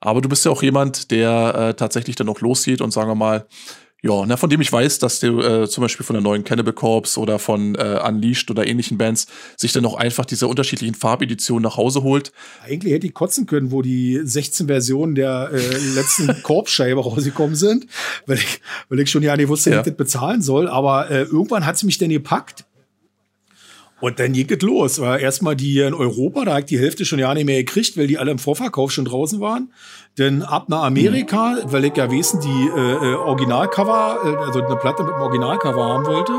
Aber du bist ja auch jemand, der äh, tatsächlich dann noch loszieht und sagen wir mal, ja, na, von dem ich weiß, dass du äh, zum Beispiel von der neuen Cannibal Corpse oder von äh, Unleashed oder ähnlichen Bands sich dann auch einfach diese unterschiedlichen Farbeditionen nach Hause holt. Eigentlich hätte ich kotzen können, wo die 16 Versionen der äh, letzten Korbscheibe rausgekommen sind, weil ich, weil ich schon ja nicht wusste, ja. wie ich das bezahlen soll. Aber äh, irgendwann hat sie mich dann gepackt und dann ging es los. Erstmal die in Europa, da ich die Hälfte schon ja nicht mehr gekriegt, weil die alle im Vorverkauf schon draußen waren. Dann ab nach Amerika, weil ich ja wissen, die äh, äh, Originalcover, äh, also eine Platte mit dem Originalcover haben wollte.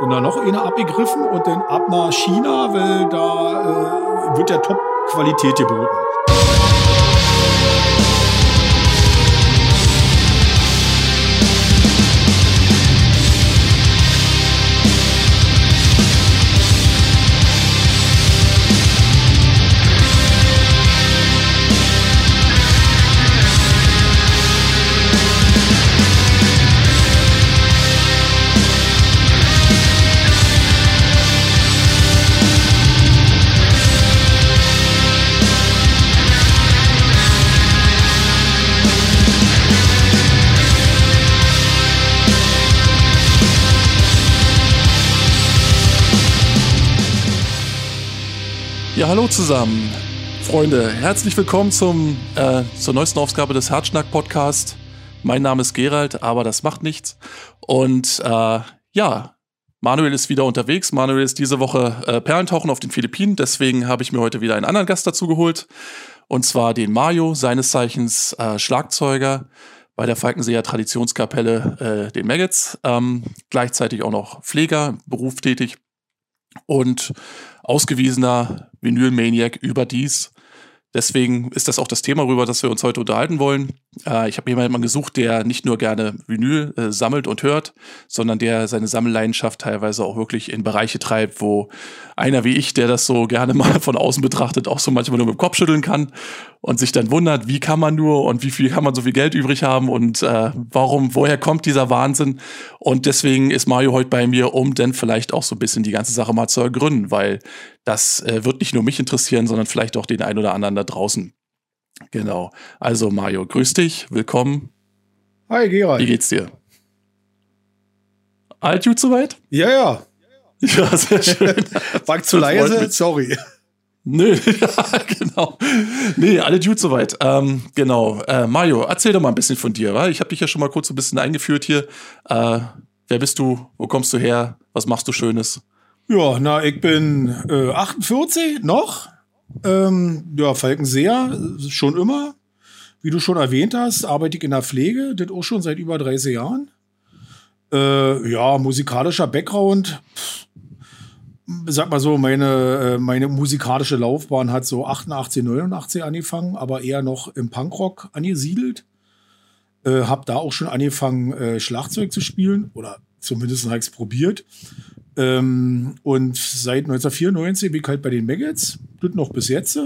Dann da noch eine abgegriffen und dann ab nach China, weil da äh, wird ja Top-Qualität geboten. Ja, hallo zusammen. Freunde, herzlich willkommen zum, äh, zur neuesten Ausgabe des Herzschnack Podcast. Mein Name ist Gerald, aber das macht nichts. Und äh, ja, Manuel ist wieder unterwegs. Manuel ist diese Woche äh, Perlentauchen auf den Philippinen. Deswegen habe ich mir heute wieder einen anderen Gast dazu geholt. Und zwar den Mario, seines Zeichens äh, Schlagzeuger bei der Falkenseer Traditionskapelle, äh, den Maggots. Ähm, gleichzeitig auch noch Pfleger, berufstätig. Und ausgewiesener Vinyl-Maniac überdies. Deswegen ist das auch das Thema, über das wir uns heute unterhalten wollen. Äh, ich habe jemanden gesucht, der nicht nur gerne Vinyl äh, sammelt und hört, sondern der seine Sammelleidenschaft teilweise auch wirklich in Bereiche treibt, wo einer wie ich, der das so gerne mal von außen betrachtet, auch so manchmal nur mit dem Kopf schütteln kann und sich dann wundert, wie kann man nur und wie viel kann man so viel Geld übrig haben und äh, warum, woher kommt dieser Wahnsinn? Und deswegen ist Mario heute bei mir, um dann vielleicht auch so ein bisschen die ganze Sache mal zu ergründen, weil das äh, wird nicht nur mich interessieren, sondern vielleicht auch den einen oder anderen da draußen. Genau. Also Mario, grüß dich, willkommen. Hi Gerald. Wie geht's dir? Alt gut soweit? Ja, ja. Ja, sehr schön. War zu leise? Sorry. Nö, ja, genau. Nee, alle gut soweit. Ähm, genau. Äh, Mario, erzähl doch mal ein bisschen von dir. Wa? Ich habe dich ja schon mal kurz ein bisschen eingeführt hier. Äh, wer bist du? Wo kommst du her? Was machst du Schönes? Ja, na, ich bin äh, 48 noch. Ähm, ja, Falkenseer, schon immer. Wie du schon erwähnt hast, arbeite ich in der Pflege, das auch schon seit über 30 Jahren. Äh, ja, musikalischer Background. Pff, sag mal so, meine, äh, meine musikalische Laufbahn hat so 88, 89 angefangen, aber eher noch im Punkrock angesiedelt. Äh, hab da auch schon angefangen, äh, Schlagzeug zu spielen oder zumindest habe ich es probiert. Ähm, und seit 1994 bin ich halt bei den Maggots, das noch bis jetzt.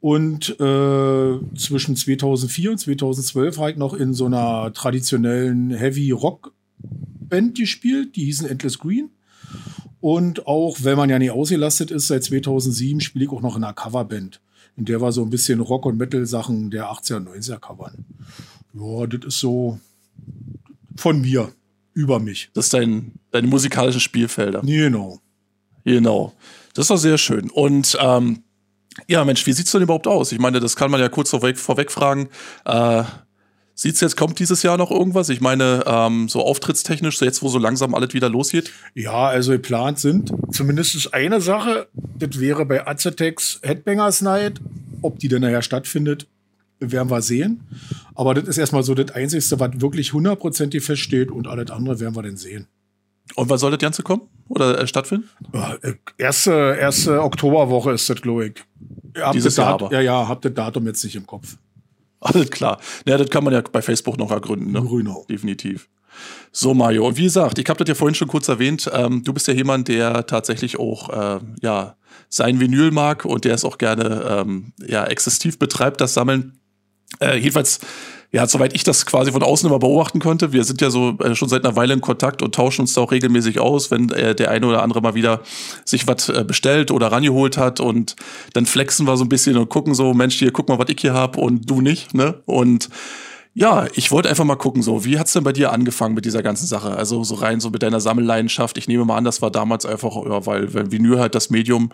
Und äh, zwischen 2004 und 2012 habe ich noch in so einer traditionellen Heavy Rock Band gespielt, die hießen Endless Green. Und auch, wenn man ja nicht ausgelastet ist, seit 2007 spiele ich auch noch in einer Coverband. In der wir so ein bisschen Rock- und Metal-Sachen der 80er und 90er covern. Ja, das ist so von mir, über mich. Das ist dein, deine musikalischen Spielfelder. Genau. Genau. Das war sehr schön. Und ähm, ja, Mensch, wie sieht's denn überhaupt aus? Ich meine, das kann man ja kurz vorweg, vorweg fragen. Äh, Sieht's jetzt, kommt dieses Jahr noch irgendwas? Ich meine, ähm, so auftrittstechnisch, so jetzt, wo so langsam alles wieder losgeht? Ja, also geplant sind zumindest eine Sache. Das wäre bei Azetex Headbangers Night. Ob die denn nachher stattfindet, werden wir sehen. Aber das ist erstmal so das Einzige, was wirklich hundertprozentig feststeht und alles andere werden wir dann sehen. Und wann soll das Ganze kommen oder äh, stattfinden? Äh, erste, erste Oktoberwoche ist das, glaube ich. Dieses Jahr aber. Ja, ja, habt das Datum jetzt nicht im Kopf. Alles klar. Ja, das kann man ja bei Facebook noch ergründen. Ne? Genau. Definitiv. So, Mario. Und wie gesagt, ich habe das ja vorhin schon kurz erwähnt. Ähm, du bist ja jemand, der tatsächlich auch äh, ja, sein Vinyl mag und der es auch gerne ähm, ja, exzessiv betreibt, das Sammeln. Äh, jedenfalls ja, soweit ich das quasi von außen immer beobachten konnte, wir sind ja so äh, schon seit einer Weile in Kontakt und tauschen uns da auch regelmäßig aus, wenn äh, der eine oder andere mal wieder sich was äh, bestellt oder rangeholt hat und dann flexen wir so ein bisschen und gucken so, Mensch, hier, guck mal, was ich hier hab und du nicht, ne? Und ja, ich wollte einfach mal gucken, so, wie hat's denn bei dir angefangen mit dieser ganzen Sache? Also so rein so mit deiner Sammelleidenschaft. Ich nehme mal an, das war damals einfach, ja, weil, weil Vinyl halt das Medium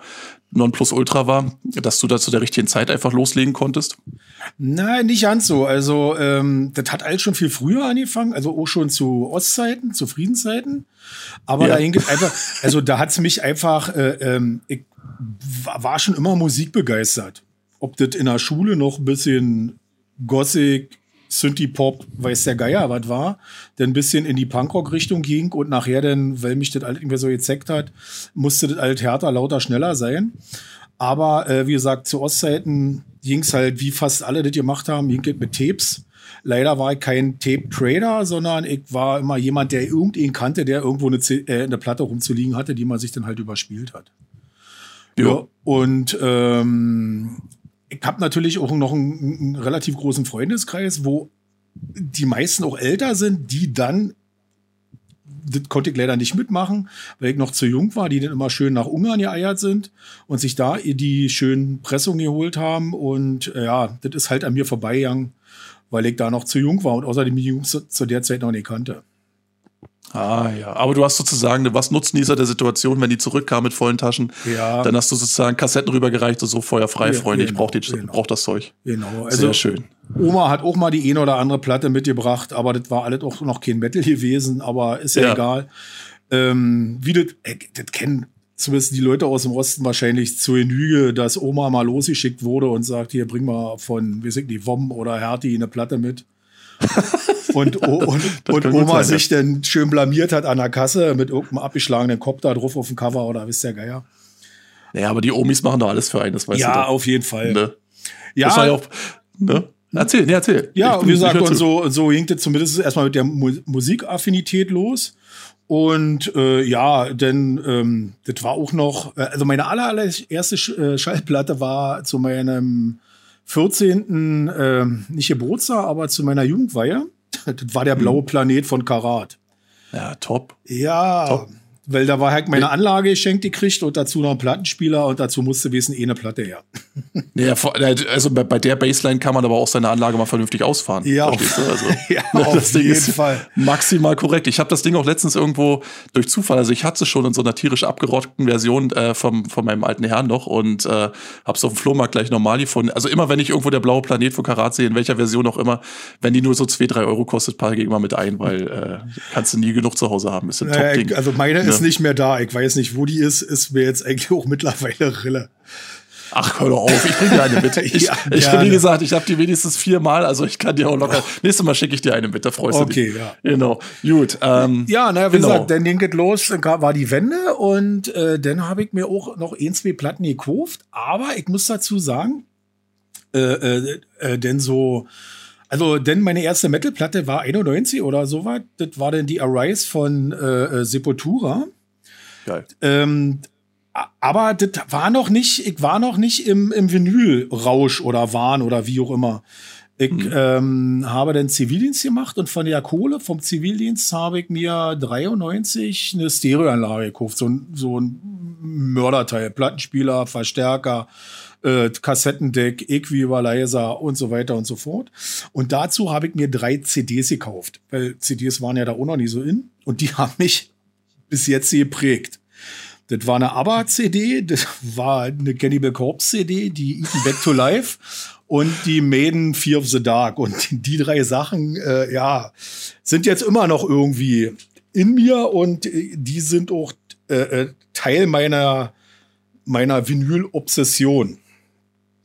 Nonplusultra war, dass du da zu der richtigen Zeit einfach loslegen konntest? Nein, nicht ganz so. Also, ähm, das hat alles schon viel früher angefangen, also auch schon zu Ostzeiten, zu Friedenszeiten. Aber ja. da hing einfach, also da hat's mich einfach, äh, ähm, ich war schon immer musikbegeistert. Ob das in der Schule noch ein bisschen Gothic, Synthie-Pop, weiß der Geier was war, dann ein bisschen in die Punkrock-Richtung ging und nachher dann, weil mich das halt irgendwie so gezeckt hat, musste das halt härter, lauter, schneller sein. Aber äh, wie gesagt, zu Ostzeiten ging es halt, wie fast alle das gemacht haben, ging mit Tapes. Leider war ich kein Tape-Trader, sondern ich war immer jemand, der irgendwen kannte, der irgendwo eine, äh, eine Platte rumzuliegen hatte, die man sich dann halt überspielt hat. Ja. ja und ähm, ich habe natürlich auch noch einen, einen, relativ großen Freundeskreis, wo die meisten auch älter sind, die dann, das konnte ich leider nicht mitmachen, weil ich noch zu jung war, die dann immer schön nach Ungarn geeiert sind und sich da die schönen Pressungen geholt haben. Und äh, ja, das ist halt an mir vorbeigegangen, weil ich da noch zu jung war und außerdem die Jungs zu, zu der Zeit noch nicht kannte. Ah ja, aber du hast sozusagen, was nutzen dieser der Situation, wenn die zurückkam mit vollen Taschen? Ja. Dann hast du sozusagen Kassetten rübergereicht und so feuerfrei, ja, Freunde, genau, ich brauche genau. brauch das Zeug. Genau, also Sehr schön. Oma hat auch mal die eine oder andere Platte mitgebracht, aber das war alles auch noch kein Metal gewesen, aber ist ja, ja. egal. Ähm, wie das, äh, das kennen zumindest die Leute aus dem Osten wahrscheinlich zur Genüge, dass Oma mal losgeschickt wurde und sagt, hier bring mal von, wie sind die, Wom oder Hertie eine Platte mit und, und, und Oma sein, sich ja. dann schön blamiert hat an der Kasse mit irgendeinem abgeschlagenen Kopf da drauf auf dem Cover oder wisst ihr Geier. Naja, aber die Omis machen doch alles für einen, das weißt ja, du. Ja, auf jeden Fall. Ne? Ja. Das war ja auch, ne? Erzähl, ne, erzähl. Ja, wie gesagt, und so, so ging das zumindest erstmal mit der Mu Musikaffinität los. Und äh, ja, denn ähm, das war auch noch, äh, also meine allererste äh, Schallplatte war zu meinem 14. Äh, nicht Geburtstag, aber zu meiner Jugendweihe. Das war der blaue hm. Planet von Karat. Ja, top. Ja, top. Weil da war halt meine Anlage geschenkt gekriegt und dazu noch ein Plattenspieler und dazu musste wissen, eh eine Platte her. Ja, also bei der Baseline kann man aber auch seine Anlage mal vernünftig ausfahren. Ja, auf, also, ja das auf jeden ist Fall. Maximal korrekt. Ich habe das Ding auch letztens irgendwo durch Zufall, also ich hatte es schon in so einer tierisch abgerockten Version äh, vom, von meinem alten Herrn noch und äh, habe es auf dem Flohmarkt gleich normal gefunden. Also immer, wenn ich irgendwo der blaue Planet von Karat sehe, in welcher Version auch immer, wenn die nur so zwei, drei Euro kostet, packe ich immer mit ein, weil äh, kannst du nie genug zu Hause haben. Ist ein Top-Ding. Also meine ja. Ist nicht mehr da. Ich weiß nicht, wo die ist. Ist mir jetzt eigentlich auch mittlerweile Rille. Ach, hör doch auf, ich bring dir eine mit. Ich, ja, ich wie gesagt, ich habe die wenigstens viermal, also ich kann dir auch locker. Nächstes Mal schicke ich dir eine mit, da freust okay, du dich. Okay, ja. Genau. Gut. Ähm, ja, naja, wie genau. gesagt, dann ging es los, dann war die Wende und äh, dann habe ich mir auch noch ein, zwei Platten gekauft. Aber ich muss dazu sagen, äh, äh, äh, denn so, also, denn meine erste Metal-Platte war 91 oder so was. Das war dann die Arise von äh, äh Sepultura. Geil. Ähm, aber das war noch nicht, ich war noch nicht im, im Vinyl-Rausch oder Wahn oder wie auch immer. Ich mhm. ähm, habe dann Zivildienst gemacht und von der Kohle vom Zivildienst habe ich mir 93 eine Stereoanlage gekauft. So, ein so ein Mörderteil. Plattenspieler, Verstärker, äh, Kassettendeck, Equalizer und so weiter und so fort. Und dazu habe ich mir drei CDs gekauft, weil CDs waren ja da auch noch nie so in. Und die haben mich bis jetzt geprägt. Das war eine ABBA-CD, das war eine Cannibal Corpse-CD, die Eaten Back to Life und die Maiden Fear of the Dark. Und die drei Sachen, äh, ja, sind jetzt immer noch irgendwie in mir und äh, die sind auch äh, äh, Teil meiner, meiner Vinyl-Obsession.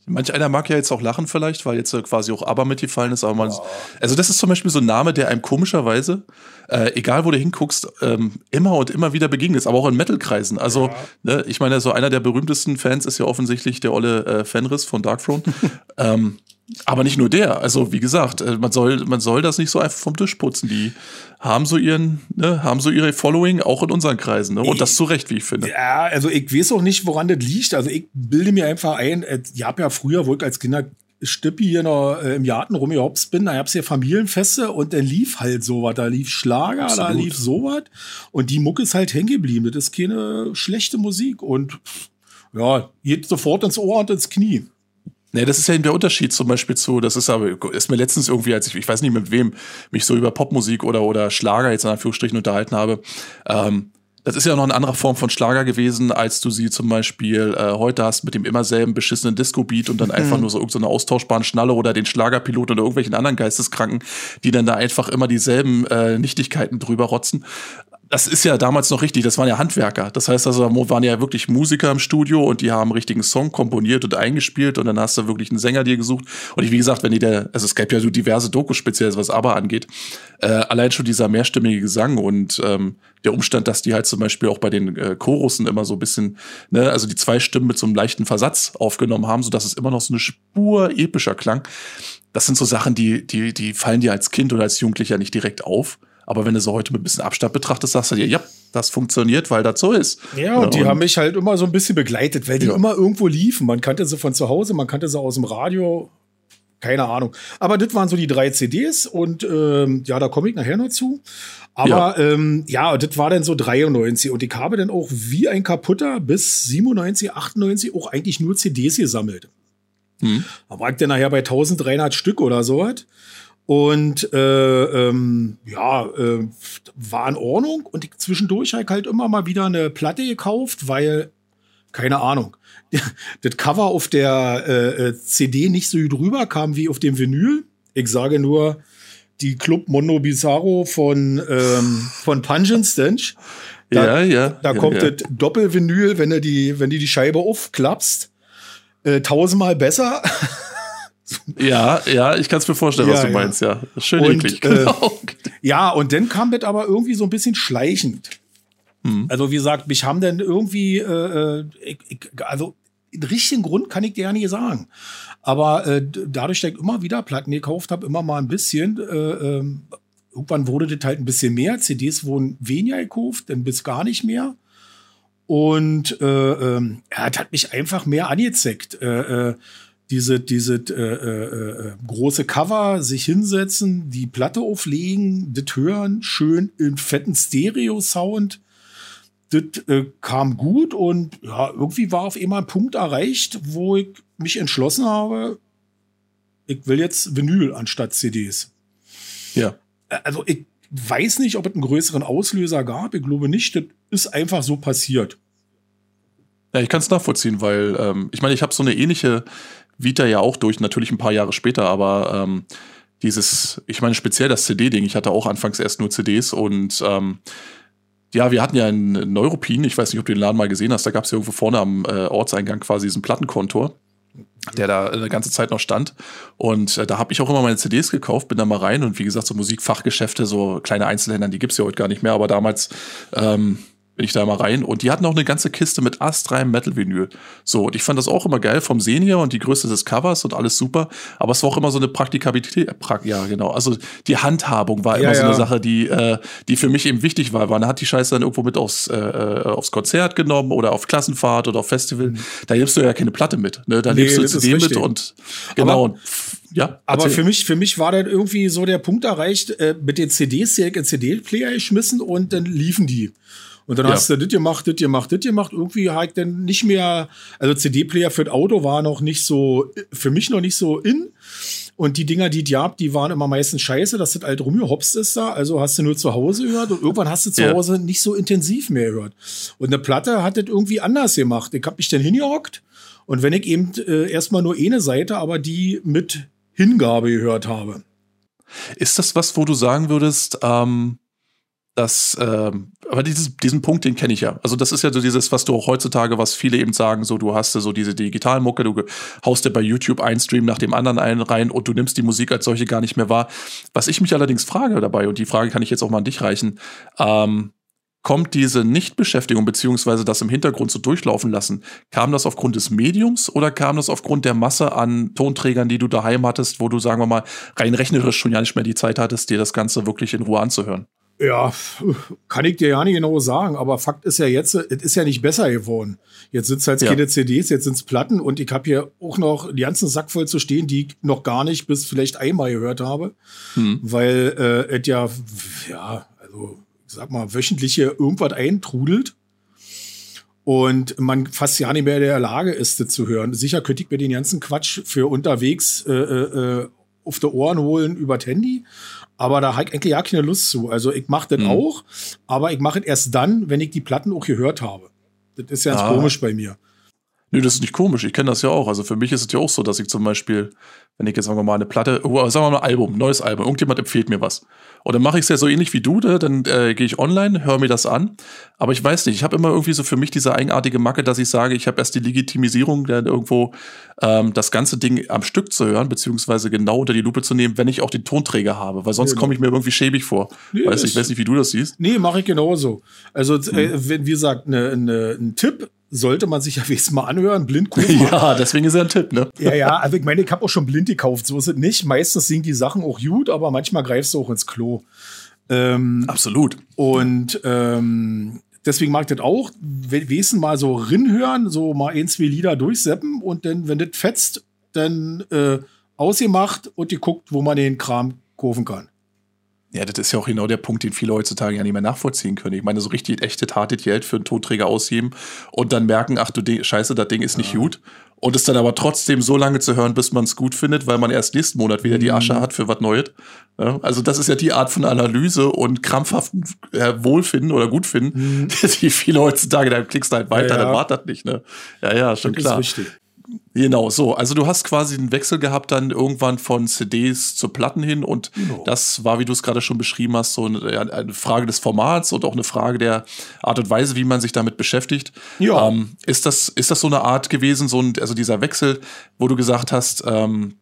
Manch einer mag ja jetzt auch lachen vielleicht, weil jetzt quasi auch Aber mitgefallen ist, aber man, oh. also das ist zum Beispiel so ein Name, der einem komischerweise, äh, egal wo du hinguckst, ähm, immer und immer wieder begegnet, aber auch in Metal-Kreisen. Also, ja. ne, ich meine, so einer der berühmtesten Fans ist ja offensichtlich der olle äh, Fenris von Darkthrone. ähm, aber nicht nur der. Also, wie gesagt, äh, man soll, man soll das nicht so einfach vom Tisch putzen. Die haben so ihren, ne, haben so ihre Following auch in unseren Kreisen. Ne? Und ich, das zu Recht, wie ich finde. Ja, also ich weiß auch nicht, woran das liegt. Also ich bilde mir einfach ein, äh, ich habe ja früher, wo ich als Kinder, Stippi hier noch äh, im Garten rumgehopst bin, da gab's hier Familienfeste und dann lief halt sowas. Da lief Schlager, Absolut. da lief sowas. Und die Mucke ist halt hängen geblieben. Das ist keine schlechte Musik. Und ja, geht sofort ins Ohr und ins Knie. Nee, das ist ja eben der Unterschied zum Beispiel zu, das ist aber, ist mir letztens irgendwie, als ich, ich weiß nicht mit wem, mich so über Popmusik oder, oder Schlager jetzt in Anführungsstrichen unterhalten habe, ähm, das ist ja noch eine andere Form von Schlager gewesen, als du sie zum Beispiel äh, heute hast mit dem immer selben beschissenen Disco-Beat und dann mhm. einfach nur so irgendeine austauschbaren Schnalle oder den Schlagerpilot oder irgendwelchen anderen Geisteskranken, die dann da einfach immer dieselben äh, Nichtigkeiten drüber rotzen das ist ja damals noch richtig, das waren ja Handwerker. Das heißt also, da waren ja wirklich Musiker im Studio und die haben richtigen Song komponiert und eingespielt und dann hast du wirklich einen Sänger dir gesucht. Und ich, wie gesagt, wenn die der, also es gab ja so diverse Dokus speziell, was aber angeht, äh, allein schon dieser mehrstimmige Gesang und ähm, der Umstand, dass die halt zum Beispiel auch bei den äh, Chorussen immer so ein bisschen, ne, also die zwei Stimmen mit so einem leichten Versatz aufgenommen haben, so dass es immer noch so eine Spur epischer klang. Das sind so Sachen, die, die, die fallen dir als Kind oder als Jugendlicher nicht direkt auf. Aber wenn du so heute mit ein bisschen Abstand betrachtest, sagst du dir, ja, das funktioniert, weil das so ist. Ja, und ja, die haben mich halt immer so ein bisschen begleitet, weil die ja. immer irgendwo liefen. Man kannte sie von zu Hause, man kannte sie aus dem Radio. Keine Ahnung. Aber das waren so die drei CDs und ähm, ja, da komme ich nachher noch zu. Aber ja, ähm, ja das war dann so 93 und ich habe dann auch wie ein kaputter bis 97, 98 auch eigentlich nur CDs gesammelt. Hm. Da war ich dann nachher bei 1300 Stück oder sowas. Und äh, ähm, ja, äh, war in Ordnung. Und ich zwischendurch habe ich halt immer mal wieder eine Platte gekauft, weil, keine Ahnung, das Cover auf der äh, äh CD nicht so drüber kam wie auf dem Vinyl. Ich sage nur die Club Mondo Bizarro von, ähm, von Pungent Stench. Da, ja, ja. Da kommt ja. das Doppelvinyl, wenn du die, wenn du die Scheibe aufklappst, äh, tausendmal besser. Ja, ja, ich kann es mir vorstellen, ja, was du ja. meinst, ja. Schön und, eklig, genau. Äh, ja, und dann kam das aber irgendwie so ein bisschen schleichend. Hm. Also, wie gesagt, mich haben dann irgendwie, äh, äh ich, ich, also den richtigen Grund kann ich dir ja nicht sagen. Aber äh, dadurch, dass ich immer wieder Platten gekauft habe, immer mal ein bisschen, äh, äh, irgendwann wurde das halt ein bisschen mehr. CDs wurden weniger gekauft, dann bis gar nicht mehr. Und äh, äh, ja, das hat mich einfach mehr angezeckt. Äh, äh, diese, diese äh, äh, äh, große Cover, sich hinsetzen, die Platte auflegen, das hören, schön im fetten Stereo-Sound. Das äh, kam gut und ja, irgendwie war auf einmal ein Punkt erreicht, wo ich mich entschlossen habe, ich will jetzt Vinyl anstatt CDs. Ja. Also ich weiß nicht, ob es einen größeren Auslöser gab. Ich glaube nicht. Das ist einfach so passiert. Ja, ich kann es nachvollziehen, weil ähm, ich meine, ich habe so eine ähnliche Vita ja auch durch, natürlich ein paar Jahre später, aber ähm, dieses, ich meine speziell das CD-Ding, ich hatte auch anfangs erst nur CDs und ähm, ja, wir hatten ja in Neuropin, ich weiß nicht, ob du den Laden mal gesehen hast, da gab es ja irgendwo vorne am äh, Ortseingang quasi diesen Plattenkontor, der da eine ganze Zeit noch stand. Und äh, da habe ich auch immer meine CDs gekauft, bin da mal rein und wie gesagt, so Musikfachgeschäfte, so kleine Einzelhändler, die gibt's ja heute gar nicht mehr, aber damals ähm, bin ich da mal rein und die hatten auch eine ganze Kiste mit astreinem Metal Vinyl. So, und ich fand das auch immer geil vom Sehen her und die Größe des Covers und alles super, aber es war auch immer so eine Praktikabilität, äh, pra ja, genau, also die Handhabung war immer ja, so eine. Sache, die äh, die für mich eben wichtig war. Man hat die Scheiße dann irgendwo mit aufs äh, äh, aufs Konzert genommen oder auf Klassenfahrt oder auf Festival. Mhm. Da nimmst du ja keine Platte mit, ne? Da nee, nimmst du CD mit und genau aber, und ja, aber für mich, für mich war dann irgendwie so der Punkt erreicht, äh, mit den CDs direkt in CD-Player geschmissen und dann liefen die. Und dann ja. hast du das gemacht, das gemacht, das gemacht. Irgendwie halt dann nicht mehr, also CD-Player für das Auto war noch nicht so, für mich noch nicht so in. Und die Dinger, die die habt, die waren immer meistens scheiße, dass das alt rumgehopst ist da. Also hast du nur zu Hause gehört und irgendwann hast du zu ja. Hause nicht so intensiv mehr gehört. Und eine Platte hat das irgendwie anders gemacht. Ich hab mich dann hingehockt und wenn ich eben äh, erstmal nur eine Seite, aber die mit Hingabe gehört habe. Ist das was, wo du sagen würdest, ähm, dass, ähm, aber dieses, diesen Punkt, den kenne ich ja. Also das ist ja so dieses, was du auch heutzutage, was viele eben sagen, so du hast so diese digitalen Mucke, du haust dir bei YouTube einen Stream nach dem anderen ein rein und du nimmst die Musik als solche gar nicht mehr wahr. Was ich mich allerdings frage dabei, und die Frage kann ich jetzt auch mal an dich reichen, ähm, kommt diese Nichtbeschäftigung beziehungsweise das im Hintergrund so durchlaufen lassen, kam das aufgrund des Mediums oder kam das aufgrund der Masse an Tonträgern, die du daheim hattest, wo du, sagen wir mal, rein rechnerisch schon ja nicht mehr die Zeit hattest, dir das Ganze wirklich in Ruhe anzuhören? Ja, kann ich dir ja nicht genau sagen, aber Fakt ist ja jetzt, es ist ja nicht besser geworden. Jetzt sind es halt ja. keine CDs, jetzt sind es Platten und ich habe hier auch noch den ganzen Sack voll zu stehen, die ich noch gar nicht bis vielleicht einmal gehört habe, hm. weil äh, es ja, ja, also ich sag mal, wöchentlich hier irgendwas eintrudelt und man fast ja nicht mehr in der Lage ist, das zu hören. Sicher könnte ich mir den ganzen Quatsch für unterwegs äh, äh, äh auf die Ohren holen über Handy, aber da habe ich eigentlich ja keine Lust zu. Also ich mache das mhm. auch, aber ich mache es erst dann, wenn ich die Platten auch gehört habe. Das ist ja ganz ah. komisch bei mir. Nö, das ist nicht komisch. Ich kenne das ja auch. Also für mich ist es ja auch so, dass ich zum Beispiel, wenn ich jetzt sagen wir mal eine Platte, oh, sagen wir mal ein Album, ein neues Album, irgendjemand empfiehlt mir was. Und dann mache ich es ja so ähnlich wie du, ne? dann äh, gehe ich online, höre mir das an. Aber ich weiß nicht, ich habe immer irgendwie so für mich diese eigenartige Macke, dass ich sage, ich habe erst die Legitimisierung, dann irgendwo ähm, das ganze Ding am Stück zu hören, beziehungsweise genau unter die Lupe zu nehmen, wenn ich auch den Tonträger habe, weil sonst nee, komme ich mir irgendwie schäbig vor. Nee, weiß, ich weiß nicht, wie du das siehst. Nee, mache ich genauso. Also, hm. äh, wenn, wie gesagt, ne, ne, ein Tipp sollte man sich ja wenigstens mal anhören, blind gucken. ja, deswegen ist er ein Tipp, ne? Ja, ja, also ich meine, ich habe auch schon blind gekauft, so ist es nicht. Meistens sind die Sachen auch gut, aber manchmal greifst du auch ins Klo. Ähm, Absolut. Und ähm, deswegen mag ich das auch, wesen mal so rinhören, so mal ein, zwei Lieder durchseppen und dann, wenn das fetzt, dann äh, ausgemacht und geguckt, wo man den Kram kaufen kann. Ja, das ist ja auch genau der Punkt, den viele heutzutage ja nicht mehr nachvollziehen können. Ich meine, so richtig echte Tat Geld für einen Tonträger ausgeben und dann merken, ach du Scheiße, das Ding ist nicht ja. gut. Und es dann aber trotzdem so lange zu hören, bis man es gut findet, weil man erst nächsten Monat wieder die mhm. Asche hat für was Neues. Ja, also das ist ja die Art von Analyse und krampfhaften äh, Wohlfinden oder Gutfinden, mhm. die viele heutzutage, da klickst du halt weiter, ja, dann war das nicht. Ne? Ja, ja, schon das klar. Ist richtig. Genau, so. Also du hast quasi einen Wechsel gehabt dann irgendwann von CDs zu Platten hin und genau. das war, wie du es gerade schon beschrieben hast, so eine, eine, Frage des Formats und auch eine Frage der Art und Weise, wie man sich damit beschäftigt. Ja. Ähm, ist, das, ist das so eine Art gewesen, so ein, also dieser Wechsel, wo du gesagt hast, ähm,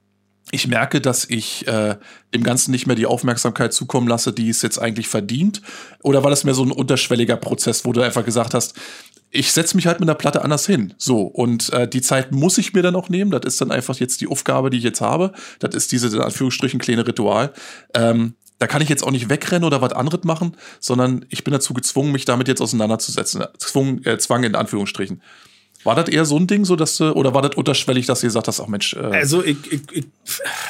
ich merke, dass ich äh, dem Ganzen nicht mehr die Aufmerksamkeit zukommen lasse, die es jetzt eigentlich verdient? Oder war das mehr so ein unterschwelliger Prozess, wo du einfach gesagt hast, ich setze mich halt mit der Platte anders hin. So, und äh, die Zeit muss ich mir dann auch nehmen. Das ist dann einfach jetzt die Aufgabe, die ich jetzt habe. Das ist diese, in Anführungsstrichen, kleine Ritual. Ähm, da kann ich jetzt auch nicht wegrennen oder was anderes machen, sondern ich bin dazu gezwungen, mich damit jetzt auseinanderzusetzen. Zwung, äh, Zwang in Anführungsstrichen. War das eher so ein Ding, so dass du, oder war das unterschwellig, dass du gesagt hast, ach Mensch. Äh also ich, ich, ich,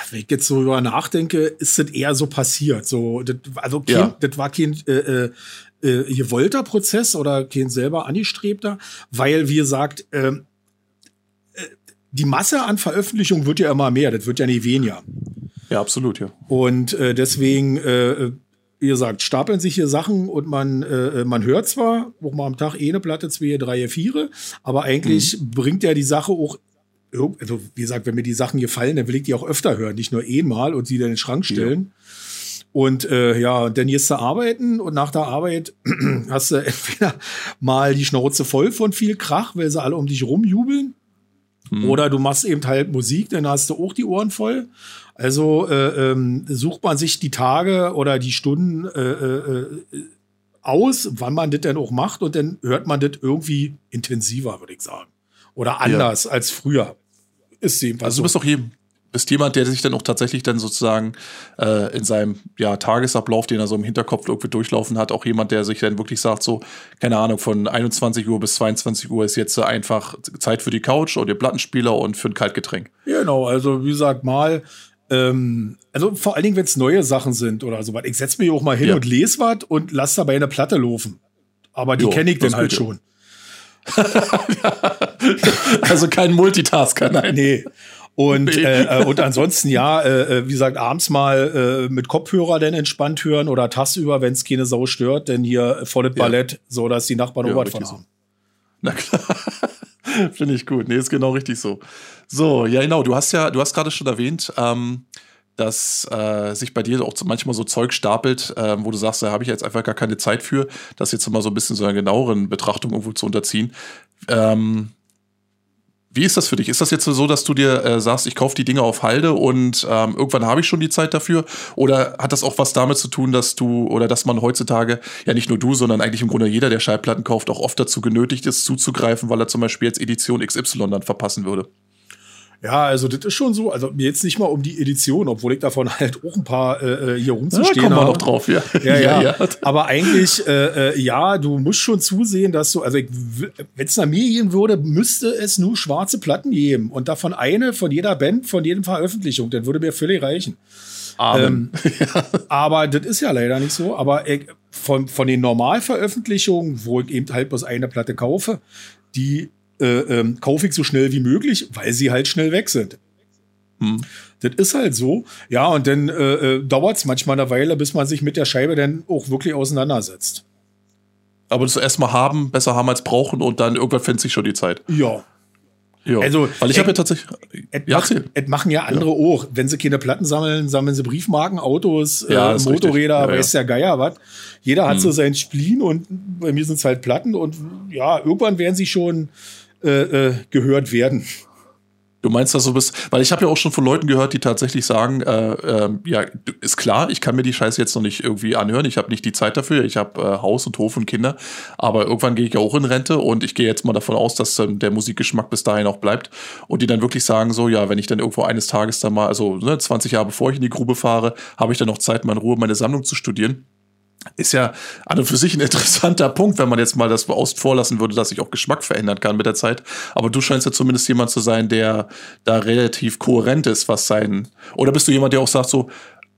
wenn ich jetzt so darüber nachdenke, ist das eher so passiert. So, das, also kein, ja. das war kein äh, äh, äh, gewollter Prozess oder kein selber angestrebter, weil, wie gesagt, ähm, äh, die Masse an Veröffentlichungen wird ja immer mehr, das wird ja nie weniger. Ja, absolut, ja. Und äh, deswegen, äh, wie gesagt, stapeln sich hier Sachen und man, äh, man hört zwar auch mal am Tag eh eine Platte, zwei, drei, vier, aber eigentlich mhm. bringt ja die Sache auch also wie gesagt, wenn mir die Sachen gefallen, dann will ich die auch öfter hören, nicht nur einmal und sie dann in den Schrank stellen. Und äh, ja, dann gehst du arbeiten und nach der Arbeit hast du entweder mal die Schnauze voll von viel Krach, weil sie alle um dich rumjubeln. Hm. Oder du machst eben halt Musik, dann hast du auch die Ohren voll. Also äh, ähm, sucht man sich die Tage oder die Stunden äh, äh, aus, wann man das denn auch macht und dann hört man das irgendwie intensiver, würde ich sagen. Oder anders ja. als früher. Ist jedenfalls also du bist doch jedem, bist jemand, der sich dann auch tatsächlich dann sozusagen äh, in seinem ja, Tagesablauf, den er so im Hinterkopf irgendwie durchlaufen hat, auch jemand, der sich dann wirklich sagt, so, keine Ahnung, von 21 Uhr bis 22 Uhr ist jetzt einfach Zeit für die Couch oder den Plattenspieler und für ein Kaltgetränk. Genau, also wie gesagt, mal, ähm, also vor allen Dingen, wenn es neue Sachen sind oder so was. Ich setze mich auch mal hin ja. und lese was und lasse dabei eine Platte laufen. Aber die kenne ich dann halt schon. also kein Multitasker, nein. Nee. Und, äh, äh, und ansonsten ja, äh, äh, wie gesagt, abends mal äh, mit Kopfhörer dann entspannt hören oder tagsüber, wenn es keine Sau stört, denn hier volles ja. Ballett, so dass die Nachbarn ja, von haben. Na klar. Finde ich gut. Nee, ist genau richtig so. So, ja, genau. Du hast ja, du hast gerade schon erwähnt, ähm, dass äh, sich bei dir auch manchmal so Zeug stapelt, äh, wo du sagst, da habe ich jetzt einfach gar keine Zeit für, das jetzt mal so ein bisschen so einer genaueren Betrachtung irgendwo zu unterziehen. Ähm, wie ist das für dich? Ist das jetzt so, dass du dir äh, sagst, ich kaufe die Dinge auf Halde und ähm, irgendwann habe ich schon die Zeit dafür? Oder hat das auch was damit zu tun, dass du oder dass man heutzutage, ja nicht nur du, sondern eigentlich im Grunde jeder, der Schallplatten kauft, auch oft dazu genötigt ist, zuzugreifen, weil er zum Beispiel jetzt Edition XY dann verpassen würde? Ja, also das ist schon so. Also mir jetzt nicht mal um die Edition, obwohl ich davon halt auch ein paar äh, hier rumzustehen ja, kommen wir noch drauf, ja. Ja, ja. ja. Aber eigentlich, äh, äh, ja, du musst schon zusehen, dass du, also wenn es nach mir gehen würde, müsste es nur schwarze Platten geben und davon eine von jeder Band, von jedem Veröffentlichung, dann würde mir völlig reichen. Ähm, aber das ist ja leider nicht so. Aber ich, von, von den Normalveröffentlichungen, wo ich eben halt bloß eine Platte kaufe, die äh, ähm, kaufe ich so schnell wie möglich, weil sie halt schnell weg sind. Hm. Das ist halt so. Ja, und dann äh, äh dauert es manchmal eine Weile, bis man sich mit der Scheibe dann auch wirklich auseinandersetzt. Aber das erstmal haben, besser haben als brauchen und dann irgendwann findet sich schon die Zeit. Ja. Ja. Also, weil ich habe ja tatsächlich. Et, ja, macht, et machen ja andere ja. auch. Wenn sie keine Platten sammeln, sammeln sie Briefmarken, Autos, ja, äh, Motorräder, ja, weiß der Geier was. Jeder hat hm. so sein Spleen und bei mir sind es halt Platten und ja, irgendwann werden sie schon äh, äh, gehört werden. Du meinst das so bist, weil ich habe ja auch schon von Leuten gehört, die tatsächlich sagen, äh, äh, ja, ist klar, ich kann mir die Scheiße jetzt noch nicht irgendwie anhören, ich habe nicht die Zeit dafür, ich habe äh, Haus und Hof und Kinder, aber irgendwann gehe ich ja auch in Rente und ich gehe jetzt mal davon aus, dass ähm, der Musikgeschmack bis dahin auch bleibt und die dann wirklich sagen so, ja, wenn ich dann irgendwo eines Tages dann mal, also ne, 20 Jahre bevor ich in die Grube fahre, habe ich dann noch Zeit, mal in Ruhe meine Sammlung zu studieren ist ja an und für sich ein interessanter Punkt, wenn man jetzt mal das außen vorlassen würde, dass sich auch Geschmack verändern kann mit der Zeit. Aber du scheinst ja zumindest jemand zu sein, der da relativ kohärent ist, was sein. Oder bist du jemand, der auch sagt so,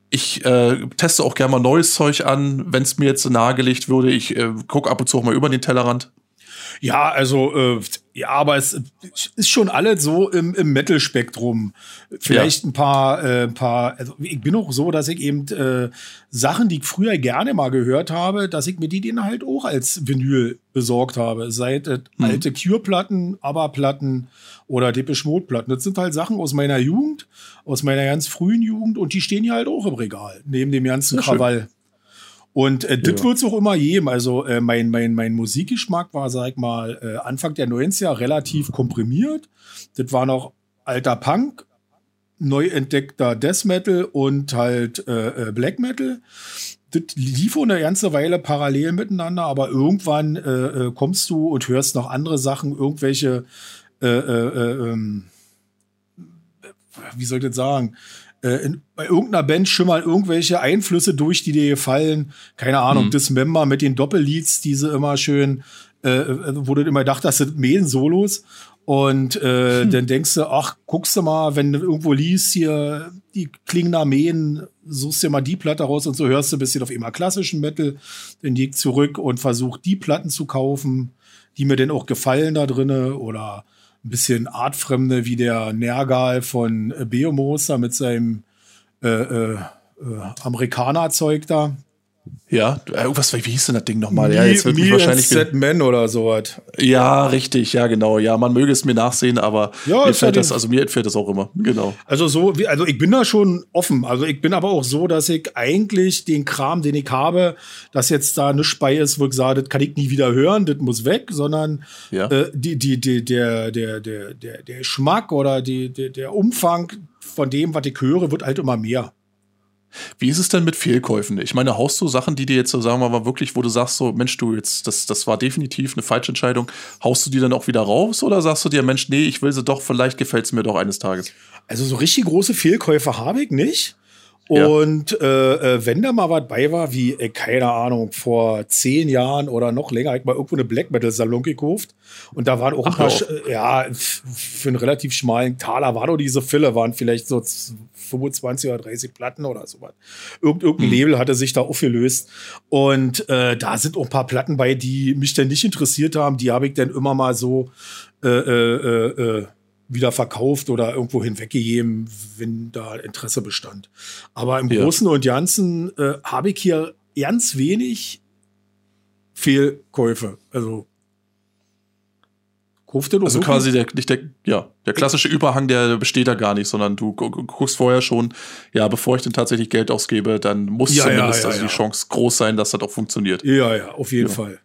ich äh, teste auch gerne mal neues Zeug an, wenn es mir jetzt nahegelegt würde. Ich äh, gucke ab und zu auch mal über den Tellerrand. Ja, also äh, ja, aber es ist schon alles so im, im Metal-Spektrum. Vielleicht ja. ein paar, äh, paar, also ich bin auch so, dass ich eben äh, Sachen, die ich früher gerne mal gehört habe, dass ich mir die dann halt auch als Vinyl besorgt habe. Seit äh, mhm. alte Cure-Platten, ABBA-Platten oder Depeche Mode-Platten. Das sind halt Sachen aus meiner Jugend, aus meiner ganz frühen Jugend und die stehen hier halt auch im Regal, neben dem ganzen ja, Krawall. Schön. Und äh, das ja. wird es auch immer geben. Also äh, mein, mein, mein Musikgeschmack war, sag ich mal, äh, Anfang der 90er relativ komprimiert. Das war noch alter Punk, neu entdeckter Death Metal und halt äh, äh Black Metal. Das lief eine ganze Weile parallel miteinander, aber irgendwann äh, äh, kommst du und hörst noch andere Sachen, irgendwelche, äh, äh, äh, ähm, wie soll ich das sagen, in, bei irgendeiner Band schimmern irgendwelche Einflüsse durch, die dir gefallen. Keine Ahnung, mhm. Dismember mit den Doppelleads, diese immer schön, äh, äh wo du immer dachtest, das sind Mähen-Solos. Und äh, hm. dann denkst du, ach, guckst du mal, wenn du irgendwo liest, hier die klingen Armeen, suchst dir mal die Platte raus und so hörst du ein bisschen auf immer klassischen Metal, dann liegt zurück und versucht die Platten zu kaufen, die mir denn auch gefallen da drinne oder ein bisschen artfremde wie der Nergal von äh, Beomoster mit seinem äh, äh, äh, Amerikaner-Zeug da. Ja, irgendwas, wie hieß denn das Ding nochmal? Ja, jetzt wird mich wahrscheinlich. Set Men oder sowas. Ja, richtig, ja, genau. Ja, man möge es mir nachsehen, aber ja, mir fällt das, also mir entfällt das auch immer. Genau. Also so, also ich bin da schon offen. Also ich bin aber auch so, dass ich eigentlich den Kram, den ich habe, dass jetzt da nichts bei ist, wo ich sage, das kann ich nie wieder hören, das muss weg, sondern ja. äh, die, die, die, der, der, der, der, der Geschmack oder die, der, der Umfang von dem, was ich höre, wird halt immer mehr. Wie ist es denn mit Fehlkäufen? Ich meine, haust du Sachen, die dir jetzt so, sagen wir mal, wirklich, wo du sagst, so, Mensch, du jetzt, das, das war definitiv eine falsche Entscheidung, haust du die dann auch wieder raus oder sagst du dir, Mensch, nee, ich will sie doch, vielleicht gefällt es mir doch eines Tages? Also so richtig große Fehlkäufe habe ich nicht. Und ja. äh, äh wenn da mal was bei war, wie, äh, keine Ahnung, vor zehn Jahren oder noch länger, hab ich mal irgendwo eine Black Metal Salon gekauft. Und da waren auch Ach, ein paar, auch. ja, für einen relativ schmalen Taler war doch diese Fille, waren vielleicht so 25 oder 30 Platten oder so was. Irgend, irgendein hm. Label hatte sich da aufgelöst. Und äh, da sind auch ein paar Platten bei, die mich dann nicht interessiert haben. Die habe ich dann immer mal so äh, äh, äh, äh wieder verkauft oder irgendwo hinweggegeben, wenn da Interesse bestand. Aber im ja. Großen und Ganzen äh, habe ich hier ganz wenig Fehlkäufe. Also Kauft also quasi der, nicht der, ja, der klassische Überhang, der besteht da gar nicht, sondern du guckst vorher schon, ja, bevor ich denn tatsächlich Geld ausgebe, dann muss ja, zumindest ja, ja, also die Chance groß sein, dass das auch funktioniert. Ja, ja, auf jeden Fall.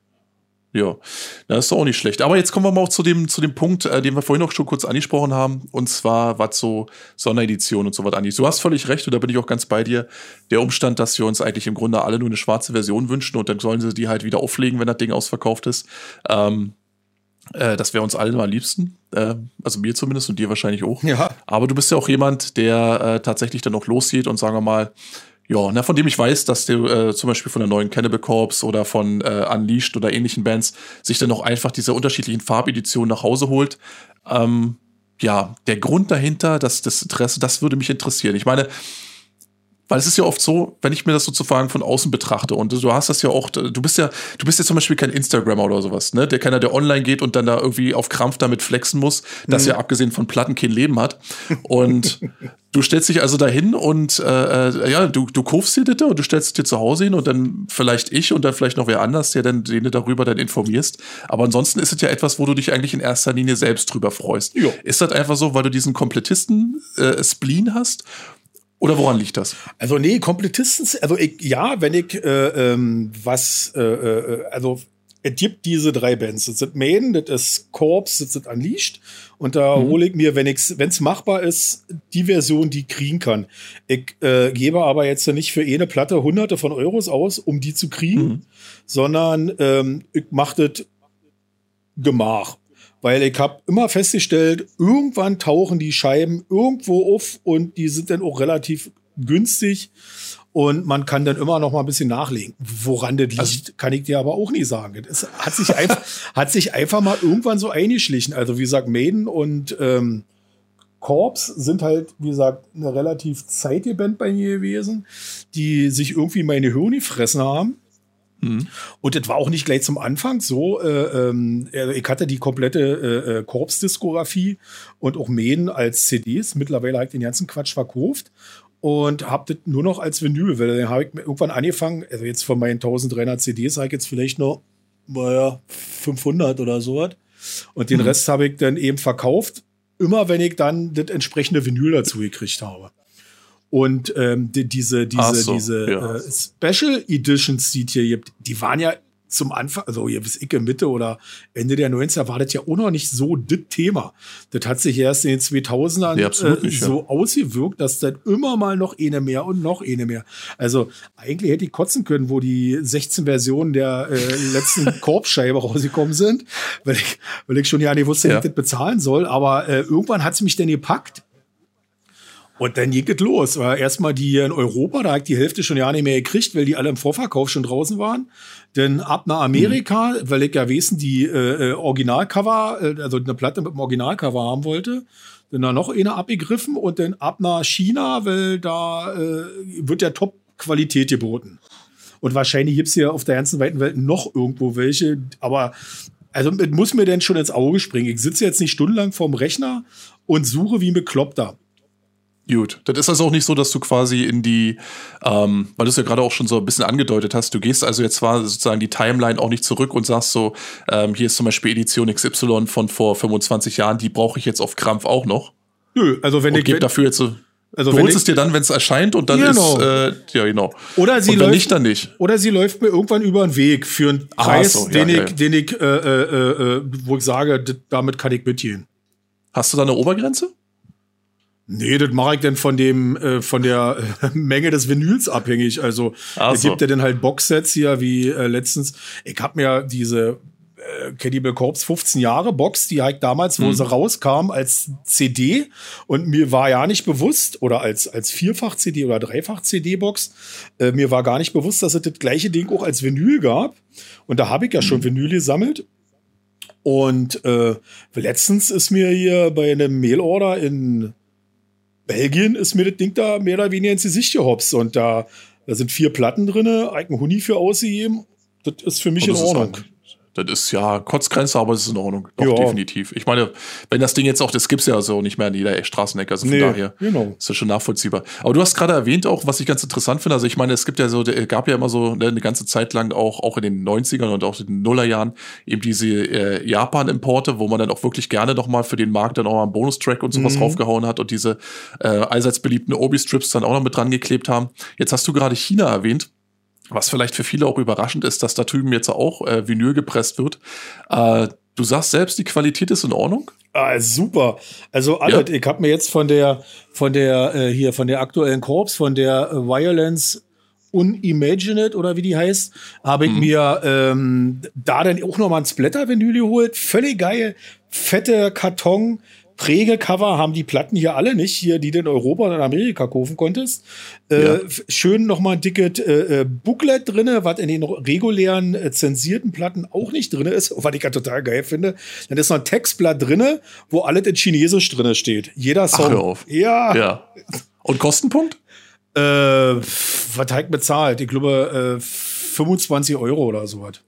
Ja, das ist auch nicht schlecht. Aber jetzt kommen wir mal auch zu dem, zu dem Punkt, äh, den wir vorhin auch schon kurz angesprochen haben, und zwar, was so Sonderedition und so was angeht. Du hast völlig recht, und da bin ich auch ganz bei dir. Der Umstand, dass wir uns eigentlich im Grunde alle nur eine schwarze Version wünschen und dann sollen sie die halt wieder auflegen, wenn das Ding ausverkauft ist. Ähm, Äh, das wäre uns allen am liebsten. Äh, also mir zumindest und dir wahrscheinlich auch. Ja. Aber du bist ja auch jemand, der äh, tatsächlich dann noch losgeht und sagen wir mal, ja, na, von dem ich weiß, dass der äh, zum Beispiel von der neuen Cannibal Corpse oder von äh, Unleashed oder ähnlichen Bands sich dann auch einfach diese unterschiedlichen Farbeditionen nach Hause holt. Ähm, ja, der Grund dahinter, das, das Interesse, das würde mich interessieren. Ich meine, weil es ist ja oft so, wenn ich mir das sozusagen von außen betrachte und du hast das ja auch, du bist ja, du bist ja zum Beispiel kein Instagrammer oder sowas, ne? Der keiner, der online geht und dann da irgendwie auf Krampf damit flexen muss, dass mhm. er abgesehen von Platten kein Leben hat. Und du stellst dich also dahin und äh, äh, ja, du, du kaufst dir das und du stellst es dir zu Hause hin und dann vielleicht ich und dann vielleicht noch wer anders, der dann den du darüber dann informierst. Aber ansonsten ist es ja etwas, wo du dich eigentlich in erster Linie selbst drüber freust. Jo. Ist das einfach so, weil du diesen Komplettisten-Spleen äh, hast? Oder woran liegt das? Also nee, Komplettisten, also ich, ja, wenn ich äh, ähm, was, äh, äh, also es gibt diese drei Bands. Das sind Maiden, das ist Corpse, das ist Unleashed. Und da mhm. hole ich mir, wenn es machbar ist, die Version, die ich kriegen kann. Ich äh, gebe aber jetzt nicht für eine Platte hunderte von Euros aus, um die zu kriegen, mhm. sondern ähm, ich mache das Gemach. Weil ich habe immer festgestellt, irgendwann tauchen die Scheiben irgendwo auf und die sind dann auch relativ günstig und man kann dann immer noch mal ein bisschen nachlegen. Woran das liegt, also, kann ich dir aber auch nicht sagen. Es hat sich einfach, hat sich einfach mal irgendwann so eingeschlichen. Also wie gesagt, Maiden und ähm, Corps sind halt, wie gesagt, eine relativ zeitige Band bei mir gewesen, die sich irgendwie meine Hirn gefressen haben. Mhm. Und das war auch nicht gleich zum Anfang so. Äh, ähm, ich hatte die komplette äh, äh Korps-Diskografie und auch Mähen als CDs. Mittlerweile habe ich den ganzen Quatsch verkauft und habe das nur noch als Vinyl, weil dann habe ich irgendwann angefangen, also jetzt von meinen 1300 CDs habe ich jetzt vielleicht noch, naja, 500 oder so Und den mhm. Rest habe ich dann eben verkauft, immer wenn ich dann das entsprechende Vinyl dazu gekriegt habe. Und ähm, die, diese, diese, so, diese ja. äh, Special Editions, die hier gibt, die waren ja zum Anfang, also ihr wisst, Icke Mitte oder Ende der 90er war das ja auch noch nicht so das Thema. Das hat sich erst in den 2000ern ja, äh, nicht, so ja. ausgewirkt, dass dann immer mal noch eine mehr und noch eine mehr. Also eigentlich hätte ich kotzen können, wo die 16 Versionen der äh, letzten Korbscheibe rausgekommen sind, weil ich, weil ich schon ja nicht wusste, ja. wie ich das bezahlen soll. Aber äh, irgendwann hat es mich dann gepackt und dann ging es los. Erstmal die hier in Europa, da habe ich die Hälfte schon ja nicht mehr gekriegt, weil die alle im Vorverkauf schon draußen waren. Dann ab nach Amerika, mhm. weil ich ja wissen, die äh, äh, Originalcover, äh, also eine Platte mit dem Originalcover haben wollte. Dann da noch eine abgegriffen und dann ab nach China, weil da äh, wird ja Top-Qualität geboten. Und wahrscheinlich gibt's hier auf der ganzen weiten Welt noch irgendwo welche, aber also muss mir denn schon ins Auge springen. Ich sitze jetzt nicht stundenlang vorm Rechner und suche wie ein Bekloppter. Gut, das ist also auch nicht so, dass du quasi in die, ähm, weil du es ja gerade auch schon so ein bisschen angedeutet hast, du gehst also jetzt zwar sozusagen die Timeline auch nicht zurück und sagst so, ähm, hier ist zum Beispiel Edition XY von vor 25 Jahren, die brauche ich jetzt auf Krampf auch noch. Nö, also wenn und ich. Gebe dafür jetzt so. Also du holst es dir dann, wenn es erscheint und dann genau. ist, äh, ja genau. Oder sie und läuft, nicht, dann nicht. Oder sie läuft mir irgendwann über den Weg für einen Preis, so, den, ja, ich, ja. den ich, äh, äh, äh, wo ich sage, damit kann ich mitgehen. Hast du da eine Obergrenze? Nee, das mache ich dann von dem, äh, von der äh, Menge des Vinyls abhängig. Also Ach es gibt ja dann halt Boxsets hier, wie äh, letztens. Ich habe mir diese äh, Cannibal Corpse 15 Jahre Box, die halt damals, wo mhm. sie rauskam, als CD und mir war ja nicht bewusst, oder als, als Vierfach-CD oder Dreifach-CD-Box, äh, mir war gar nicht bewusst, dass es das gleiche Ding auch als Vinyl gab. Und da habe ich ja schon mhm. Vinyl gesammelt. Und äh, letztens ist mir hier bei einem Mailorder in Belgien ist mir das Ding da mehr oder weniger ins Gesicht gehopst und da, da sind vier Platten drin, ein Huni für ausgegeben. Das ist für mich in Ordnung. Halt, das ist ja Kotzgrenze, aber es ist in Ordnung. Doch, ja. definitiv. Ich meine, wenn das Ding jetzt auch, das gibt's ja so nicht mehr in jeder Straßenecke, also von nee, daher genau. ist das schon nachvollziehbar. Aber du hast gerade erwähnt auch, was ich ganz interessant finde, also ich meine, es gibt ja so, gab ja immer so ne, eine ganze Zeit lang auch, auch in den 90ern und auch in den Nullerjahren eben diese äh, Japan-Importe, wo man dann auch wirklich gerne nochmal für den Markt dann auch mal einen Bonustrack und sowas mhm. raufgehauen hat und diese äh, allseits beliebten Obi-Strips dann auch noch mit dran geklebt haben. Jetzt hast du gerade China erwähnt. Was vielleicht für viele auch überraschend ist, dass da drüben jetzt auch äh, Vinyl gepresst wird. Äh, du sagst selbst, die Qualität ist in Ordnung? Ah, super. Also alle, ja. ich habe mir jetzt von der von der äh, hier von der aktuellen Korps, von der äh, Violence Unimaginate oder wie die heißt, habe ich mhm. mir ähm, da dann auch nochmal ein Splatter-Vinyl geholt. Völlig geil. Fette Karton. Prägecover haben die Platten hier alle nicht, hier, die du in Europa und in Amerika kaufen konntest. Äh, ja. Schön nochmal ein dickes äh, äh, Booklet drinne, was in den regulären äh, zensierten Platten auch nicht drinne ist, was ich ja total geil finde. Dann ist noch ein Textblatt drinne, wo alles in Chinesisch drinne steht. Jeder Song. Ach, hör auf. Ja. ja. Und Kostenpunkt? Äh, was hat bezahlt? Ich glaube, äh, 25 Euro oder sowas.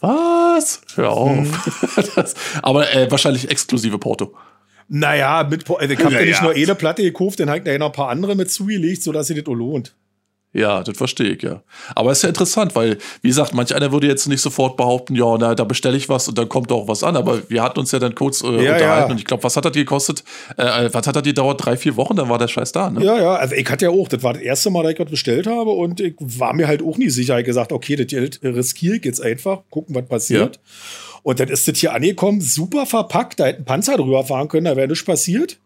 Was? Hör auf. Hm. das, aber äh, wahrscheinlich exklusive Porto. Naja, mit, also ich habe ja, ja nicht nur eine Platte gekauft, dann ich da noch ein paar andere mit zugelegt, sodass sie das auch lohnt. Ja, das verstehe ich, ja. Aber es ist ja interessant, weil, wie gesagt, manch einer würde jetzt nicht sofort behaupten, ja, na, da bestelle ich was und dann kommt auch was an. Aber wir hatten uns ja dann kurz äh, ja, unterhalten ja. und ich glaube, was hat das gekostet? Äh, was hat das gedauert? Drei, vier Wochen, dann war der Scheiß da, ne? Ja, ja, also ich hatte ja auch, das war das erste Mal, dass ich was bestellt habe und ich war mir halt auch nie sicher. Ich habe gesagt, okay, das riskiere ich jetzt einfach, gucken, was passiert. Ja. Und dann ist das hier angekommen, super verpackt, da hätte ein Panzer drüber fahren können, da wäre nichts passiert.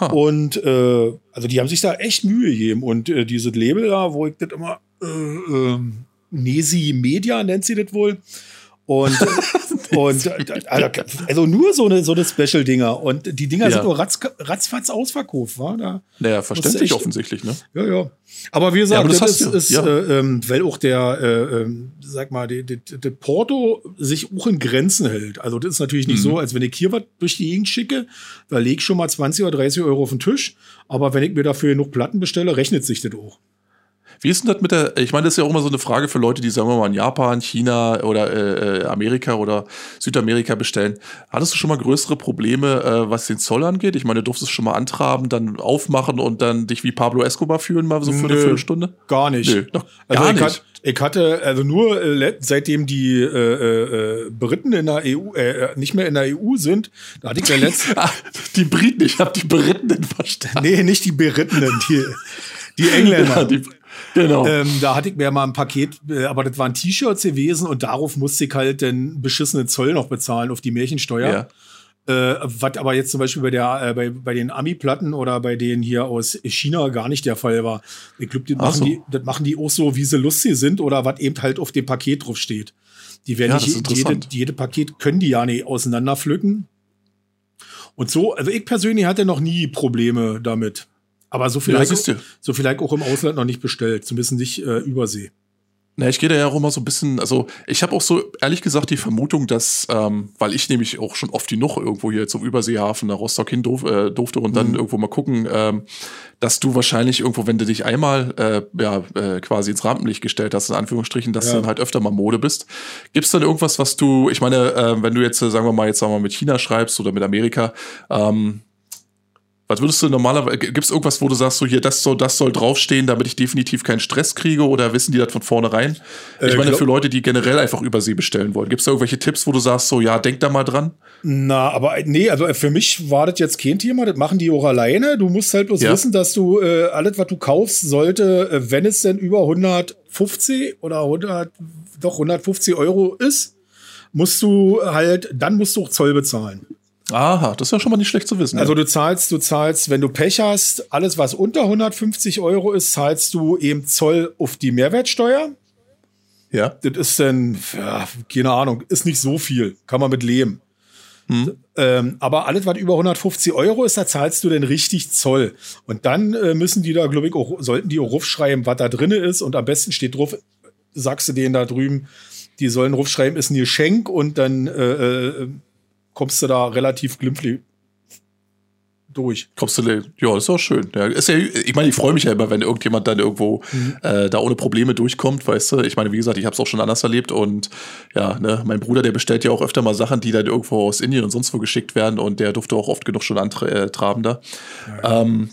Huh. Und äh, also die haben sich da echt Mühe gegeben. Und äh, dieses Label da, wo ich das immer äh, äh, Nesi Media nennt sie das wohl. Und, und also, also, nur so eine, so eine Special-Dinger. Und die Dinger ja. sind nur ratz, ratzfatz ausverkauft, war da. Naja, verständlich offensichtlich, ne? Ja, ja. Aber wie gesagt, ja, aber das, das ist, ja. äh, ähm, weil auch der, äh, äh, sag mal, der Porto sich auch in Grenzen hält. Also das ist natürlich nicht mhm. so, als wenn ich hier was durch die Gegend schicke, da leg ich schon mal 20 oder 30 Euro auf den Tisch. Aber wenn ich mir dafür genug Platten bestelle, rechnet sich das auch. Wie ist denn das mit der, ich meine, das ist ja auch immer so eine Frage für Leute, die, sagen wir mal, in Japan, China oder äh, äh, Amerika oder Südamerika bestellen. Hattest du schon mal größere Probleme, äh, was den Zoll angeht? Ich meine, du durftest schon mal antraben, dann aufmachen und dann dich wie Pablo Escobar fühlen, mal so für Nö, eine Viertelstunde? Gar nicht. Nö, noch also gar ich nicht. Hat, ich hatte also nur äh, seitdem die äh, äh, Briten in der EU äh, nicht mehr in der EU sind, da hatte ich der letzte ah, die Briten, ich habe die Briten verstanden. Nee, nicht die Briten, die die Engländer. Ja, die, Genau. Ähm, da hatte ich mir mal ein Paket, äh, aber das waren T-Shirts gewesen und darauf musste ich halt den beschissenen Zoll noch bezahlen auf die Märchensteuer. Ja. Äh, was aber jetzt zum Beispiel bei, der, äh, bei, bei den Ami-Platten oder bei denen hier aus China gar nicht der Fall war. Ich glaube, das, machen so. die, das machen die auch so, wie sie lustig sind oder was eben halt auf dem Paket drauf steht. Die werden ja, nicht, jede, jede Paket können die ja nicht auseinanderpflücken. Und so, also ich persönlich hatte noch nie Probleme damit. Aber so vielleicht, ja, so vielleicht auch im Ausland noch nicht bestellt, zumindest nicht äh, übersee. Na, ich gehe da ja auch immer so ein bisschen, also ich habe auch so ehrlich gesagt die Vermutung, dass, ähm, weil ich nämlich auch schon oft genug irgendwo hier zum Überseehafen nach Rostock hin durf, äh, durfte und dann mhm. irgendwo mal gucken, ähm, dass du wahrscheinlich irgendwo, wenn du dich einmal äh, ja, äh, quasi ins Rampenlicht gestellt hast, in Anführungsstrichen, dass ja. du dann halt öfter mal Mode bist. Gibt es dann irgendwas, was du, ich meine, äh, wenn du jetzt, äh, sagen wir mal, jetzt sagen wir mal mit China schreibst oder mit Amerika, ähm, was würdest du normalerweise, gibt es irgendwas, wo du sagst, so hier, das soll, das soll draufstehen, damit ich definitiv keinen Stress kriege oder wissen die das von vornherein? Ich äh, meine, für Leute, die generell einfach Übersee bestellen wollen, gibt es da irgendwelche Tipps, wo du sagst, so ja, denk da mal dran? Na, aber nee, also für mich war das jetzt kein Thema, das machen die auch alleine. Du musst halt bloß ja. wissen, dass du äh, alles, was du kaufst, sollte, äh, wenn es denn über 150 oder 100, doch 150 Euro ist, musst du halt, dann musst du auch Zoll bezahlen. Aha, das ist ja schon mal nicht schlecht zu wissen. Also du zahlst, du zahlst, wenn du Pech hast, alles was unter 150 Euro ist, zahlst du eben Zoll auf die Mehrwertsteuer. Ja. Das ist dann, ja, keine Ahnung, ist nicht so viel, kann man mit leben. Hm. Ähm, aber alles, was über 150 Euro ist, da zahlst du dann richtig Zoll. Und dann äh, müssen die da, glaube ich, auch, sollten die auch rufschreiben, was da drin ist. Und am besten steht drauf, sagst du denen da drüben, die sollen rufschreiben, ist ein Geschenk und dann äh, äh, kommst du da relativ glimpflich durch. Kommst du, ja, ist auch schön. Ja, ist ja, ich meine, ich freue mich ja immer, wenn irgendjemand dann irgendwo mhm. äh, da ohne Probleme durchkommt, weißt du. Ich meine, wie gesagt, ich habe es auch schon anders erlebt und ja, ne, mein Bruder, der bestellt ja auch öfter mal Sachen, die dann irgendwo aus Indien und sonst wo geschickt werden und der durfte auch oft genug schon antraben da. Ja. Ähm,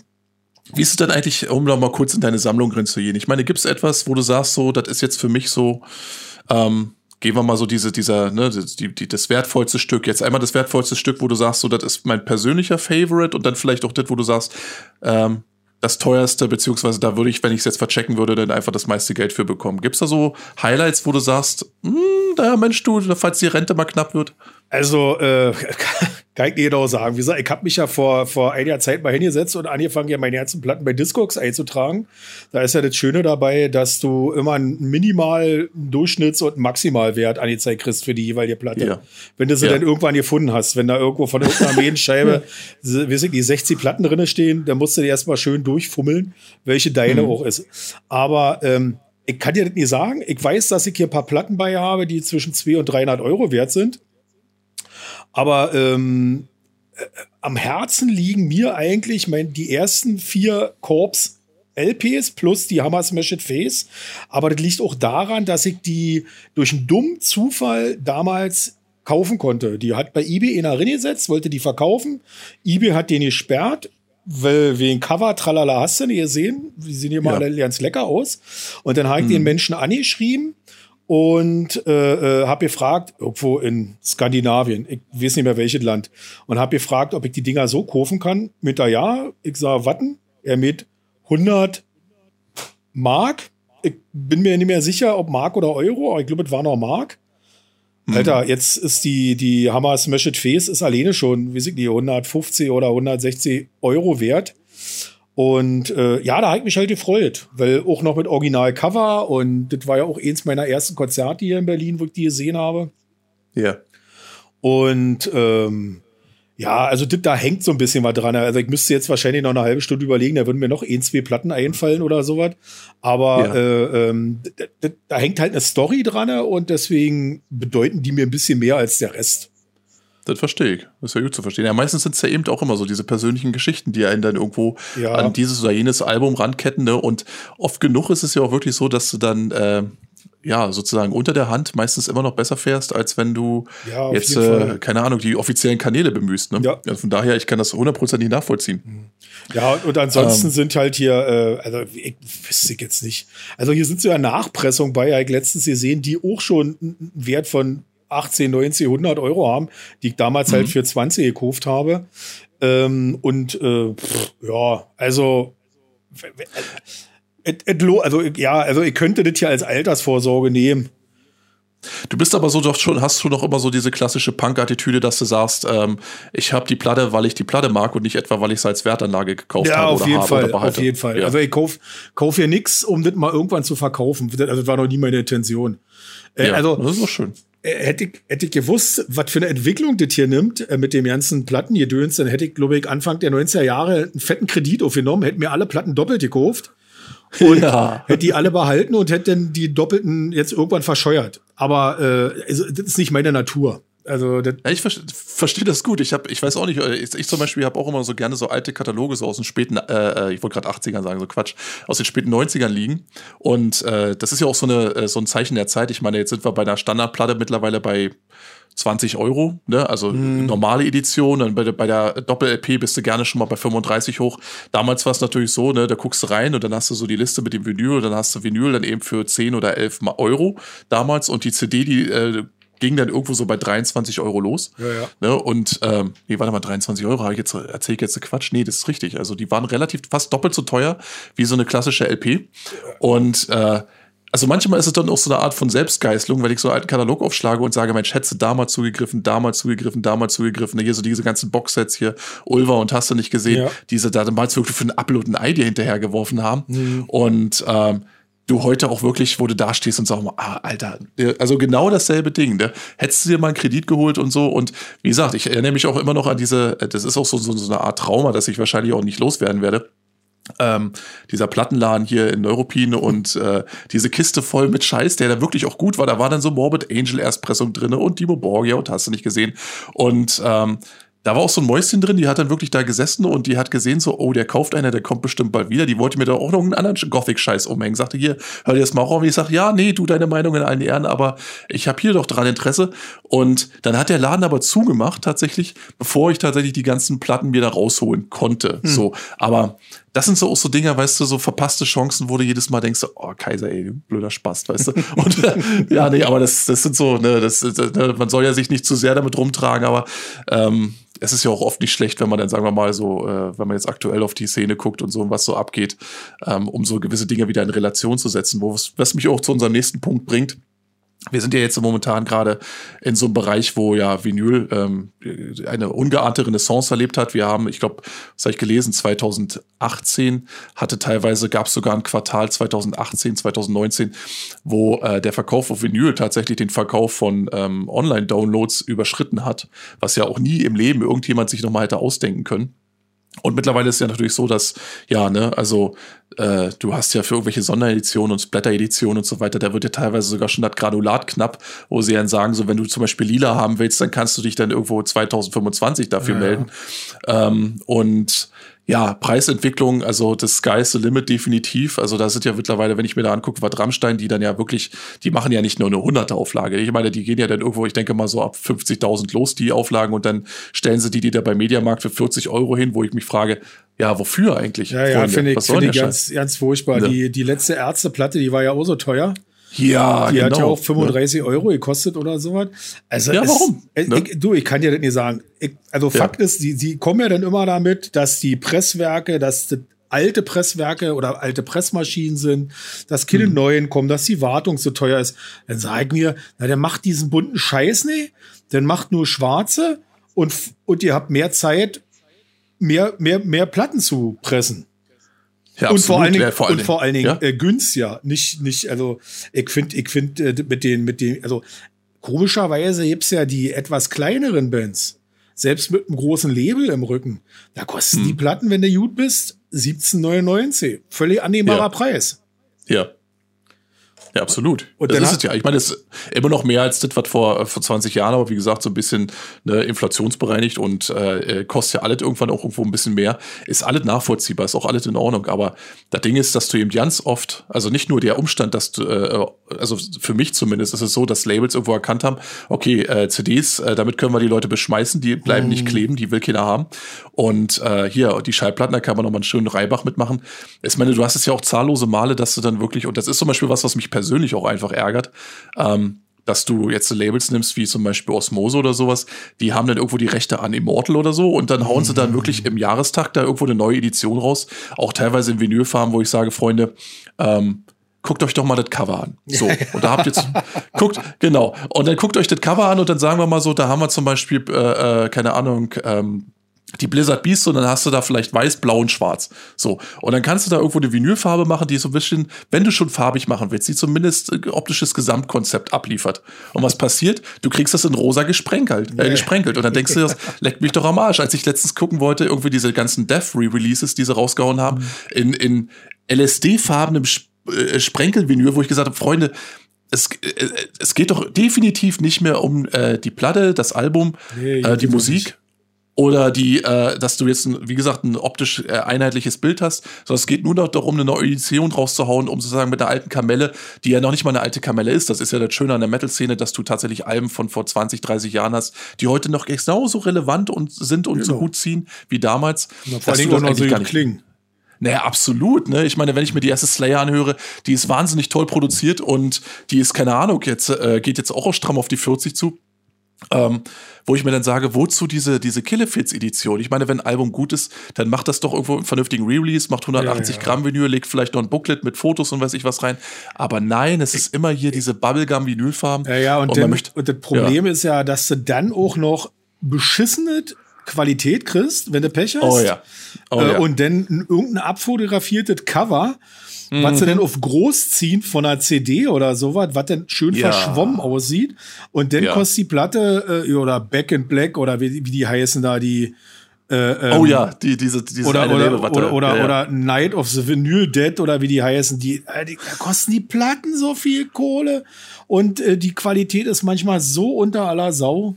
wie ist es denn eigentlich, um noch mal kurz in deine Sammlung reinzugehen? Ich meine, gibt es etwas, wo du sagst, so, das ist jetzt für mich so, ähm, gehen wir mal so diese, dieser, ne, die, die, das wertvollste Stück. Jetzt einmal das wertvollste Stück, wo du sagst, so, das ist mein persönlicher Favorite und dann vielleicht auch das, wo du sagst, ähm, das teuerste, beziehungsweise da würde ich, wenn ich es jetzt verchecken würde, dann einfach das meiste Geld für bekommen. Gibt es da so Highlights, wo du sagst, hm, da Mensch, du, falls die Rente mal knapp wird? Also, äh, Kann ich dir genau sagen. Wie gesagt, ich habe mich ja vor, vor einiger Zeit mal hingesetzt und angefangen, ja meine ganzen Platten bei Discogs einzutragen. Da ist ja das Schöne dabei, dass du immer einen Minimal-, Durchschnitts- und Maximalwert angezeigt kriegst für die jeweilige Platte. Ja. Wenn du sie ja. dann irgendwann gefunden hast, wenn da irgendwo von irgendeiner Armeenscheibe, wie sind die 60 Platten drinne stehen, dann musst du dir erstmal schön durchfummeln, welche deine mhm. auch ist. Aber ähm, ich kann dir das nicht sagen. Ich weiß, dass ich hier ein paar Platten bei habe, die zwischen 200 und 300 Euro wert sind. Aber ähm, äh, am Herzen liegen mir eigentlich mein, die ersten vier Korps LPs plus die Hammer Smash Face. Aber das liegt auch daran, dass ich die durch einen dummen Zufall damals kaufen konnte. Die hat bei eBay in eine gesetzt, wollte die verkaufen. eBay hat den gesperrt, weil wegen Cover, tralala, hast du nicht gesehen. Die sehen hier mal ja. ganz lecker aus. Und dann habe ich hm. den Menschen angeschrieben und äh, äh, habe gefragt, irgendwo in Skandinavien, ich weiß nicht mehr welches Land, und habe gefragt, ob ich die Dinger so kaufen kann. Mit der Ja, ich sage, watten, er mit 100 Mark. Ich bin mir nicht mehr sicher, ob Mark oder Euro, aber ich glaube, es war noch Mark. Mhm. Alter, jetzt ist die, die Hammer Smash It Face ist alleine schon, wie ich die 150 oder 160 Euro wert. Und äh, ja, da habe ich mich halt gefreut, weil auch noch mit Original-Cover und das war ja auch eins meiner ersten Konzerte hier in Berlin, wo ich die gesehen habe. Ja. Und ähm, ja, also das, da hängt so ein bisschen was dran. Also ich müsste jetzt wahrscheinlich noch eine halbe Stunde überlegen, da würden mir noch ein, zwei Platten einfallen oder sowas. Aber ja. äh, ähm, da hängt halt eine Story dran und deswegen bedeuten die mir ein bisschen mehr als der Rest. Das verstehe ich. Das ist ja gut zu verstehen. Ja, meistens sind es ja eben auch immer so diese persönlichen Geschichten, die einen dann irgendwo ja. an dieses oder jenes Album ranketten. Ne? Und oft genug ist es ja auch wirklich so, dass du dann äh, ja sozusagen unter der Hand meistens immer noch besser fährst, als wenn du ja, jetzt, äh, keine Ahnung, die offiziellen Kanäle bemühst. Ne? Ja. Also von daher, ich kann das hundertprozentig nachvollziehen. Mhm. Ja, und ansonsten ähm, sind halt hier, äh, also ich wüsste ich jetzt nicht. Also hier sind so ja Nachpressung bei, ich letztens gesehen, die auch schon einen Wert von 18, 19, 100 Euro haben, die ich damals halt mhm. halt für 20 gekauft habe. Ähm, und äh, pff, ja, also et, also ja, also ich könnte das hier als Altersvorsorge nehmen. Du bist aber so doch schon, hast du noch immer so diese klassische Punk-Attitüde, dass du sagst, ähm, ich habe die Platte, weil ich die Platte mag und nicht etwa, weil ich es als Wertanlage gekauft ja, habe auf oder jeden habe Fall, oder. Auf jeden Fall. Ja. Also ich kauf, kauf hier nichts, um das mal irgendwann zu verkaufen. Also das war noch nie meine Intention. Äh, ja, also, das ist doch schön. Äh, hätte ich, hätte ich gewusst, was für eine Entwicklung das hier nimmt äh, mit dem ganzen Plattengedöns, dann hätte ich, glaube ich, Anfang der 90er Jahre einen fetten Kredit aufgenommen, hätte mir alle Platten doppelt gekauft und ja. hätte die alle behalten und hätte dann die doppelten jetzt irgendwann verscheuert. Aber äh, das ist nicht meine Natur. Also ja, ich verstehe das gut. Ich habe, ich weiß auch nicht, äh, ich, ich zum Beispiel habe auch immer so gerne so alte Kataloge so aus den späten, äh, äh ich wollte gerade 80ern sagen, so Quatsch, aus den späten 90ern liegen. Und äh, das ist ja auch so eine äh, so ein Zeichen der Zeit. Ich meine, jetzt sind wir bei einer Standardplatte mittlerweile bei 20 Euro, ne? also hm. normale Edition. Dann bei der, bei der Doppel-LP bist du gerne schon mal bei 35 hoch. Damals war es natürlich so, ne? da guckst du rein und dann hast du so die Liste mit dem Vinyl und dann hast du Vinyl dann eben für 10 oder 11 Euro damals und die CD, die äh, ging dann irgendwo so bei 23 Euro los. Ja, ja. Ne? Und ähm, nee, warte mal, 23 Euro, ich jetzt, erzähle ich jetzt Quatsch? Nee, das ist richtig. Also die waren relativ fast doppelt so teuer wie so eine klassische LP. Und äh, also manchmal ist es dann auch so eine Art von Selbstgeißelung, weil ich so einen alten Katalog aufschlage und sage, Mensch, hättest du damals zugegriffen, damals zugegriffen, damals zugegriffen. Hier so diese ganzen Boxsets hier, Ulva und hast du nicht gesehen, ja. diese da damals wirklich für ein Upload ein Ei dir hinterhergeworfen haben. Mhm. Und ähm, du heute auch wirklich, wo du da stehst und sagst, ah, Alter, also genau dasselbe Ding, ne? Hättest du dir mal einen Kredit geholt und so und wie gesagt, ich erinnere mich auch immer noch an diese, das ist auch so, so, so eine Art Trauma, dass ich wahrscheinlich auch nicht loswerden werde. Ähm, dieser Plattenladen hier in Neuruppin und äh, diese Kiste voll mit Scheiß, der da wirklich auch gut war. Da war dann so Morbid Angel Erstpressung drinne und Dimo Borgia und hast du nicht gesehen. Und ähm, da war auch so ein Mäuschen drin, die hat dann wirklich da gesessen und die hat gesehen, so, oh, der kauft einer, der kommt bestimmt bald wieder. Die wollte mir da auch noch einen anderen Gothic-Scheiß umhängen. Sagte hier, hör dir das mal auf. Ich sag, ja, nee, du deine Meinung in allen Ehren, aber ich habe hier doch dran Interesse. Und dann hat der Laden aber zugemacht, tatsächlich, bevor ich tatsächlich die ganzen Platten mir da rausholen konnte. Hm. So, aber das sind so auch so Dinger, weißt du, so verpasste Chancen, wo du jedes Mal denkst, oh, Kaiser, ey, blöder Spaß, weißt du. Und ja, nee, aber das, das sind so, ne, das, das, ne, man soll ja sich nicht zu sehr damit rumtragen, aber ähm, es ist ja auch oft nicht schlecht, wenn man dann, sagen wir mal, so, äh, wenn man jetzt aktuell auf die Szene guckt und so, was so abgeht, ähm, um so gewisse Dinge wieder in Relation zu setzen, wo was mich auch zu unserem nächsten Punkt bringt. Wir sind ja jetzt momentan gerade in so einem Bereich, wo ja Vinyl ähm, eine ungeahnte Renaissance erlebt hat. Wir haben, ich glaube, was habe ich gelesen, 2018 hatte teilweise, gab es sogar ein Quartal 2018, 2019, wo äh, der Verkauf auf Vinyl tatsächlich den Verkauf von ähm, Online-Downloads überschritten hat, was ja auch nie im Leben irgendjemand sich nochmal hätte ausdenken können. Und mittlerweile ist es ja natürlich so, dass, ja, ne, also äh, du hast ja für irgendwelche Sondereditionen und Splatter-Editionen und so weiter, da wird ja teilweise sogar schon das Granulat knapp, wo sie dann sagen, so wenn du zum Beispiel lila haben willst, dann kannst du dich dann irgendwo 2025 dafür ja. melden. Ähm, und ja, Preisentwicklung, also das Sky's the Limit definitiv. Also da sind ja mittlerweile, wenn ich mir da angucke, was Rammstein, die dann ja wirklich, die machen ja nicht nur eine 100er Auflage. Ich meine, die gehen ja dann irgendwo, ich denke mal so ab 50.000 los, die Auflagen und dann stellen sie die, die da beim Mediamarkt für 40 Euro hin, wo ich mich frage, ja, wofür eigentlich? Ja, ja, finde ich, find ich ganz, ganz furchtbar. Ja. Die, die letzte Ärzteplatte, die war ja auch so teuer. Ja, die genau. hat ja auch 35 ne? Euro gekostet oder sowas. Also ja, es, warum? Ne? Ich, du, ich kann dir das nicht sagen. Ich, also ja. Fakt ist, die, die kommen ja dann immer damit, dass die Presswerke, dass das alte Presswerke oder alte Pressmaschinen sind, dass keine hm. neuen kommen, dass die Wartung so teuer ist. Dann sag ich mir, na, der macht diesen bunten Scheiß nicht, dann macht nur schwarze und, und ihr habt mehr Zeit, mehr, mehr, mehr Platten zu pressen. Ja, und, vor allen Dingen, vor allen und vor allen Dingen ja? äh, günstiger. Nicht, nicht, also ich finde, ich finde äh, mit den, mit den, also komischerweise gibt's ja die etwas kleineren Bands, selbst mit einem großen Label im Rücken. Da kosten hm. die Platten, wenn du gut bist, 17,99. Völlig annehmbarer ja. Preis. Ja. Ja, absolut. Und das ist es ja. Ich meine, es ist immer noch mehr als das, was vor, vor 20 Jahren, aber wie gesagt, so ein bisschen ne, inflationsbereinigt und äh, äh, kostet ja alles irgendwann auch irgendwo ein bisschen mehr. Ist alles nachvollziehbar, ist auch alles in Ordnung. Aber das Ding ist, dass du eben ganz oft, also nicht nur der Umstand, dass du, äh, also für mich zumindest ist es so, dass Labels irgendwo erkannt haben, okay, äh, CDs, äh, damit können wir die Leute beschmeißen, die bleiben mm. nicht mhm. kleben, die will keiner haben. Und äh, hier, die Schallplatten, da kann man nochmal einen schönen Reibach mitmachen. Ich meine, du hast es ja auch zahllose Male, dass du dann wirklich, und das ist zum Beispiel was, was mich persönlich persönlich auch einfach ärgert. Ähm, dass du jetzt Labels nimmst, wie zum Beispiel Osmose oder sowas, die haben dann irgendwo die Rechte an Immortal oder so und dann hauen mhm. sie dann wirklich im Jahrestag da irgendwo eine neue Edition raus. Auch teilweise in Vinylfarben, wo ich sage, Freunde, ähm, guckt euch doch mal das Cover an. So, und da habt ihr jetzt, guckt, genau, und dann guckt euch das Cover an und dann sagen wir mal so, da haben wir zum Beispiel, äh, äh, keine Ahnung, ähm, die Blizzard Beast und dann hast du da vielleicht weiß, blau und schwarz. So. Und dann kannst du da irgendwo eine Vinylfarbe machen, die so ein bisschen, wenn du schon farbig machen willst, die zumindest äh, optisches Gesamtkonzept abliefert. Und was passiert? Du kriegst das in rosa gesprenkelt, äh, gesprenkelt. Und dann denkst du das, leckt mich doch am Arsch. Als ich letztens gucken wollte, irgendwie diese ganzen Death Re-Releases, die sie rausgehauen haben, mhm. in, in LSD-farbenem äh, Sprenkelvinyl, wo ich gesagt habe, Freunde, es, äh, es geht doch definitiv nicht mehr um äh, die Platte, das Album, nee, äh, die Musik. Oder die, äh, dass du jetzt, wie gesagt, ein optisch äh, einheitliches Bild hast, sondern es geht nur noch darum, eine neue Edition rauszuhauen, um sozusagen mit der alten Kamelle, die ja noch nicht mal eine alte Kamelle ist. Das ist ja das Schöne an der Metal-Szene, dass du tatsächlich Alben von vor 20, 30 Jahren hast, die heute noch genauso relevant und sind und genau. so gut ziehen wie damals. Na, vor allem auch noch so klingen. Naja, absolut. Ne? Ich meine, wenn ich mir die erste Slayer anhöre, die ist wahnsinnig toll produziert und die ist, keine Ahnung, jetzt äh, geht jetzt auch stramm auf die 40 zu. Ähm, wo ich mir dann sage, wozu diese, diese Killefits-Edition? Ich meine, wenn ein Album gut ist, dann macht das doch irgendwo einen vernünftigen Re-Release, macht 180 ja, ja. Gramm Vinyl, legt vielleicht noch ein Booklet mit Fotos und weiß ich was rein. Aber nein, es ist immer hier diese Bubblegum-Vinylfarben. Ja, ja, und, und, denn, möchte, und das Problem ja. ist ja, dass du dann auch noch beschissene Qualität kriegst, wenn du Pech hast. Oh ja. Oh, äh, ja. Und dann irgendein abfotografiertes Cover mhm. was sie denn auf groß ziehen von einer CD oder sowas, was denn schön ja. verschwommen aussieht. Und dann ja. kostet die Platte, äh, oder Back in Black oder wie, wie die heißen da, die äh, ähm, oh ja, die, diese, diese oder, oder, oder, oder, ja, oder, Night of the Vinyl Dead oder wie die heißen, die, äh, die da kosten die Platten so viel Kohle und äh, die Qualität ist manchmal so unter aller Sau.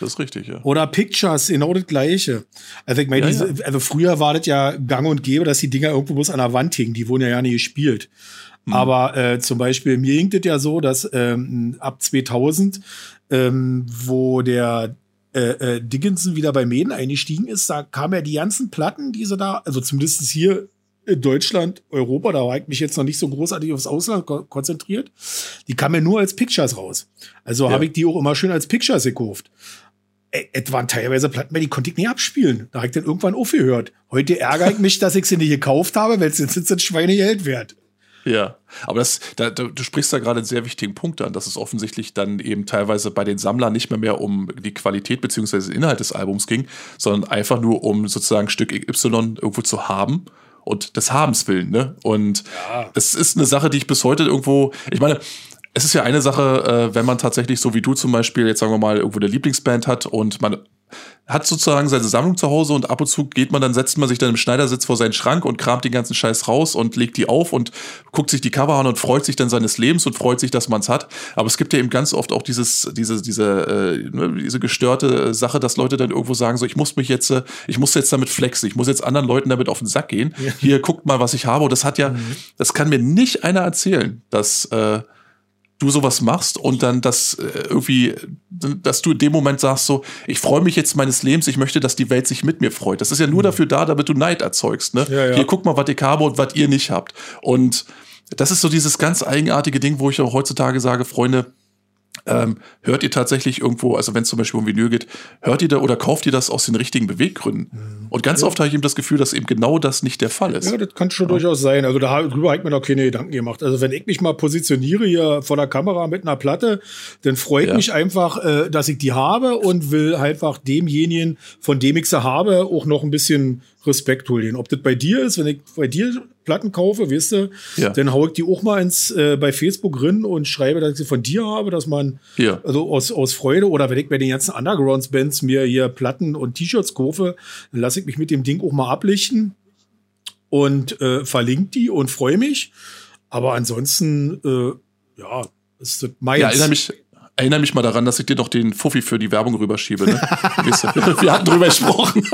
Das ist richtig, ja. Oder Pictures, genau das gleiche. Also ich meine, ja, ja. also früher war das ja gang und gäbe, dass die Dinger irgendwo bloß an der Wand hingen. Die wurden ja ja nie gespielt. Mhm. Aber äh, zum Beispiel, mir ging das ja so, dass ähm, ab 2000, ähm, wo der äh, äh, Dickinson wieder bei Mäden eingestiegen ist, da kamen ja die ganzen Platten, die sie da, also zumindest hier in Deutschland, Europa, da war ich mich jetzt noch nicht so großartig aufs Ausland ko konzentriert, die kamen ja nur als Pictures raus. Also ja. habe ich die auch immer schön als Pictures gekauft es waren teilweise Platten, die konnte ich nicht abspielen. Da habe ich dann irgendwann aufgehört. Heute ärgere ich mich, dass ich sie nicht gekauft habe, weil es jetzt ein Schweinegeld wert. Ja, aber das, da, du sprichst da gerade einen sehr wichtigen Punkt an, dass es offensichtlich dann eben teilweise bei den Sammlern nicht mehr mehr um die Qualität beziehungsweise den Inhalt des Albums ging, sondern einfach nur um sozusagen Stück Y irgendwo zu haben und des Habens willen. Ne? Und ja. es ist eine Sache, die ich bis heute irgendwo, ich meine, es ist ja eine Sache, äh, wenn man tatsächlich so wie du zum Beispiel jetzt sagen wir mal irgendwo eine Lieblingsband hat und man hat sozusagen seine Sammlung zu Hause und ab und zu geht man dann, setzt man sich dann im Schneidersitz vor seinen Schrank und kramt den ganzen Scheiß raus und legt die auf und guckt sich die Cover an und freut sich dann seines Lebens und freut sich, dass man es hat. Aber es gibt ja eben ganz oft auch dieses, diese, diese, äh, ne, diese gestörte Sache, dass Leute dann irgendwo sagen, so, ich muss mich jetzt, äh, ich muss jetzt damit flexen, ich muss jetzt anderen Leuten damit auf den Sack gehen. Ja. Hier, guckt mal, was ich habe. Und das hat ja, mhm. das kann mir nicht einer erzählen, dass, äh, du sowas machst und dann das äh, irgendwie, dass du in dem Moment sagst so, ich freue mich jetzt meines Lebens, ich möchte, dass die Welt sich mit mir freut. Das ist ja nur mhm. dafür da, damit du Neid erzeugst. Ne? Ja, ja. Hier guck mal, was ich habe und was ihr nicht habt. Und das ist so dieses ganz eigenartige Ding, wo ich auch heutzutage sage, Freunde, ähm, hört ihr tatsächlich irgendwo, also wenn es zum Beispiel um Vinyl geht, hört ihr da oder kauft ihr das aus den richtigen Beweggründen? Mhm. Und ganz ja. oft habe ich eben das Gefühl, dass eben genau das nicht der Fall ist. Ja, das kann schon ja. durchaus sein. Also darüber habe ich mir noch keine Gedanken gemacht. Also wenn ich mich mal positioniere hier vor der Kamera mit einer Platte, dann freut ja. mich einfach, äh, dass ich die habe und will einfach demjenigen, von dem ich sie habe, auch noch ein bisschen Respekt holen. Ob das bei dir ist, wenn ich bei dir Platten kaufe, weißt du, ja. dann hau ich die auch mal ins, äh, bei Facebook rein und schreibe, dass ich sie von dir habe, dass man, ja. also aus, aus Freude oder wenn ich bei den ganzen Undergrounds-Bands mir hier Platten und T-Shirts kaufe, dann lasse ich mich mit dem Ding auch mal ablichten und äh, verlinke die und freue mich. Aber ansonsten, äh, ja, ist das meins. Ja, erinnere mich, erinnere mich mal daran, dass ich dir doch den Fuffi für die Werbung rüberschiebe. Ne? Wir hatten drüber gesprochen.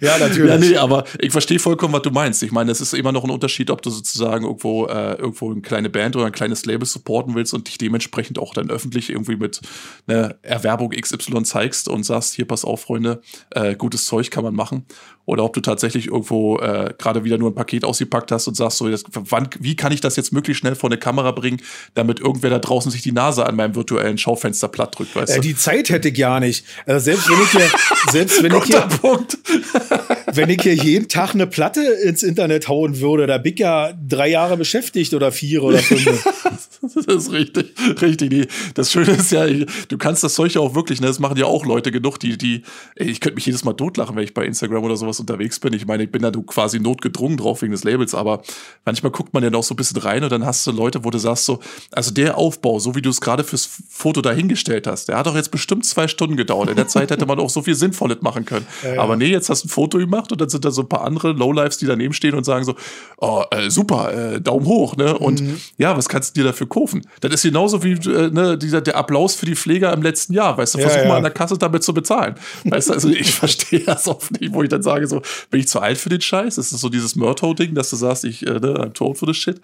Ja, natürlich. Ja, nee, aber ich verstehe vollkommen, was du meinst. Ich meine, es ist immer noch ein Unterschied, ob du sozusagen irgendwo, äh, irgendwo eine kleine Band oder ein kleines Label supporten willst und dich dementsprechend auch dann öffentlich irgendwie mit einer Erwerbung XY zeigst und sagst, hier, pass auf, Freunde, äh, gutes Zeug kann man machen oder ob du tatsächlich irgendwo äh, gerade wieder nur ein Paket ausgepackt hast und sagst so, jetzt, wann, wie kann ich das jetzt möglichst schnell vor eine Kamera bringen, damit irgendwer da draußen sich die Nase an meinem virtuellen Schaufenster platt drückt, weißt äh, du? Die Zeit hätte ich ja nicht. Also selbst wenn ich hier, selbst wenn ich hier, wenn ich hier jeden Tag eine Platte ins Internet hauen würde, da bin ich ja drei Jahre beschäftigt oder vier oder fünf. das ist richtig, richtig. Das Schöne ist ja, du kannst das Zeug ja auch wirklich, ne, das machen ja auch Leute genug, die, die, ich könnte mich jedes Mal totlachen, wenn ich bei Instagram oder sowas unterwegs bin. Ich meine, ich bin da quasi notgedrungen drauf wegen des Labels, aber manchmal guckt man ja noch so ein bisschen rein und dann hast du Leute, wo du sagst so, also der Aufbau, so wie du es gerade fürs Foto dahingestellt hast, der hat doch jetzt bestimmt zwei Stunden gedauert. In der Zeit hätte man auch so viel Sinnvolles machen können. Ja, ja. Aber nee, jetzt hast du ein Foto gemacht und dann sind da so ein paar andere Lowlifes, die daneben stehen und sagen so, oh, äh, super, äh, Daumen hoch, ne? Und mhm. ja, was kannst du dir dafür kaufen? Das ist genauso wie äh, ne, dieser, der Applaus für die Pfleger im letzten Jahr, weißt du, versuch ja, mal an der Kasse damit zu bezahlen. Weißt du, also ich verstehe das oft nicht, wo ich dann sage so, bin ich zu alt für den Scheiß? Ist das so dieses Murto-Ding, dass du sagst, ich, äh, ne, I'm tot for the shit?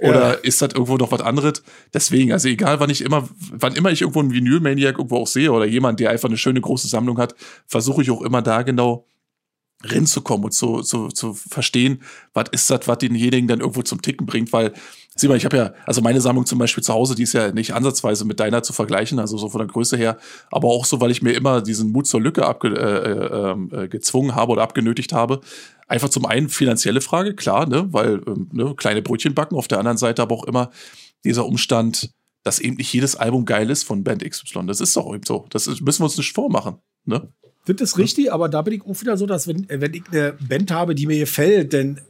Oder ist das irgendwo noch was anderes? Deswegen, also egal, wann ich immer, wann immer ich irgendwo einen Vinyl-Maniac irgendwo auch sehe oder jemand, der einfach eine schöne große Sammlung hat, versuche ich auch immer da genau reinzukommen und zu, zu, zu verstehen, was ist das, was denjenigen dann irgendwo zum Ticken bringt, weil, sieh mal, ich habe ja, also meine Sammlung zum Beispiel zu Hause, die ist ja nicht ansatzweise mit deiner zu vergleichen, also so von der Größe her, aber auch so, weil ich mir immer diesen Mut zur Lücke abge, äh, ähm, äh, gezwungen habe oder abgenötigt habe. Einfach zum einen finanzielle Frage, klar, ne, weil ähm, ne, kleine Brötchen backen, auf der anderen Seite aber auch immer dieser Umstand, dass eben nicht jedes Album geil ist von Band XY. Das ist doch eben so. Das müssen wir uns nicht vormachen. Ne? Das ist richtig, aber da bin ich auch wieder so, dass wenn, wenn ich eine Band habe, die mir gefällt, dann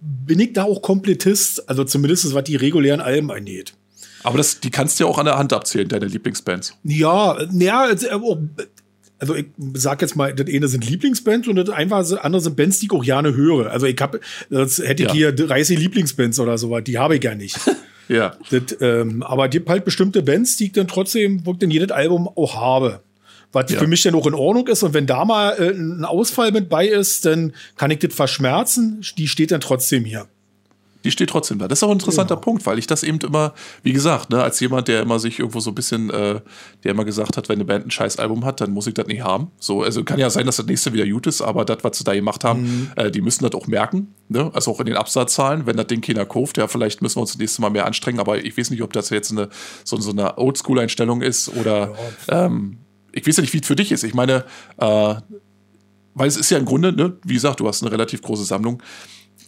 bin ich da auch Komplettist, also zumindest was die regulären Alben angeht. Aber das, die kannst du ja auch an der Hand abzählen, deine Lieblingsbands. Ja, naja, also, äh, also ich sag jetzt mal, das eine sind Lieblingsbands und das einfach andere sind Bands, die ich auch gerne höre. Also ich habe, das hätte ich ja. hier 30 Lieblingsbands oder so, die habe ich ja nicht. ja. Das, ähm, aber die halt bestimmte Bands, die ich dann trotzdem, wo ich dann jedes Album auch habe was ja. für mich dann auch in Ordnung ist. Und wenn da mal äh, ein Ausfall mit bei ist, dann kann ich das verschmerzen. Die steht dann trotzdem hier. Die steht trotzdem da. Das ist auch ein interessanter genau. Punkt, weil ich das eben immer, wie gesagt, ne, als jemand, der immer sich irgendwo so ein bisschen, äh, der immer gesagt hat, wenn eine Band ein scheiß Album hat, dann muss ich das nicht haben. So, also kann ja sein, dass das nächste wieder gut ist, aber das, was sie da gemacht haben, mhm. äh, die müssen das auch merken. Ne? Also auch in den Absatzzahlen, wenn das Ding keiner kauft, ja, vielleicht müssen wir uns das nächste Mal mehr anstrengen, aber ich weiß nicht, ob das jetzt eine, so, so eine Oldschool-Einstellung ist oder ja. ähm, ich weiß ja nicht, wie es für dich ist. Ich meine, äh, weil es ist ja im Grunde, ne, wie gesagt, du hast eine relativ große Sammlung.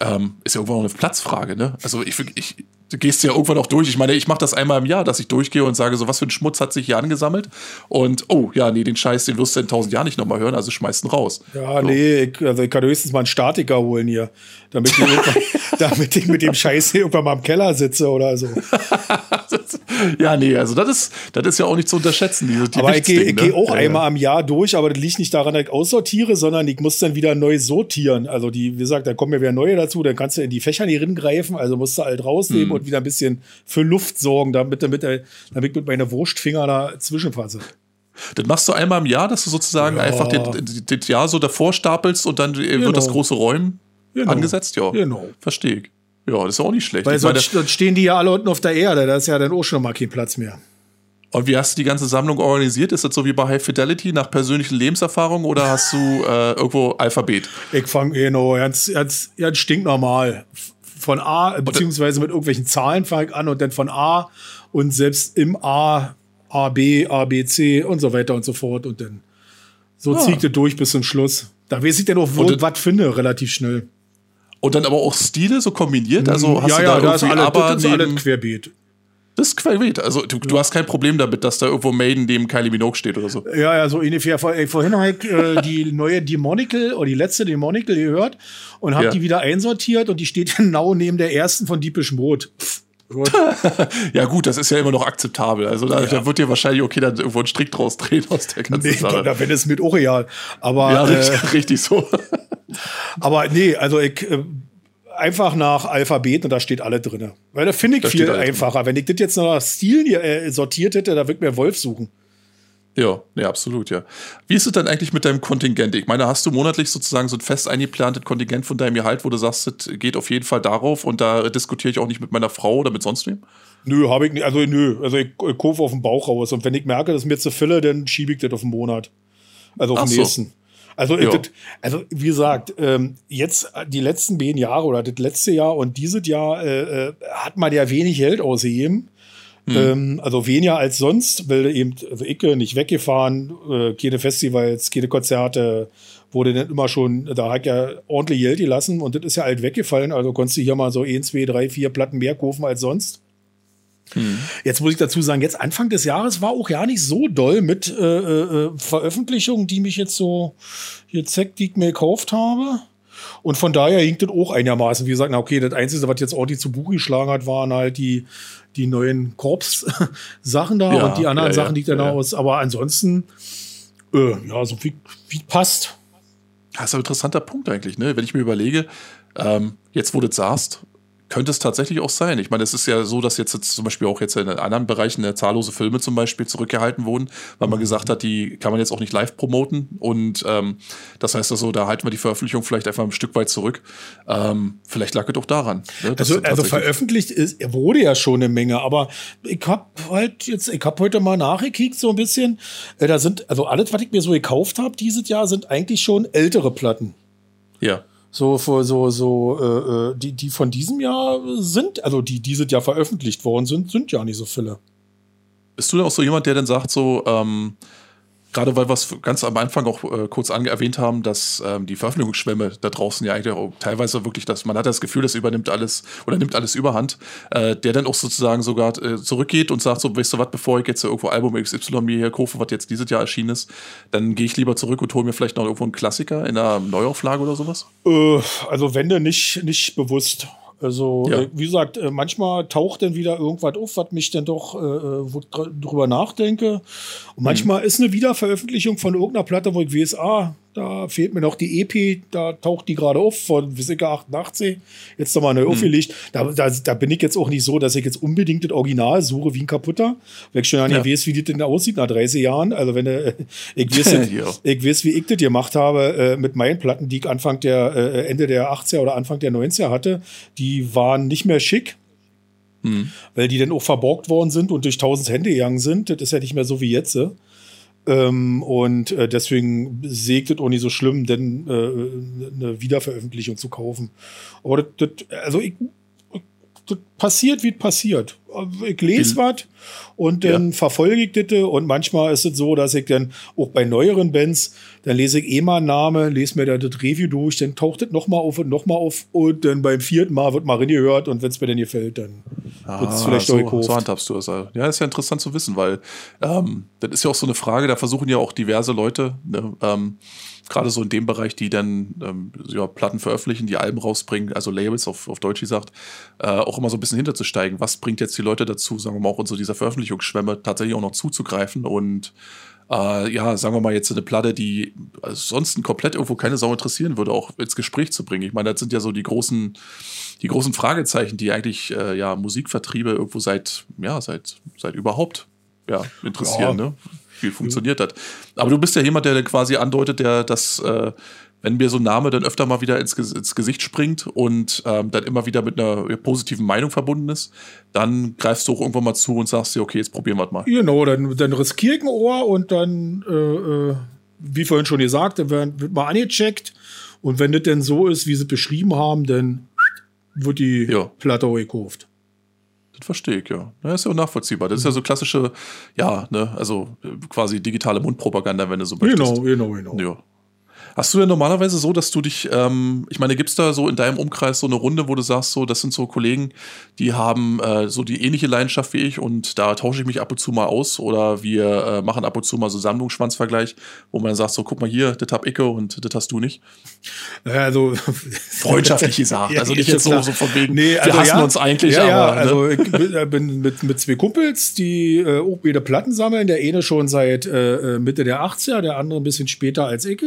ähm, ist ja irgendwann auch eine Platzfrage, ne? Also ich, ich du gehst ja irgendwann auch durch. Ich meine, ich mache das einmal im Jahr, dass ich durchgehe und sage, so was für ein Schmutz hat sich hier angesammelt. Und oh, ja, nee, den Scheiß, den wirst du in tausend Jahren nicht nochmal hören, also schmeißt ihn raus. Ja, so. nee, ich, also ich kann höchstens mal einen Statiker holen hier, damit ich, damit ich mit dem Scheiß hier irgendwann mal im Keller sitze oder so. ja, nee, also das ist, das ist ja auch nicht zu unterschätzen. Diese, die aber ich gehe ne? geh auch ja, einmal ja. am Jahr durch, aber das liegt nicht daran, dass ich aussortiere, sondern ich muss dann wieder neu sortieren. Also die, wie gesagt, da kommen ja wieder neue dazu, dann kannst du in die Fächer nicht greifen, also musst du halt rausnehmen hm. Und wieder ein bisschen für Luft sorgen, damit, damit, damit ich mit meiner Wurstfinger da zwischenfasse. Das machst du einmal im Jahr, dass du sozusagen ja. einfach das Jahr so davor stapelst und dann genau. wird das große Räumen genau. angesetzt? Ja, genau. verstehe ich. Ja, das ist auch nicht schlecht. Weil sonst, sonst stehen die ja alle unten auf der Erde, da ist ja dann auch schon mal kein Platz mehr. Und wie hast du die ganze Sammlung organisiert? Ist das so wie bei High Fidelity nach persönlichen Lebenserfahrungen oder hast du äh, irgendwo Alphabet? Ich fange genau ganz, ganz, ganz stinknormal von A, beziehungsweise mit irgendwelchen Zahlen fange ich an und dann von A und selbst im A, A, B, A, B, C und so weiter und so fort und dann so ah. zieht er durch bis zum Schluss. Da weiß ich dann auch, wo ich was finde, relativ schnell. Und dann aber auch Stile so kombiniert? Also hast ja, du ja, da da ist alle, aber das ist alles querbeet. Das ist querbeet. Also du, ja. du, hast kein Problem damit, dass da irgendwo Maiden neben Kylie Minogue steht oder so. Ja, ja, so ungefähr. Vor, vorhin habe ich äh, die neue Demonical oder die letzte Demonical gehört und habe ja. die wieder einsortiert und die steht genau neben der ersten von Deepish Mode. ja gut, das ist ja immer noch akzeptabel. Also da, ja. da wird dir wahrscheinlich okay dann irgendwo ein Strick draus drehen aus der ganzen nee, Sache. Da wenn es mit Oreal. Aber ja, richtig, äh, richtig so. aber nee, also ich äh, einfach nach Alphabet und da steht alle drin. Weil da finde ich da viel einfacher. Drin. Wenn ich das jetzt nach Stil äh, sortiert hätte, da würde ich mir Wolf suchen. Ja, ja, absolut, ja. Wie ist es denn eigentlich mit deinem Kontingent? Ich meine, hast du monatlich sozusagen so ein fest eingeplantes Kontingent von deinem Gehalt, wo du sagst, das geht auf jeden Fall darauf und da diskutiere ich auch nicht mit meiner Frau oder mit sonst wem? Nö, habe ich nicht. Also, nö. Also, ich, ich kaufe auf den Bauch raus und wenn ich merke, dass mir zu viele, dann schiebe ich das auf den Monat. Also auf Ach den nächsten. So. Also, das, also wie gesagt, ähm, jetzt die letzten beiden Jahre oder das letzte Jahr und dieses Jahr äh, äh, hat man ja wenig Geld ausgegeben. Hm. Ähm, also weniger als sonst, weil eben, also ich nicht weggefahren, äh, keine Festivals, keine Konzerte, wurde dann immer schon, da hat ja ordentlich Geld gelassen und das ist ja halt weggefallen. Also konntest du hier mal so ein, zwei, drei, vier Platten mehr kaufen als sonst. Hm. Jetzt muss ich dazu sagen, jetzt Anfang des Jahres war auch ja nicht so doll mit äh, äh, Veröffentlichungen, die mich jetzt so hier zeigt, die ich mir gekauft habe. Und von daher hinkt das auch einigermaßen. Wie gesagt, na okay, das Einzige, was jetzt Audi zu Buch geschlagen hat, waren halt die, die neuen Korps-Sachen da ja, und die anderen ja, Sachen, die ich dann ja. aus. Aber ansonsten, äh, ja, so wie, wie passt. Das ist ein interessanter Punkt eigentlich, ne? Wenn ich mir überlege, ähm, jetzt wo du sagst, könnte es tatsächlich auch sein. Ich meine, es ist ja so, dass jetzt, jetzt zum Beispiel auch jetzt in anderen Bereichen äh, zahllose Filme zum Beispiel zurückgehalten wurden, weil man gesagt hat, die kann man jetzt auch nicht live promoten. Und ähm, das heißt also, da halten wir die Veröffentlichung vielleicht einfach ein Stück weit zurück. Ähm, vielleicht lag es doch daran. Ne, also, also veröffentlicht ist, wurde ja schon eine Menge, aber ich habe halt jetzt, ich habe heute mal nachgekickt so ein bisschen. Äh, da sind, also alles, was ich mir so gekauft habe dieses Jahr, sind eigentlich schon ältere Platten. Ja so so so äh, äh, die die von diesem Jahr sind, also die dieses Jahr veröffentlicht worden sind, sind ja nicht so viele. Bist du auch so jemand, der dann sagt so ähm, gerade weil wir es ganz am Anfang auch äh, kurz erwähnt haben, dass ähm, die Veröffentlichungsschwemme da draußen ja eigentlich auch teilweise wirklich, dass man hat das Gefühl, das übernimmt alles oder nimmt alles überhand, äh, der dann auch sozusagen sogar äh, zurückgeht und sagt so, weißt du was, bevor ich jetzt irgendwo Album XY mir hier kaufe, was jetzt dieses Jahr erschienen ist, dann gehe ich lieber zurück und hole mir vielleicht noch irgendwo einen Klassiker in einer Neuauflage oder sowas? Äh, also wenn du nicht, nicht bewusst. Also, ja. äh, wie gesagt, äh, manchmal taucht dann wieder irgendwas auf, was mich dann doch, äh, äh wo ich drüber nachdenke. Und manchmal mhm. ist eine Wiederveröffentlichung von irgendeiner Platte, wo ich weiß, ah, da fehlt mir noch die EP, da taucht die gerade auf von Wisika 88. Jetzt nochmal neu hm. aufgelegt. Da, da, da, bin ich jetzt auch nicht so, dass ich jetzt unbedingt das Original suche wie ein kaputter. Weil ich schon ja nicht weiß, wie das denn aussieht nach 30 Jahren. Also wenn äh, ich weiß, ich weiß, wie ich das gemacht habe äh, mit meinen Platten, die ich Anfang der, äh, Ende der 80er oder Anfang der 90er hatte, die waren nicht mehr schick. Hm. Weil die dann auch verborgt worden sind und durch tausend Hände gegangen sind. Das ist ja nicht mehr so wie jetzt. Ähm, und äh, deswegen sägt es auch nicht so schlimm, denn äh, eine Wiederveröffentlichung zu kaufen. Aber das, das, also ich, passiert, wie es passiert. Ich lese was und dann ja. verfolge ich das und manchmal ist es so, dass ich dann auch bei neueren Bands, dann lese ich eh mal einen Namen, lese mir da das Review durch, dann taucht das nochmal auf und nochmal auf und dann beim vierten Mal wird mal reingehört und wenn es mir dann gefällt, dann ah, wird es vielleicht so, gekauft. So handhabst du es. Also. Ja, ist ja interessant zu wissen, weil ähm, das ist ja auch so eine Frage, da versuchen ja auch diverse Leute, ne, ähm, gerade so in dem Bereich, die dann ähm, ja, Platten veröffentlichen, die Alben rausbringen, also Labels auf, auf Deutsch gesagt, äh, auch immer so ein bisschen hinterzusteigen. Was bringt jetzt die Leute dazu, sagen wir mal, auch in so dieser Veröffentlichungsschwemme tatsächlich auch noch zuzugreifen und äh, ja, sagen wir mal jetzt eine Platte, die ansonsten komplett irgendwo keine Sau interessieren würde, auch ins Gespräch zu bringen. Ich meine, das sind ja so die großen, die großen Fragezeichen, die eigentlich äh, ja Musikvertriebe irgendwo seit, ja, seit, seit überhaupt ja, interessieren, ja. ne? Wie funktioniert das? Aber du bist ja jemand, der quasi andeutet, der das, äh, wenn mir so ein Name dann öfter mal wieder ins, ins Gesicht springt und ähm, dann immer wieder mit einer positiven Meinung verbunden ist, dann greifst du auch irgendwann mal zu und sagst dir, okay, jetzt probieren wir es mal. Genau, dann, dann riskier ich ein Ohr und dann, äh, äh, wie vorhin schon gesagt, dann wird, mal angecheckt und wenn das denn so ist, wie sie beschrieben haben, dann wird die ja. Platte gekauft. Das verstehe ich, ja. Das ist ja auch nachvollziehbar. Das ist ja so klassische, ja, ne, also äh, quasi digitale Mundpropaganda, wenn du so möchtest. Genau, genau, genau. Ja. Hast du denn normalerweise so, dass du dich, ähm, ich meine, gibt es da so in deinem Umkreis so eine Runde, wo du sagst, so, das sind so Kollegen, die haben äh, so die ähnliche Leidenschaft wie ich und da tausche ich mich ab und zu mal aus oder wir äh, machen ab und zu mal so Sammlungsschwanzvergleich, wo man sagt, so, guck mal hier, das hab ich und das hast du nicht. Also freundschaftlich gesagt, also nicht jetzt so, so von wegen, nee, also wir hassen ja, uns eigentlich, ja, ja, aber. Ne? Also ich äh, bin mit, mit zwei Kumpels, die äh, auch wieder Platten sammeln, der eine schon seit äh, äh Mitte der 80er, der andere ein bisschen später als ich.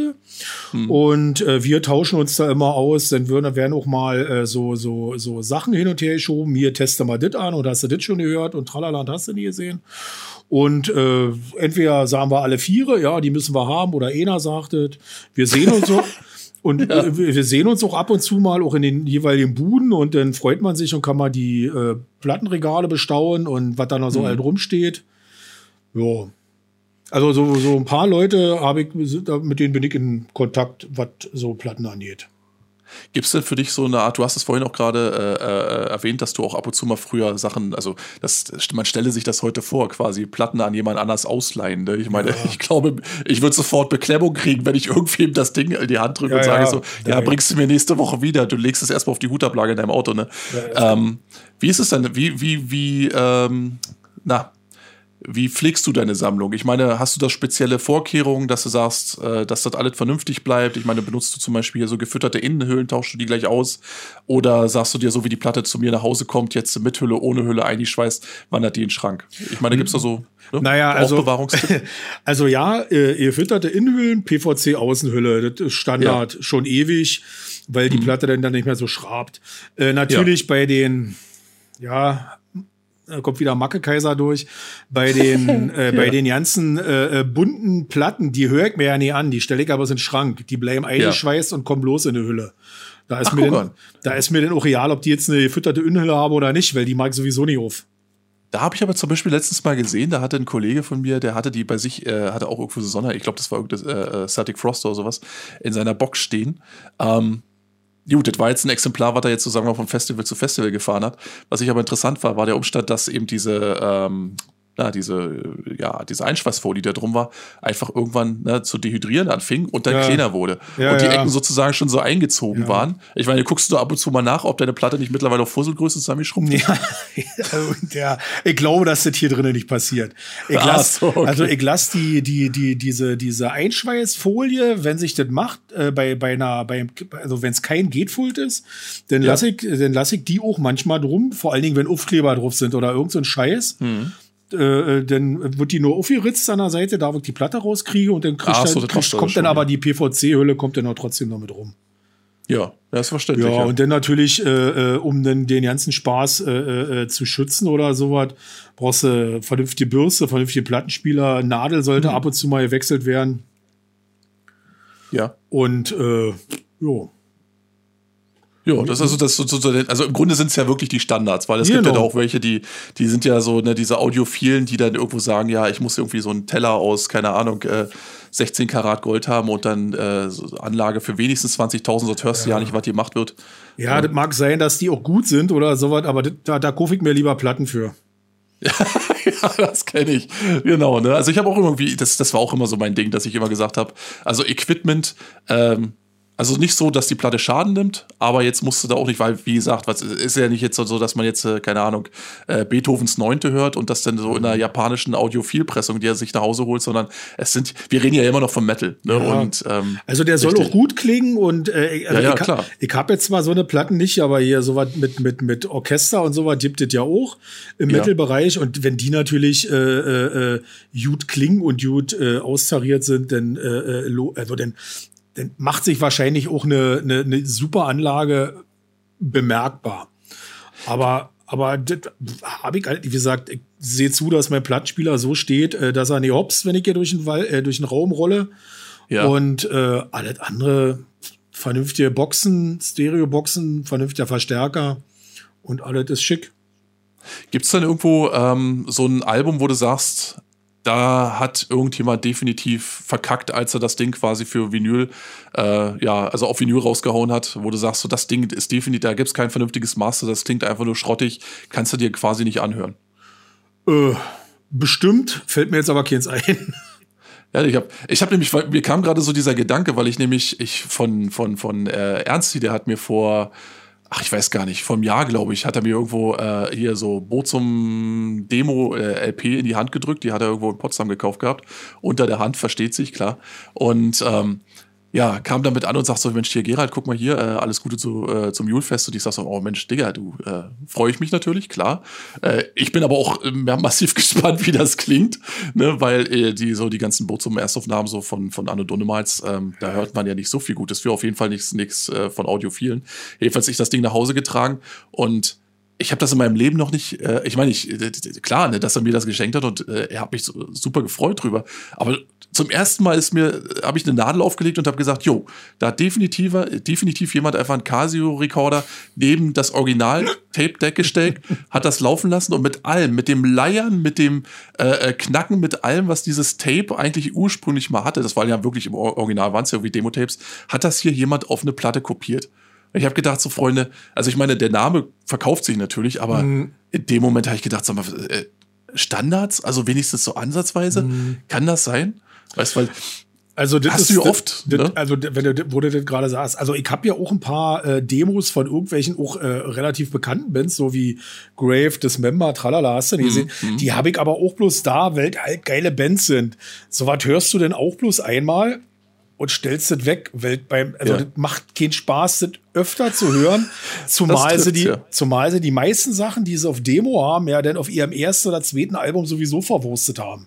Hm. Und äh, wir tauschen uns da immer aus. Dann würden, werden auch mal äh, so, so, so Sachen hin und her geschoben. Hier teste mal das an oder hast du das schon gehört und tralala hast du nie gesehen. Und äh, entweder sagen wir alle Viere, ja, die müssen wir haben, oder einer sagt es. Wir sehen uns so. Und ja. wir sehen uns auch ab und zu mal auch in den jeweiligen Buden und dann freut man sich und kann mal die äh, Plattenregale bestaunen und was da noch so mhm. alt rumsteht. Ja, also so, so ein paar Leute habe ich, mit denen bin ich in Kontakt, was so Platten angeht. Gibt es denn für dich so eine Art, du hast es vorhin auch gerade äh, äh, erwähnt, dass du auch ab und zu mal früher Sachen, also das, man stelle sich das heute vor, quasi Platten an jemand anders ausleihen. Ne? Ich meine, ja. ich glaube, ich würde sofort Beklemmung kriegen, wenn ich irgendwem das Ding in die Hand drücke ja, und sage ja. so, ja, bringst du mir nächste Woche wieder, du legst es erstmal auf die Hutablage in deinem Auto. Ne? Ähm, wie ist es denn, wie, wie, wie, ähm, na, wie pflegst du deine Sammlung? Ich meine, hast du da spezielle Vorkehrungen, dass du sagst, äh, dass das alles vernünftig bleibt? Ich meine, benutzt du zum Beispiel hier so gefütterte Innenhüllen, tauschst du die gleich aus? Oder sagst du dir, so wie die Platte zu mir nach Hause kommt, jetzt mit Hülle, ohne Hülle eingeschweißt, wandert die in den Schrank? Ich meine, gibt's da so ne? naja, also, also ja, äh, gefütterte Innenhüllen, PVC-Außenhülle, das ist Standard ja. schon ewig, weil die mhm. Platte dann, dann nicht mehr so schrabt. Äh, natürlich ja. bei den ja, kommt wieder Macke Kaiser durch. Bei den, äh, bei den ganzen äh, äh, bunten Platten, die höre ich mir ja nie an, die stelle ich aber in den Schrank. Die bleiben eingeschweißt ja. und kommen bloß in eine Hülle. Da ist, Ach, mir denn, da ist mir denn auch real, ob die jetzt eine gefütterte Innenhülle haben oder nicht, weil die mag ich sowieso nicht auf. Da habe ich aber zum Beispiel letztens mal gesehen, da hatte ein Kollege von mir, der hatte die bei sich, äh, hatte auch irgendwo so Sonder, ich glaube, das war irgendein äh, äh, Static Frost oder sowas, in seiner Box stehen. Ähm, Gut, das war jetzt ein Exemplar, was er jetzt sozusagen von Festival zu Festival gefahren hat. Was ich aber interessant war, war der Umstand, dass eben diese ähm, na, diese, ja, diese Einschweißfolie, die da drum war, einfach irgendwann ne, zu dehydrieren anfing und dann ja. kleiner wurde. Ja, und die ja. Ecken sozusagen schon so eingezogen waren. Ich meine, guckst du ab und zu mal nach, ob deine Platte nicht mittlerweile auf Fusselgröße zusammengeschrumpft ist? Ja, ich glaube, dass das hier drinnen nicht passiert. Ich lass, so, okay. Also ich lasse die, die, die, diese, diese Einschweißfolie, wenn sich das macht, äh, bei, bei einer, bei, also wenn es kein Gatefold ist, dann lasse ich, dann lasse ich die auch manchmal drum, vor allen Dingen, wenn Aufkleber drauf sind oder irgend so ein Scheiß. Mhm äh, dann wird die nur aufgeritzt an der Seite, da wo ich die Platte rauskriege und dann kriegt ah, so, dann, kommt, dann aber die PVC-Hülle kommt dann auch trotzdem noch mit rum. Ja, das ist verständlich. Ja, ja. und dann natürlich, äh, äh, um dann den ganzen Spaß äh, äh, zu schützen oder sowas, brauchst du vernünftige Bürste, vernünftige Plattenspieler, Nadel sollte mhm. ab und zu mal gewechselt werden. Ja. Und äh, jo. Ja, das ist also das so, so, also im Grunde sind es ja wirklich die Standards, weil es genau. gibt ja genau. auch welche, die die sind ja so ne, diese Audiophilen, die dann irgendwo sagen, ja, ich muss irgendwie so einen Teller aus keine Ahnung äh, 16 Karat Gold haben und dann äh, Anlage für wenigstens 20.000, sonst hörst du ja. ja nicht, was gemacht wird. Ja, ja, das mag sein, dass die auch gut sind oder sowas, aber das, da, da kaufe ich mir lieber Platten für. ja, das kenne ich. Genau, ne? Also ich habe auch irgendwie, das, das war auch immer so mein Ding, dass ich immer gesagt habe, also Equipment, ähm, also nicht so, dass die Platte Schaden nimmt, aber jetzt musst du da auch nicht, weil, wie gesagt, was ist ja nicht jetzt so, dass man jetzt, äh, keine Ahnung, äh, Beethovens Neunte hört und das dann so in einer japanischen Audiophilpressung, die er sich nach Hause holt, sondern es sind, wir reden ja immer noch vom Metal. Ne? Ja. Und, ähm, also der soll richtig. auch gut klingen und äh, also ja, ja, ich, klar. ich habe jetzt zwar so eine Platten nicht, aber hier sowas mit, mit, mit Orchester und sowas gibt es ja auch im ja. Metal-Bereich und wenn die natürlich äh, äh, äh gut klingen und gut äh, austariert sind, dann, äh also dann dann macht sich wahrscheinlich auch eine, eine, eine super Anlage bemerkbar. Aber, aber das habe ich halt, wie gesagt, ich sehe zu, dass mein Plattspieler so steht, äh, dass er nicht hops, wenn ich hier durch den, Wall, äh, durch den Raum rolle. Ja. Und äh, alles andere, vernünftige Boxen, Stereo-Boxen, vernünftiger Verstärker und alles ist schick. Gibt es dann irgendwo ähm, so ein Album, wo du sagst, da hat irgendjemand definitiv verkackt, als er das Ding quasi für Vinyl, äh, ja, also auf Vinyl rausgehauen hat, wo du sagst, so das Ding ist definitiv, da gibt es kein vernünftiges Master, das klingt einfach nur schrottig, kannst du dir quasi nicht anhören. Äh, bestimmt, fällt mir jetzt aber keins ein. Ja, ich habe ich hab nämlich, mir kam gerade so dieser Gedanke, weil ich nämlich, ich von, von, von äh, Ernsti, der hat mir vor, ach, ich weiß gar nicht, vom Jahr, glaube ich, hat er mir irgendwo äh, hier so Bozum Demo äh, LP in die Hand gedrückt. Die hat er irgendwo in Potsdam gekauft gehabt. Unter der Hand, versteht sich, klar. Und ähm, ja, kam damit an und sagt so, Mensch, hier Gerald, guck mal hier, äh, alles Gute zu, äh, zum Julfest. Und ich sag so, oh Mensch, Digga, du, äh, freue ich mich natürlich, klar. Äh, ich bin aber auch äh, massiv gespannt, wie das klingt, ne, weil äh, die so die ganzen Bootsum Erstaufnahmen so von, von Anno Dunnemals, ähm, da hört man ja nicht so viel Gutes für, auf jeden Fall nichts nichts äh, von Audiophilen. Jedenfalls ich das Ding nach Hause getragen und ich habe das in meinem Leben noch nicht, äh, ich meine, ich, äh, klar, ne, dass er mir das geschenkt hat und äh, er hat mich so, super gefreut drüber. Aber zum ersten Mal ist mir, habe ich eine Nadel aufgelegt und habe gesagt, jo, da hat definitiv, definitiv jemand einfach einen Casio-Recorder neben das Original-Tape-Deck gestellt, hat das laufen lassen und mit allem, mit dem Leiern, mit dem äh, äh, Knacken, mit allem, was dieses Tape eigentlich ursprünglich mal hatte, das war ja wirklich im Original, waren es ja wie Demo-Tapes, hat das hier jemand auf eine Platte kopiert. Ich habe gedacht, so Freunde, also ich meine, der Name verkauft sich natürlich, aber mhm. in dem Moment habe ich gedacht, sag mal, äh, Standards, also wenigstens so ansatzweise, mhm. kann das sein? Weißt du, weil also das hast ist, du ja oft, das, ne? also wenn du, wo du das gerade sagst, also ich habe ja auch ein paar äh, Demos von irgendwelchen auch äh, relativ bekannten Bands, so wie Grave, Dismember, Tralala, hast du die gesehen? Mhm. Die habe ich aber auch bloß da, weil halt geile Bands sind. So was hörst du denn auch bloß einmal und stellst das weg. Weil beim, also ja. das macht keinen Spaß, das öfter zu hören. Zumal sie die, ja. zumal sie die meisten Sachen, die sie auf Demo haben, ja dann auf ihrem ersten oder zweiten Album sowieso verwurstet haben.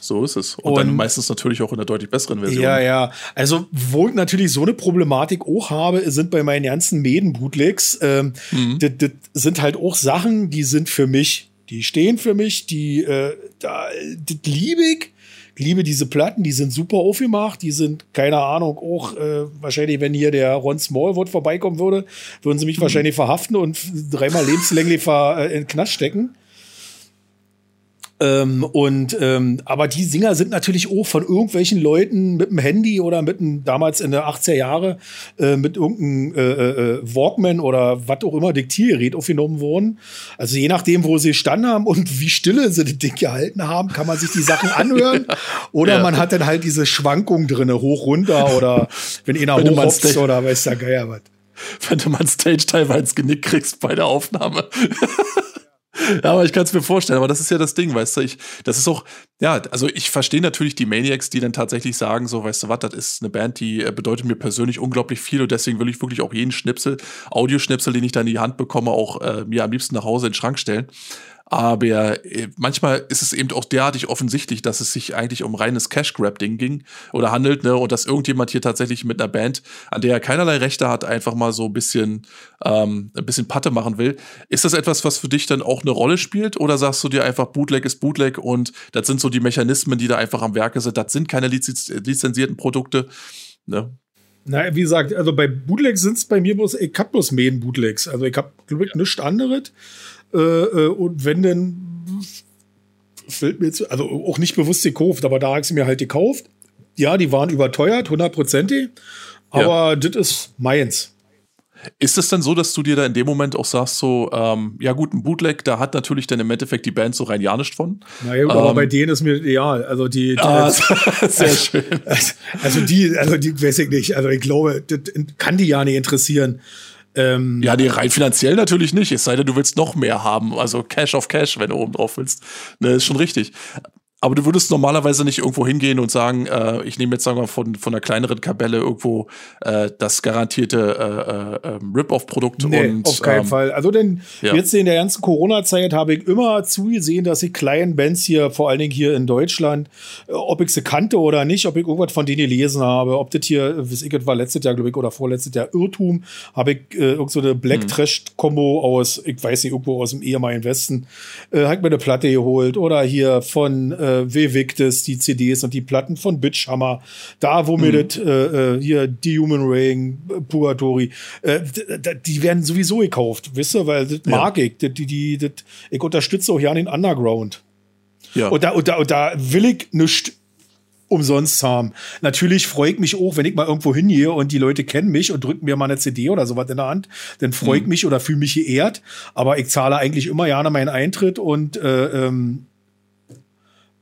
So ist es. Und, und, dann meistens natürlich auch in einer deutlich besseren Version. Ja, ja. Also, wo ich natürlich so eine Problematik auch habe, sind bei meinen ganzen Meden-Bootlegs, ähm, mhm. das, das sind halt auch Sachen, die sind für mich, die stehen für mich, die, äh, da, das liebe ich liebe diese Platten, die sind super aufgemacht, die sind, keine Ahnung, auch äh, wahrscheinlich, wenn hier der Ron Smallwood vorbeikommen würde, würden sie mich mhm. wahrscheinlich verhaften und dreimal lebenslänglich äh, in den Knast stecken. Ähm, und ähm, aber die Singer sind natürlich auch von irgendwelchen Leuten mit dem Handy oder mit einem, damals in der 80er Jahre äh, mit irgendeinem äh, äh, äh, Walkman oder was auch immer Diktiergerät aufgenommen worden. Also je nachdem, wo sie standen haben und wie stille sie das Ding gehalten haben, kann man sich die Sachen anhören. oder ja. man hat dann halt diese Schwankung drinne, hoch runter oder wenn einer hochhopst oder weiß der Geier was. Wenn du mal Stage teilweise ins Genick kriegst bei der Aufnahme. Ja, aber ich kann es mir vorstellen, aber das ist ja das Ding, weißt du, ich, das ist auch, ja, also ich verstehe natürlich die Maniacs, die dann tatsächlich sagen, so, weißt du was, das ist eine Band, die äh, bedeutet mir persönlich unglaublich viel und deswegen will ich wirklich auch jeden Schnipsel, Audioschnipsel, den ich dann in die Hand bekomme, auch äh, mir am liebsten nach Hause in den Schrank stellen. Aber äh, manchmal ist es eben auch derartig offensichtlich, dass es sich eigentlich um reines Cash-Grab-Ding ging oder handelt, ne? Und dass irgendjemand hier tatsächlich mit einer Band, an der er keinerlei Rechte hat, einfach mal so ein bisschen, ähm, ein bisschen Patte machen will. Ist das etwas, was für dich dann auch eine Rolle spielt? Oder sagst du dir einfach, Bootleg ist Bootleg und das sind so die Mechanismen, die da einfach am Werke sind? Das sind keine lizenz lizenzierten Produkte. Ne? Naja, wie gesagt, also bei Bootlegs sind es bei mir bloß, ich hab bloß Main Bootlegs. Also ich hab, glaube ich, ja. nichts anderes. Äh, äh, und wenn denn fällt mir jetzt, also auch nicht bewusst gekauft, aber da habe ich sie mir halt gekauft. Ja, die waren überteuert, hundertprozentig. Aber ja. das ist meins. Ist es dann so, dass du dir da in dem Moment auch sagst, so, ähm, ja gut, ein Bootleg, da hat natürlich dann im Endeffekt die Band so rein ja nicht von. Naja, ähm, aber bei denen ist mir ideal. Also die, die ah, sehr schön. Also die, also die weiß ich nicht. Also ich glaube, das kann die ja nicht interessieren. Ähm, ja, die rein finanziell natürlich nicht, es sei denn, du willst noch mehr haben. Also Cash of Cash, wenn du oben drauf willst. Ne, ist schon richtig. Aber du würdest normalerweise nicht irgendwo hingehen und sagen, äh, ich nehme jetzt sagen wir von von einer kleineren Kabelle irgendwo äh, das garantierte äh, äh, ähm, Rip-Off-Produkt nee, und auf keinen ähm, Fall. Also denn ja. jetzt in der ganzen Corona-Zeit habe ich immer zugesehen, dass ich kleinen Bands hier, vor allen Dingen hier in Deutschland, äh, ob ich sie kannte oder nicht, ob ich irgendwas von denen gelesen habe, ob das hier, weiß ich, das war letztes Jahr glaube ich oder vorletztes Jahr Irrtum, habe ich äh, irgend so eine Black hm. Trash Combo aus, ich weiß nicht irgendwo aus dem ehemaligen Westen, äh, habe ich mir eine Platte geholt oder hier von äh, äh, Vevictus, die CDs und die Platten von Bitchhammer, da wo mir mhm. das äh, äh, hier die Human Ring, Purgatory, äh, die werden sowieso gekauft, wisst ihr, weil das mag ja. ich, die, die, das, ich unterstütze auch ja den Underground. Ja. Und da, und da, und da will ich nichts umsonst haben. Natürlich freue ich mich auch, wenn ich mal irgendwo hingehe und die Leute kennen mich und drücken mir mal eine CD oder sowas in der Hand, dann freue ich mhm. mich oder fühle mich geehrt. Aber ich zahle eigentlich immer gerne meinen Eintritt und äh, ähm,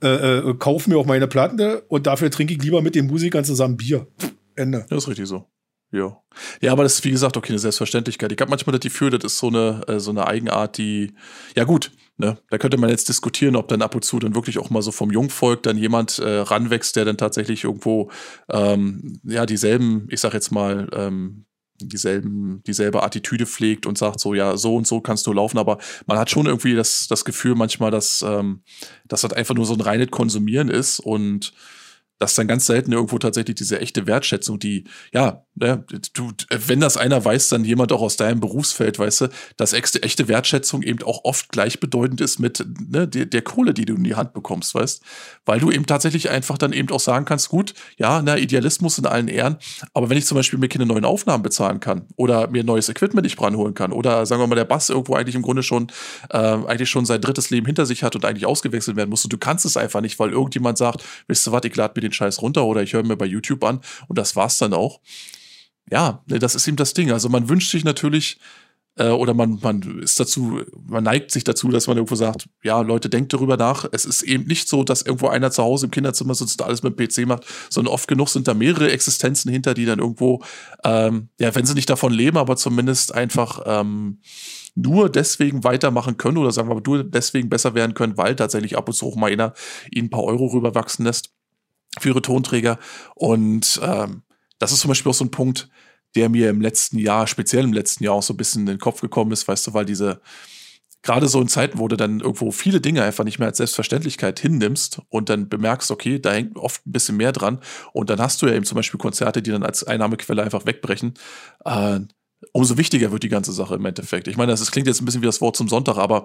äh, äh, kauf mir auch meine Platten und dafür trinke ich lieber mit den Musikern zusammen Bier. Ende. Das ist richtig so. Ja. Ja, aber das ist wie gesagt okay eine Selbstverständlichkeit. Ich habe manchmal das Gefühl, das ist so eine, äh, so eine Eigenart, die, ja gut, ne, da könnte man jetzt diskutieren, ob dann ab und zu dann wirklich auch mal so vom Jungvolk dann jemand äh, ranwächst, der dann tatsächlich irgendwo ähm, ja dieselben, ich sag jetzt mal, ähm, dieselben, dieselbe Attitüde pflegt und sagt so, ja, so und so kannst du laufen, aber man hat schon irgendwie das, das Gefühl manchmal, dass, ähm, dass das einfach nur so ein reines Konsumieren ist und dass dann ganz selten irgendwo tatsächlich diese echte Wertschätzung, die, ja, ne, du, wenn das einer weiß, dann jemand auch aus deinem Berufsfeld, weißt du, dass echte, echte Wertschätzung eben auch oft gleichbedeutend ist mit ne, der, der Kohle, die du in die Hand bekommst, weißt? Weil du eben tatsächlich einfach dann eben auch sagen kannst, gut, ja, na, Idealismus in allen Ehren, aber wenn ich zum Beispiel mir keine neuen Aufnahmen bezahlen kann oder mir neues Equipment nicht ranholen kann oder sagen wir mal, der Bass irgendwo eigentlich im Grunde schon, äh, eigentlich schon sein drittes Leben hinter sich hat und eigentlich ausgewechselt werden muss und du kannst es einfach nicht, weil irgendjemand sagt, wisst du was, ich lade mir den Scheiß runter oder ich höre mir bei YouTube an und das war's dann auch. Ja, ne, das ist eben das Ding. Also man wünscht sich natürlich, äh, oder man, man ist dazu, man neigt sich dazu, dass man irgendwo sagt, ja, Leute, denkt darüber nach. Es ist eben nicht so, dass irgendwo einer zu Hause im Kinderzimmer sitzt und alles mit dem PC macht, sondern oft genug sind da mehrere Existenzen hinter, die dann irgendwo, ähm, ja, wenn sie nicht davon leben, aber zumindest einfach ähm, nur deswegen weitermachen können oder sagen wir mal, nur deswegen besser werden können, weil tatsächlich ab und zu auch mal einer ihnen ein paar Euro rüberwachsen lässt für ihre Tonträger. Und ähm, das ist zum Beispiel auch so ein Punkt, der mir im letzten Jahr, speziell im letzten Jahr auch so ein bisschen in den Kopf gekommen ist, weißt du, weil diese, gerade so in Zeiten, wo du dann irgendwo viele Dinge einfach nicht mehr als Selbstverständlichkeit hinnimmst und dann bemerkst, okay, da hängt oft ein bisschen mehr dran und dann hast du ja eben zum Beispiel Konzerte, die dann als Einnahmequelle einfach wegbrechen. Äh, umso wichtiger wird die ganze Sache im Endeffekt. Ich meine, das klingt jetzt ein bisschen wie das Wort zum Sonntag, aber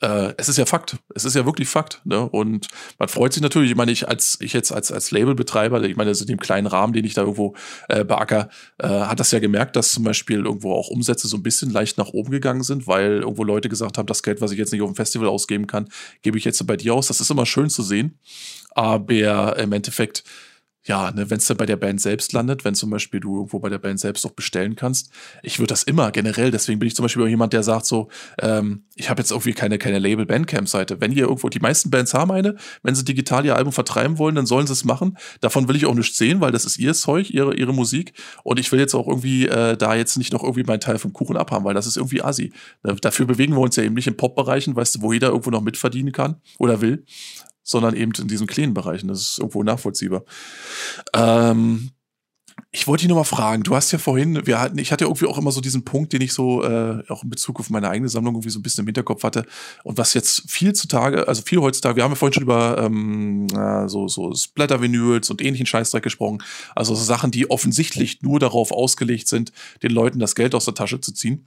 äh, es ist ja Fakt. Es ist ja wirklich Fakt. Ne? Und man freut sich natürlich, ich meine, ich als ich jetzt als als Labelbetreiber, ich meine, das in dem kleinen Rahmen, den ich da irgendwo äh, beacker, äh, hat das ja gemerkt, dass zum Beispiel irgendwo auch Umsätze so ein bisschen leicht nach oben gegangen sind, weil irgendwo Leute gesagt haben, das Geld, was ich jetzt nicht auf dem Festival ausgeben kann, gebe ich jetzt bei dir aus. Das ist immer schön zu sehen. Aber im Endeffekt ja, ne, wenn es dann bei der Band selbst landet, wenn zum Beispiel du irgendwo bei der Band selbst auch bestellen kannst, ich würde das immer generell, deswegen bin ich zum Beispiel auch jemand, der sagt so, ähm, ich habe jetzt irgendwie keine, keine Label-Bandcamp-Seite. Wenn ihr irgendwo, die meisten Bands haben eine, wenn sie digital ihr Album vertreiben wollen, dann sollen sie es machen. Davon will ich auch nichts sehen, weil das ist ihr Zeug, ihre, ihre Musik. Und ich will jetzt auch irgendwie äh, da jetzt nicht noch irgendwie meinen Teil vom Kuchen abhaben, weil das ist irgendwie assi. Ne, dafür bewegen wir uns ja eben nicht in Pop-Bereichen, weißt du, wo jeder irgendwo noch mitverdienen kann oder will sondern eben in diesen kleinen Bereichen. Das ist irgendwo nachvollziehbar. Ähm, ich wollte dich noch mal fragen, du hast ja vorhin, wir hatten, ich hatte ja irgendwie auch immer so diesen Punkt, den ich so äh, auch in Bezug auf meine eigene Sammlung irgendwie so ein bisschen im Hinterkopf hatte und was jetzt viel zutage, also viel heutzutage, wir haben ja vorhin schon über ähm, äh, so, so Splatter-Vinyls und ähnlichen Scheißdreck gesprochen, also so Sachen, die offensichtlich nur darauf ausgelegt sind, den Leuten das Geld aus der Tasche zu ziehen.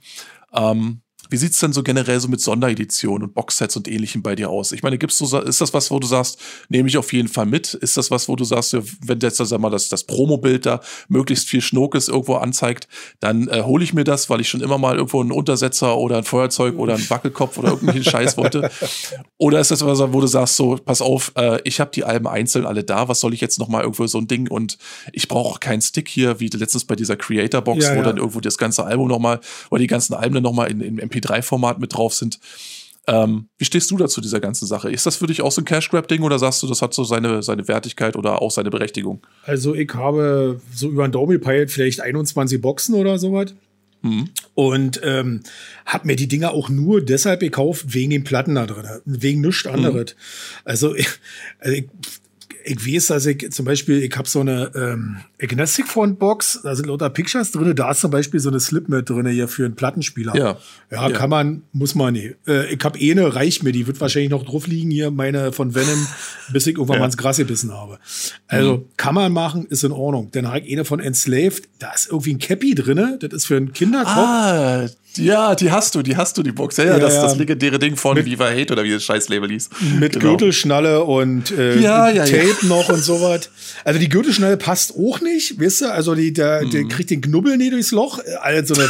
Ähm, wie sieht's denn so generell so mit Sondereditionen und Boxsets und ähnlichem bei dir aus? Ich meine, gibst du, ist das was, wo du sagst, nehme ich auf jeden Fall mit? Ist das was, wo du sagst, wenn jetzt, sag mal, das, das Promobild da möglichst viel Schnuckes irgendwo anzeigt, dann äh, hole ich mir das, weil ich schon immer mal irgendwo einen Untersetzer oder ein Feuerzeug oder einen Wackelkopf oder irgendwelchen Scheiß wollte? Oder ist das was, wo du sagst, so, pass auf, äh, ich habe die Alben einzeln alle da, was soll ich jetzt noch mal irgendwo so ein Ding und ich brauche auch keinen Stick hier, wie letztens bei dieser Creator Box, ja, wo ja. dann irgendwo das ganze Album noch mal oder die ganzen Alben dann noch mal in, in MP3-Format mit drauf sind. Ähm, wie stehst du dazu dieser ganzen Sache? Ist das für dich auch so ein Cash Grab Ding oder sagst du, das hat so seine, seine Wertigkeit oder auch seine Berechtigung? Also ich habe so über den Daumen gepeilt vielleicht 21 Boxen oder sowas. Mhm. Und ähm, habe mir die Dinger auch nur deshalb gekauft, wegen den Platten da drin, wegen nichts anderes. Mhm. Also, ich, also ich ich weiß, dass ich zum Beispiel, ich habe so eine ähm, Agnostic Font Box, da sind lauter Pictures drin, da ist zum Beispiel so eine Slip mit drin hier für einen Plattenspieler. Ja. Ja, ja. kann man, muss man nicht. Äh, ich habe eh eine, reicht mir, die wird wahrscheinlich noch drauf liegen hier, meine von Venom, bis ich irgendwann ja. mal ins Gras gebissen habe. Also mhm. kann man machen, ist in Ordnung. Dann habe ich eine von Enslaved, da ist irgendwie ein Cappy drin, das ist für einen Kinderkopf. Ah, ja, die hast du, die hast du, die Box. Ja, ja, das, ja. das legendäre Ding von mit, Viva Hate oder wie das Scheißlabel hieß. Mit genau. Gürtelschnalle und äh, ja, ja, Tape noch und sowas. Also die Gürtelschnalle passt auch nicht, weißt du? Also die, der, mhm. der kriegt den Knubbel nie durchs Loch. Also eine,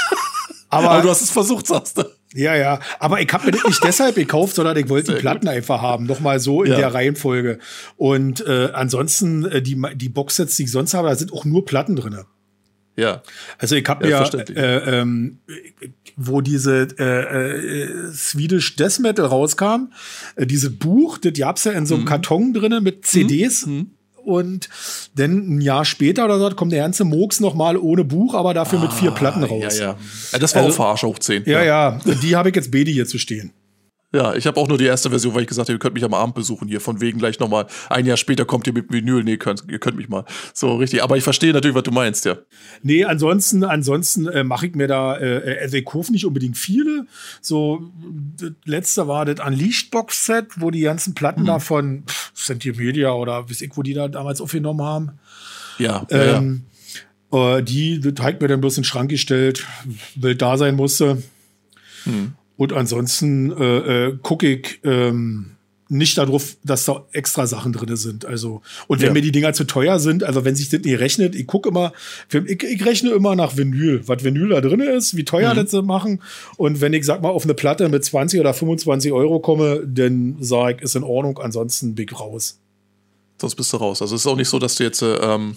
aber, aber, du hast es versucht, sagst du. Ja, ja. Aber ich habe mir das nicht deshalb gekauft, sondern ich wollte die Platten einfach haben. Nochmal so in ja. der Reihenfolge. Und äh, ansonsten, äh, die, die Boxsets, die ich sonst habe, da sind auch nur Platten drinne. Ja. Also ich habe ja, äh, ähm, wo diese äh, äh, Swedish Death Metal rauskam, äh, dieses Buch, das gab's ja in so einem mhm. Karton drinnen mit CDs. Mhm. Und dann ein Jahr später oder so kommt der ganze Mooks noch mal ohne Buch, aber dafür ah, mit vier ah, Platten raus. Ja, ja. ja das war also, auch Verarsche hoch 10. Ja, ja. ja. Die habe ich jetzt Bedi hier zu stehen. Ja, ich habe auch nur die erste Version, weil ich gesagt habe, ihr könnt mich am Abend besuchen hier. Von wegen gleich nochmal. Ein Jahr später kommt ihr mit Vinyl. Nee, könnt, ihr könnt mich mal. So, richtig. Aber ich verstehe natürlich, was du meinst, ja. Nee, ansonsten, ansonsten äh, mache ich mir da, äh, also ich kaufe nicht unbedingt viele. So, das letzte war das Unleashed Box Set, wo die ganzen Platten mhm. da von Media oder wie ich, wo die da damals aufgenommen haben. Ja. Ähm, ja. Äh, die, das hat mir dann bloß in den Schrank gestellt, weil da sein musste. Mhm. Und ansonsten äh, äh, gucke ich ähm, nicht darauf, dass da extra Sachen drin sind. Also, und wenn ja. mir die Dinger zu teuer sind, also wenn sich das nicht rechnet, ich gucke immer, ich, ich, rechne immer nach Vinyl, was Vinyl da drin ist, wie teuer mhm. das sie machen. Und wenn ich, sag mal, auf eine Platte mit 20 oder 25 Euro komme, dann sage ich, ist in Ordnung, ansonsten ich raus. Sonst bist du raus. Also es ist auch nicht so, dass du jetzt ähm,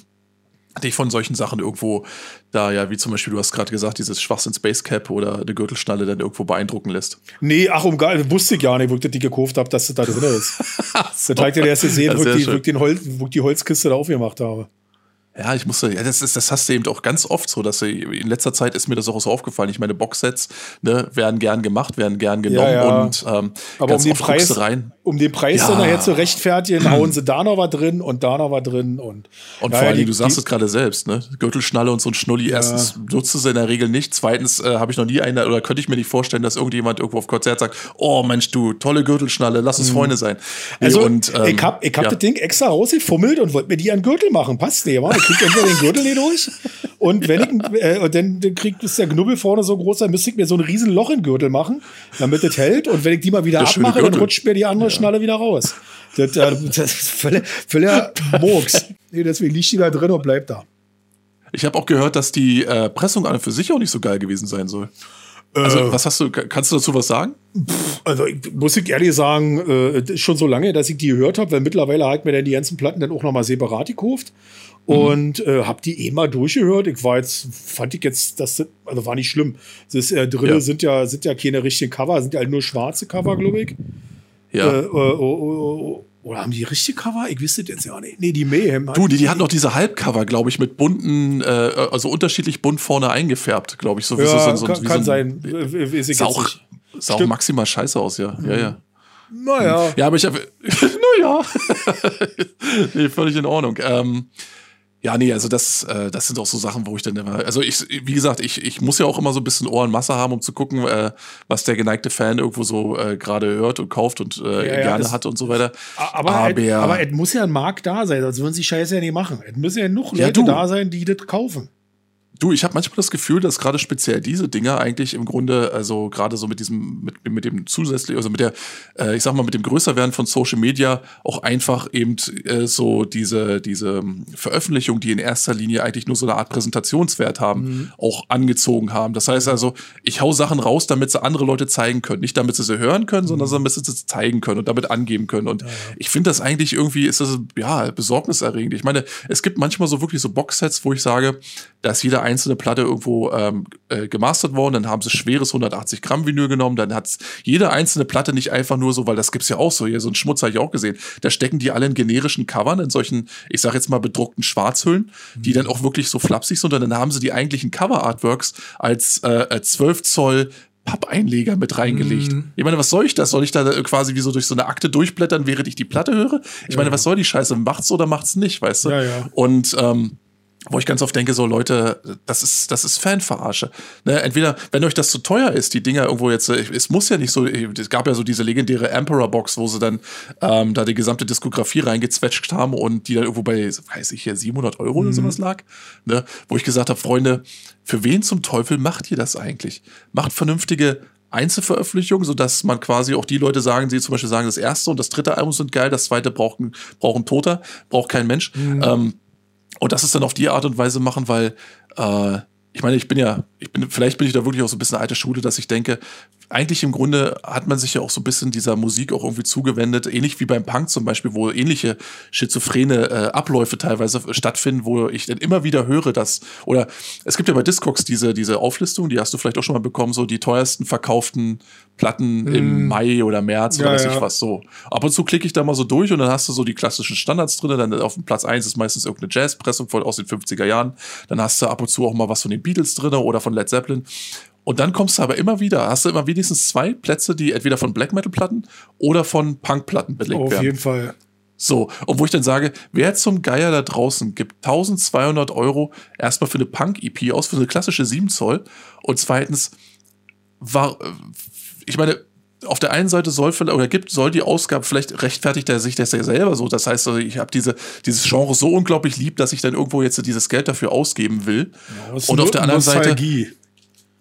dich von solchen Sachen irgendwo da ja, wie zum Beispiel, du hast gerade gesagt, dieses Schwachsinn Space Cap oder eine Gürtelschnalle dann irgendwo beeindrucken lässt. Nee, ach um gar wusste ich gar nicht, wo ich die gekauft habe, dass das da drin ist. so. Der Teig, der erste sehen, wo, ich die, wo, ich den Holz, wo ich die Holzkiste da aufgemacht habe. Ja, ich musste, ja, das ist, das hast du eben auch ganz oft so, dass in letzter Zeit ist mir das auch so aufgefallen. Ich meine, Boxsets ne, werden gern gemacht, werden gern genommen ja, ja. und ähm, Aber um den Preis, rein. Um den Preis ja. dann nachher zu rechtfertigen, hauen sie da noch was drin und da noch was drin und. Und vor allem, du sagst es gerade selbst, ne? Gürtelschnalle und so ein Schnulli. Erstens nutzt es in der Regel nicht. Zweitens äh, habe ich noch nie eine, oder könnte ich mir nicht vorstellen, dass irgendjemand irgendwo auf Konzert sagt, oh Mensch, du, tolle Gürtelschnalle, lass uns mhm. Freunde sein. Also, und, ähm, ich hab, ich hab das Ding extra rausgefummelt und wollte mir die an Gürtel machen. Passt nicht, wa? Kriegt entweder den Gürtel nicht durch. Und wenn ich, äh, und dann, dann kriegt ist der Knubbel vorne so groß, dann müsste ich mir so ein riesen Loch in den Gürtel machen, damit das hält. Und wenn ich die mal wieder das abmache, dann rutscht mir die andere ja. Schnalle wieder raus. Das, äh, das ist völlig, völlig Murks. Nee, deswegen liegt die da drin und bleibt da. Ich habe auch gehört, dass die äh, Pressung an und für sich auch nicht so geil gewesen sein soll. Also, äh, was hast du, kannst du dazu was sagen? Also, ich, muss ich ehrlich sagen, äh, schon so lange, dass ich die gehört habe, weil mittlerweile hat mir dann die ganzen Platten dann auch nochmal separat gekauft. Mhm. Und äh, habe die eh mal durchgehört. Ich war jetzt, fand ich jetzt, das also war nicht schlimm. Das äh, drin ja. sind ja sind ja keine richtigen Cover, sind ja halt nur schwarze Cover, glaube ich. Ja. Äh, oh, oh, oh, oder haben die richtige Cover? Ich wüsste jetzt ja nicht. Nee, die Mayhem. Du, die, die hat noch diese Halbcover, glaube ich, mit bunten, äh, also unterschiedlich bunt vorne eingefärbt, glaube ich. So, ja, so, so, kann, kann so sein. Weiß ich sah auch, sah auch maximal scheiße aus, ja. Mhm. Ja, ja. Naja. Ja, aber ich habe. naja. nee, völlig in Ordnung. Ähm, ja, nee, also das, äh, das sind auch so Sachen, wo ich dann immer, also ich, wie gesagt, ich, ich muss ja auch immer so ein bisschen Ohr und Masse haben, um zu gucken, äh, was der geneigte Fan irgendwo so äh, gerade hört und kauft und äh, ja, gerne ja, hat und so weiter. Aber, aber, et, aber es muss ja ein Markt da sein, sonst würden sie Scheiße ja nicht machen. Es müssen ja noch Leute ja, da sein, die das kaufen. Du, ich habe manchmal das Gefühl, dass gerade speziell diese Dinger eigentlich im Grunde, also gerade so mit diesem, mit, mit dem zusätzlichen, also mit der, äh, ich sag mal, mit dem Größerwerden von Social Media auch einfach eben äh, so diese, diese Veröffentlichung, die in erster Linie eigentlich nur so eine Art Präsentationswert haben, mhm. auch angezogen haben. Das heißt also, ich hau Sachen raus, damit sie andere Leute zeigen können. Nicht damit sie sie hören können, sondern mhm. damit sie sie zeigen können und damit angeben können. Und ja, ja. ich finde das eigentlich irgendwie, ist das, ja, besorgniserregend. Ich meine, es gibt manchmal so wirklich so Boxsets, wo ich sage, dass jeder einzelne Platte irgendwo ähm, äh, gemastert worden, dann haben sie schweres 180 Gramm Vinyl genommen, dann hat jede einzelne Platte nicht einfach nur so, weil das gibt's ja auch so, hier so ein Schmutz habe ich auch gesehen, da stecken die alle in generischen Covern, in solchen, ich sag jetzt mal bedruckten Schwarzhüllen, mhm. die dann auch wirklich so flapsig sind und dann haben sie die eigentlichen Cover-Artworks als äh, 12 Zoll Pappeinleger mit reingelegt. Mm. Ich meine, was soll ich das? Soll ich da quasi wie so durch so eine Akte durchblättern, während ich die Platte höre? Ich ja. meine, was soll die Scheiße? Macht's oder macht's nicht, weißt du? Ja, ja. Und ähm, wo ich ganz oft denke, so Leute, das ist, das ist Fanverarsche. Ne, entweder, wenn euch das zu teuer ist, die Dinger irgendwo jetzt, es muss ja nicht so, es gab ja so diese legendäre Emperor-Box, wo sie dann ähm, da die gesamte Diskografie reingezwetscht haben und die dann irgendwo bei, weiß ich hier, 700 Euro mhm. oder sowas lag. Ne, wo ich gesagt habe, Freunde, für wen zum Teufel macht ihr das eigentlich? Macht vernünftige Einzelveröffentlichung, sodass man quasi auch die Leute sagen, die zum Beispiel sagen, das erste und das dritte Album sind geil, das zweite braucht ein, braucht ein Toter, braucht kein Mensch. Mhm. Ähm, und das ist dann auf die Art und Weise machen, weil äh, ich meine, ich bin ja, ich bin, vielleicht bin ich da wirklich auch so ein bisschen alte Schule, dass ich denke, eigentlich im Grunde hat man sich ja auch so ein bisschen dieser Musik auch irgendwie zugewendet, ähnlich wie beim Punk zum Beispiel, wo ähnliche schizophrene äh, Abläufe teilweise stattfinden, wo ich dann immer wieder höre, dass, oder es gibt ja bei Discogs diese, diese Auflistung, die hast du vielleicht auch schon mal bekommen, so die teuersten verkauften Platten mm. im Mai oder März oder ja, weiß ja. ich was so. Ab und zu klicke ich da mal so durch und dann hast du so die klassischen Standards drin, dann auf dem Platz eins ist meistens irgendeine Jazzpressung aus den 50er Jahren, dann hast du ab und zu auch mal was von den Beatles drin oder von Led Zeppelin. Und dann kommst du aber immer wieder, hast du immer wenigstens zwei Plätze, die entweder von Black Metal Platten oder von Punk Platten belegt oh, auf werden. Auf jeden Fall. So, und wo ich dann sage, wer zum Geier da draußen gibt 1200 Euro erstmal für eine Punk-EP aus, für eine klassische 7 Zoll und zweitens, war, ich meine, auf der einen Seite soll oder gibt soll die Ausgabe vielleicht rechtfertigt er sich das ja selber so. Das heißt, ich habe diese dieses Genre so unglaublich lieb, dass ich dann irgendwo jetzt dieses Geld dafür ausgeben will. Ja, und auf der anderen Nostalgie. Seite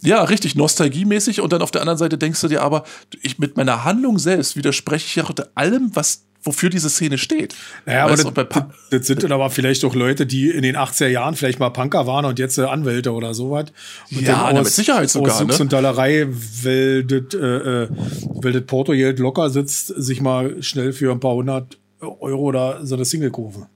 ja, richtig, nostalgiemäßig. Und dann auf der anderen Seite denkst du dir aber, ich mit meiner Handlung selbst widerspreche ich ja allem, was wofür diese Szene steht. Naja, aber das, das, sind dann aber vielleicht auch Leute, die in den 80er Jahren vielleicht mal Punker waren und jetzt äh, Anwälte oder sowas. Und ja, aus, mit Sicherheit sogar. Aus ne? und Dallerei, weil das, äh, äh, weil das Porto-Geld locker sitzt, sich mal schnell für ein paar hundert Euro oder so eine Single kaufen.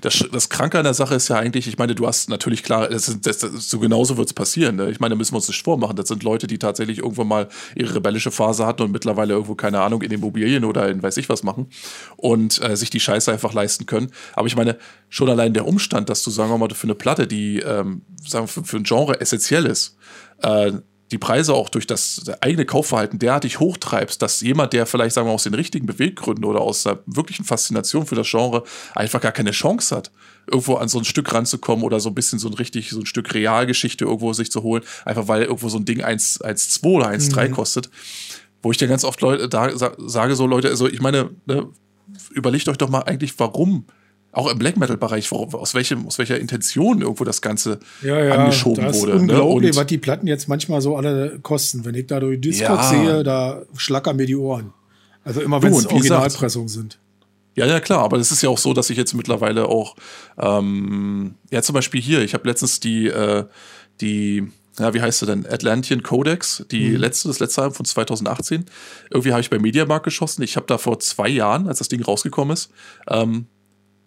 Das, das Kranke an der Sache ist ja eigentlich, ich meine, du hast natürlich klar, das das, so genauso wird es passieren. Ne? Ich meine, da müssen wir uns nicht vormachen. Das sind Leute, die tatsächlich irgendwann mal ihre rebellische Phase hatten und mittlerweile irgendwo, keine Ahnung, in Immobilien oder in weiß ich was machen und äh, sich die Scheiße einfach leisten können. Aber ich meine, schon allein der Umstand, dass du, sagen wir mal, für eine Platte, die ähm, sagen wir, für, für ein Genre essentiell ist, äh, die Preise auch durch das eigene Kaufverhalten derartig hochtreibst, dass jemand, der vielleicht, sagen wir, aus den richtigen Beweggründen oder aus der wirklichen Faszination für das Genre einfach gar keine Chance hat, irgendwo an so ein Stück ranzukommen oder so ein bisschen so ein richtig, so ein Stück Realgeschichte irgendwo sich zu holen, einfach weil irgendwo so ein Ding 1,2 oder 1,3 mhm. kostet. Wo ich dir ganz oft Leute da sage, so Leute, also ich meine, ne, überlegt euch doch mal eigentlich, warum auch im Black Metal-Bereich, aus, welchem, aus welcher Intention irgendwo das Ganze ja, ja, angeschoben das wurde. Ist ne? unglaublich, ne? was die Platten jetzt manchmal so alle kosten. Wenn ich da durch Discord ja. sehe, da schlackern mir die Ohren. Also immer wenn es Originalpressungen sind. Ja, ja, klar, aber es ist ja auch so, dass ich jetzt mittlerweile auch, ähm, ja, zum Beispiel hier, ich habe letztens die, äh, die, ja, wie heißt sie denn? Atlantean Codex, die mhm. letzte, das letzte Album von 2018. Irgendwie habe ich bei Mediamarkt geschossen. Ich habe da vor zwei Jahren, als das Ding rausgekommen ist, ähm,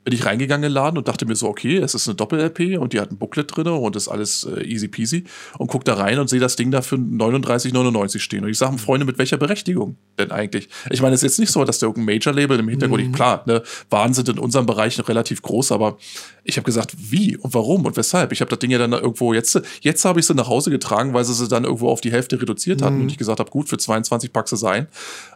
bin ich reingegangen in den Laden und dachte mir so, okay, es ist eine Doppel-LP und die hat ein Booklet drin und ist alles äh, easy peasy und guck da rein und sehe das Ding da für 39,99 stehen. Und ich sage, Freunde, mit welcher Berechtigung denn eigentlich? Ich meine, es ist jetzt nicht so, dass da irgendein Major-Label im Hintergrund, mhm. klar, ne, Wahnsinn in unserem Bereich noch relativ groß, aber ich habe gesagt, wie und warum und weshalb? Ich habe das Ding ja dann irgendwo, jetzt, jetzt habe ich sie nach Hause getragen, weil sie sie dann irgendwo auf die Hälfte reduziert hatten mhm. und ich gesagt habe, gut, für 22 packst du sein.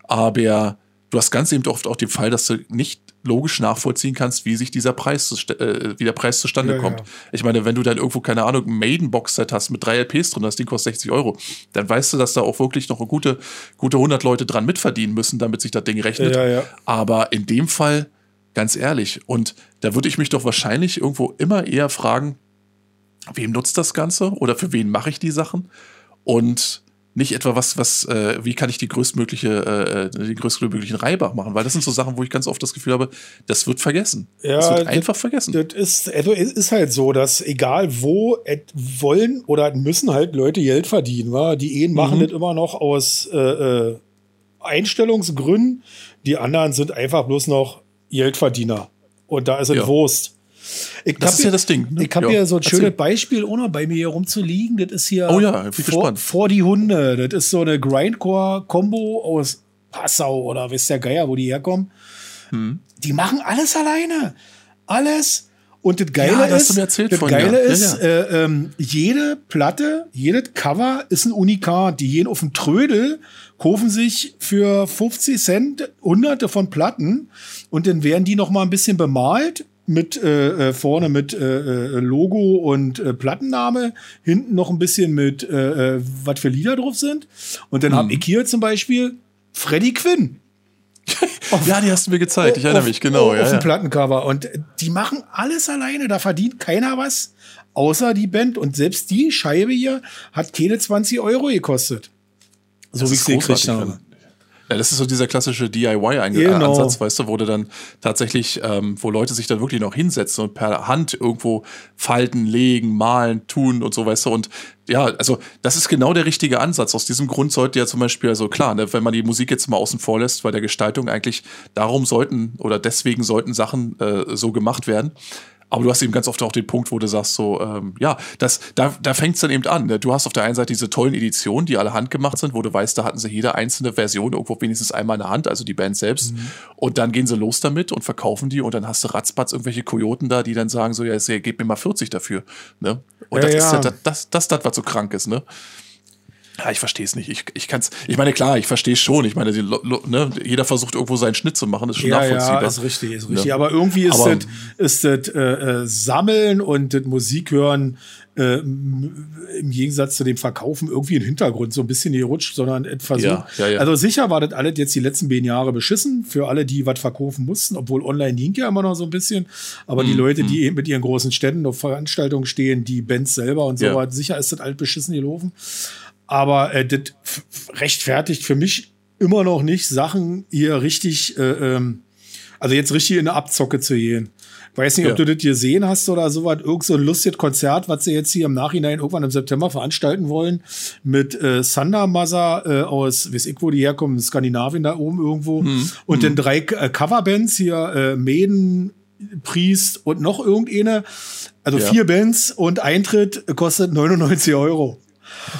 Aber du hast ganz eben oft auch den Fall, dass du nicht logisch nachvollziehen kannst, wie sich dieser Preis, äh, wie der Preis zustande ja, kommt. Ja. Ich meine, wenn du dann irgendwo, keine Ahnung, ein Maiden-Box-Set hast mit drei LPs drin, das Ding kostet 60 Euro, dann weißt du, dass da auch wirklich noch gute, gute 100 Leute dran mitverdienen müssen, damit sich das Ding rechnet. Ja, Aber in dem Fall, ganz ehrlich, und da würde ich mich doch wahrscheinlich irgendwo immer eher fragen, wem nutzt das Ganze oder für wen mache ich die Sachen und nicht etwa was, was, äh, wie kann ich die größtmögliche, äh, äh den größtmöglichen Reibach machen, weil das sind so Sachen, wo ich ganz oft das Gefühl habe, das wird vergessen. Ja, das wird einfach vergessen. Das ist, also ist halt so, dass egal wo wollen oder müssen halt Leute Geld verdienen, wa? Die Ehen machen mhm. das immer noch aus äh, äh, Einstellungsgründen, die anderen sind einfach bloß noch Geldverdiener. Und da ist es ja. Wurst. Ich das ist hier, ja das Ding. Ne? Ich habe ja. hier so ein schönes Beispiel, ohne bei mir hier rumzuliegen. Das ist hier oh ja, vor, vor, die Hunde. Das ist so eine Grindcore-Kombo aus Passau oder wisst der Geier, wo die herkommen. Hm. Die machen alles alleine. Alles. Und das Geile ja, ist, das von, Geile ja. ist, äh, ähm, jede Platte, jedes Cover ist ein Unikat. Die gehen auf den Trödel, kaufen sich für 50 Cent hunderte von Platten und dann werden die noch mal ein bisschen bemalt mit äh, äh, vorne mit äh, äh, Logo und äh, Plattenname, hinten noch ein bisschen mit äh, äh, was für Lieder drauf sind. Und dann mhm. habe ich hier zum Beispiel Freddie Quinn. auf, ja, die hast du mir gezeigt, ich erinnere auf, mich, genau. Auf, ja, auf dem Plattencover. Und die machen alles alleine, da verdient keiner was, außer die Band. Und selbst die Scheibe hier hat keine 20 Euro gekostet. So das wie ich sie gekriegt habe. Ja, das ist so dieser klassische DIY-Ansatz, genau. weißt du, wo du dann tatsächlich, ähm, wo Leute sich dann wirklich noch hinsetzen und per Hand irgendwo falten, legen, malen, tun und so, weißt du. Und ja, also das ist genau der richtige Ansatz. Aus diesem Grund sollte ja zum Beispiel, also klar, ne, wenn man die Musik jetzt mal außen vor lässt, bei der Gestaltung eigentlich darum sollten oder deswegen sollten Sachen äh, so gemacht werden. Aber du hast eben ganz oft auch den Punkt, wo du sagst, so, ähm, ja, das, da, da fängt es dann eben an. Ne? Du hast auf der einen Seite diese tollen Editionen, die alle handgemacht sind, wo du weißt, da hatten sie jede einzelne Version irgendwo wenigstens einmal in der Hand, also die Band selbst. Mhm. Und dann gehen sie los damit und verkaufen die und dann hast du ratzbatz irgendwelche Kojoten da, die dann sagen so, ja, gebt mir mal 40 dafür. Ne? Und ja, das ja. ist ja das, das, das, das, was so krank ist, ne? Ja, ich verstehe es nicht. Ich, ich kann's. Ich meine, klar, ich verstehe es schon. Ich meine, die, ne, jeder versucht irgendwo seinen Schnitt zu machen, ist schon ja, nachvollziehbar. Ja, ist richtig, ist richtig. Ja. Aber irgendwie ist Aber, das, ist das äh, äh, Sammeln und das Musik hören äh, im Gegensatz zu dem Verkaufen irgendwie im Hintergrund so ein bisschen gerutscht, sondern etwas ja, ja, ja. Also sicher war das alles jetzt die letzten zehn Jahre beschissen für alle, die was verkaufen mussten, obwohl online ging ja immer noch so ein bisschen. Aber mm, die mhm, Leute, die mhm. eben mit ihren großen Städten auf Veranstaltungen stehen, die Bands selber und so weiter, sicher ist das alles beschissen gelaufen. Aber äh, das rechtfertigt für mich immer noch nicht, Sachen hier richtig, äh, ähm, also jetzt richtig in eine Abzocke zu gehen. Weiß nicht, ob du das gesehen hast oder sowas. Irgend so ein lustiges Konzert, was sie jetzt hier im Nachhinein irgendwann im September veranstalten wollen. Mit äh, Thunder Mother äh, aus, weiß ich, wo die herkommen, Skandinavien da oben irgendwo. Hm. Und hm. dann drei äh, Coverbands hier, äh, Maiden, Priest und noch irgendeine. Also ja. vier Bands und Eintritt kostet 99 Euro.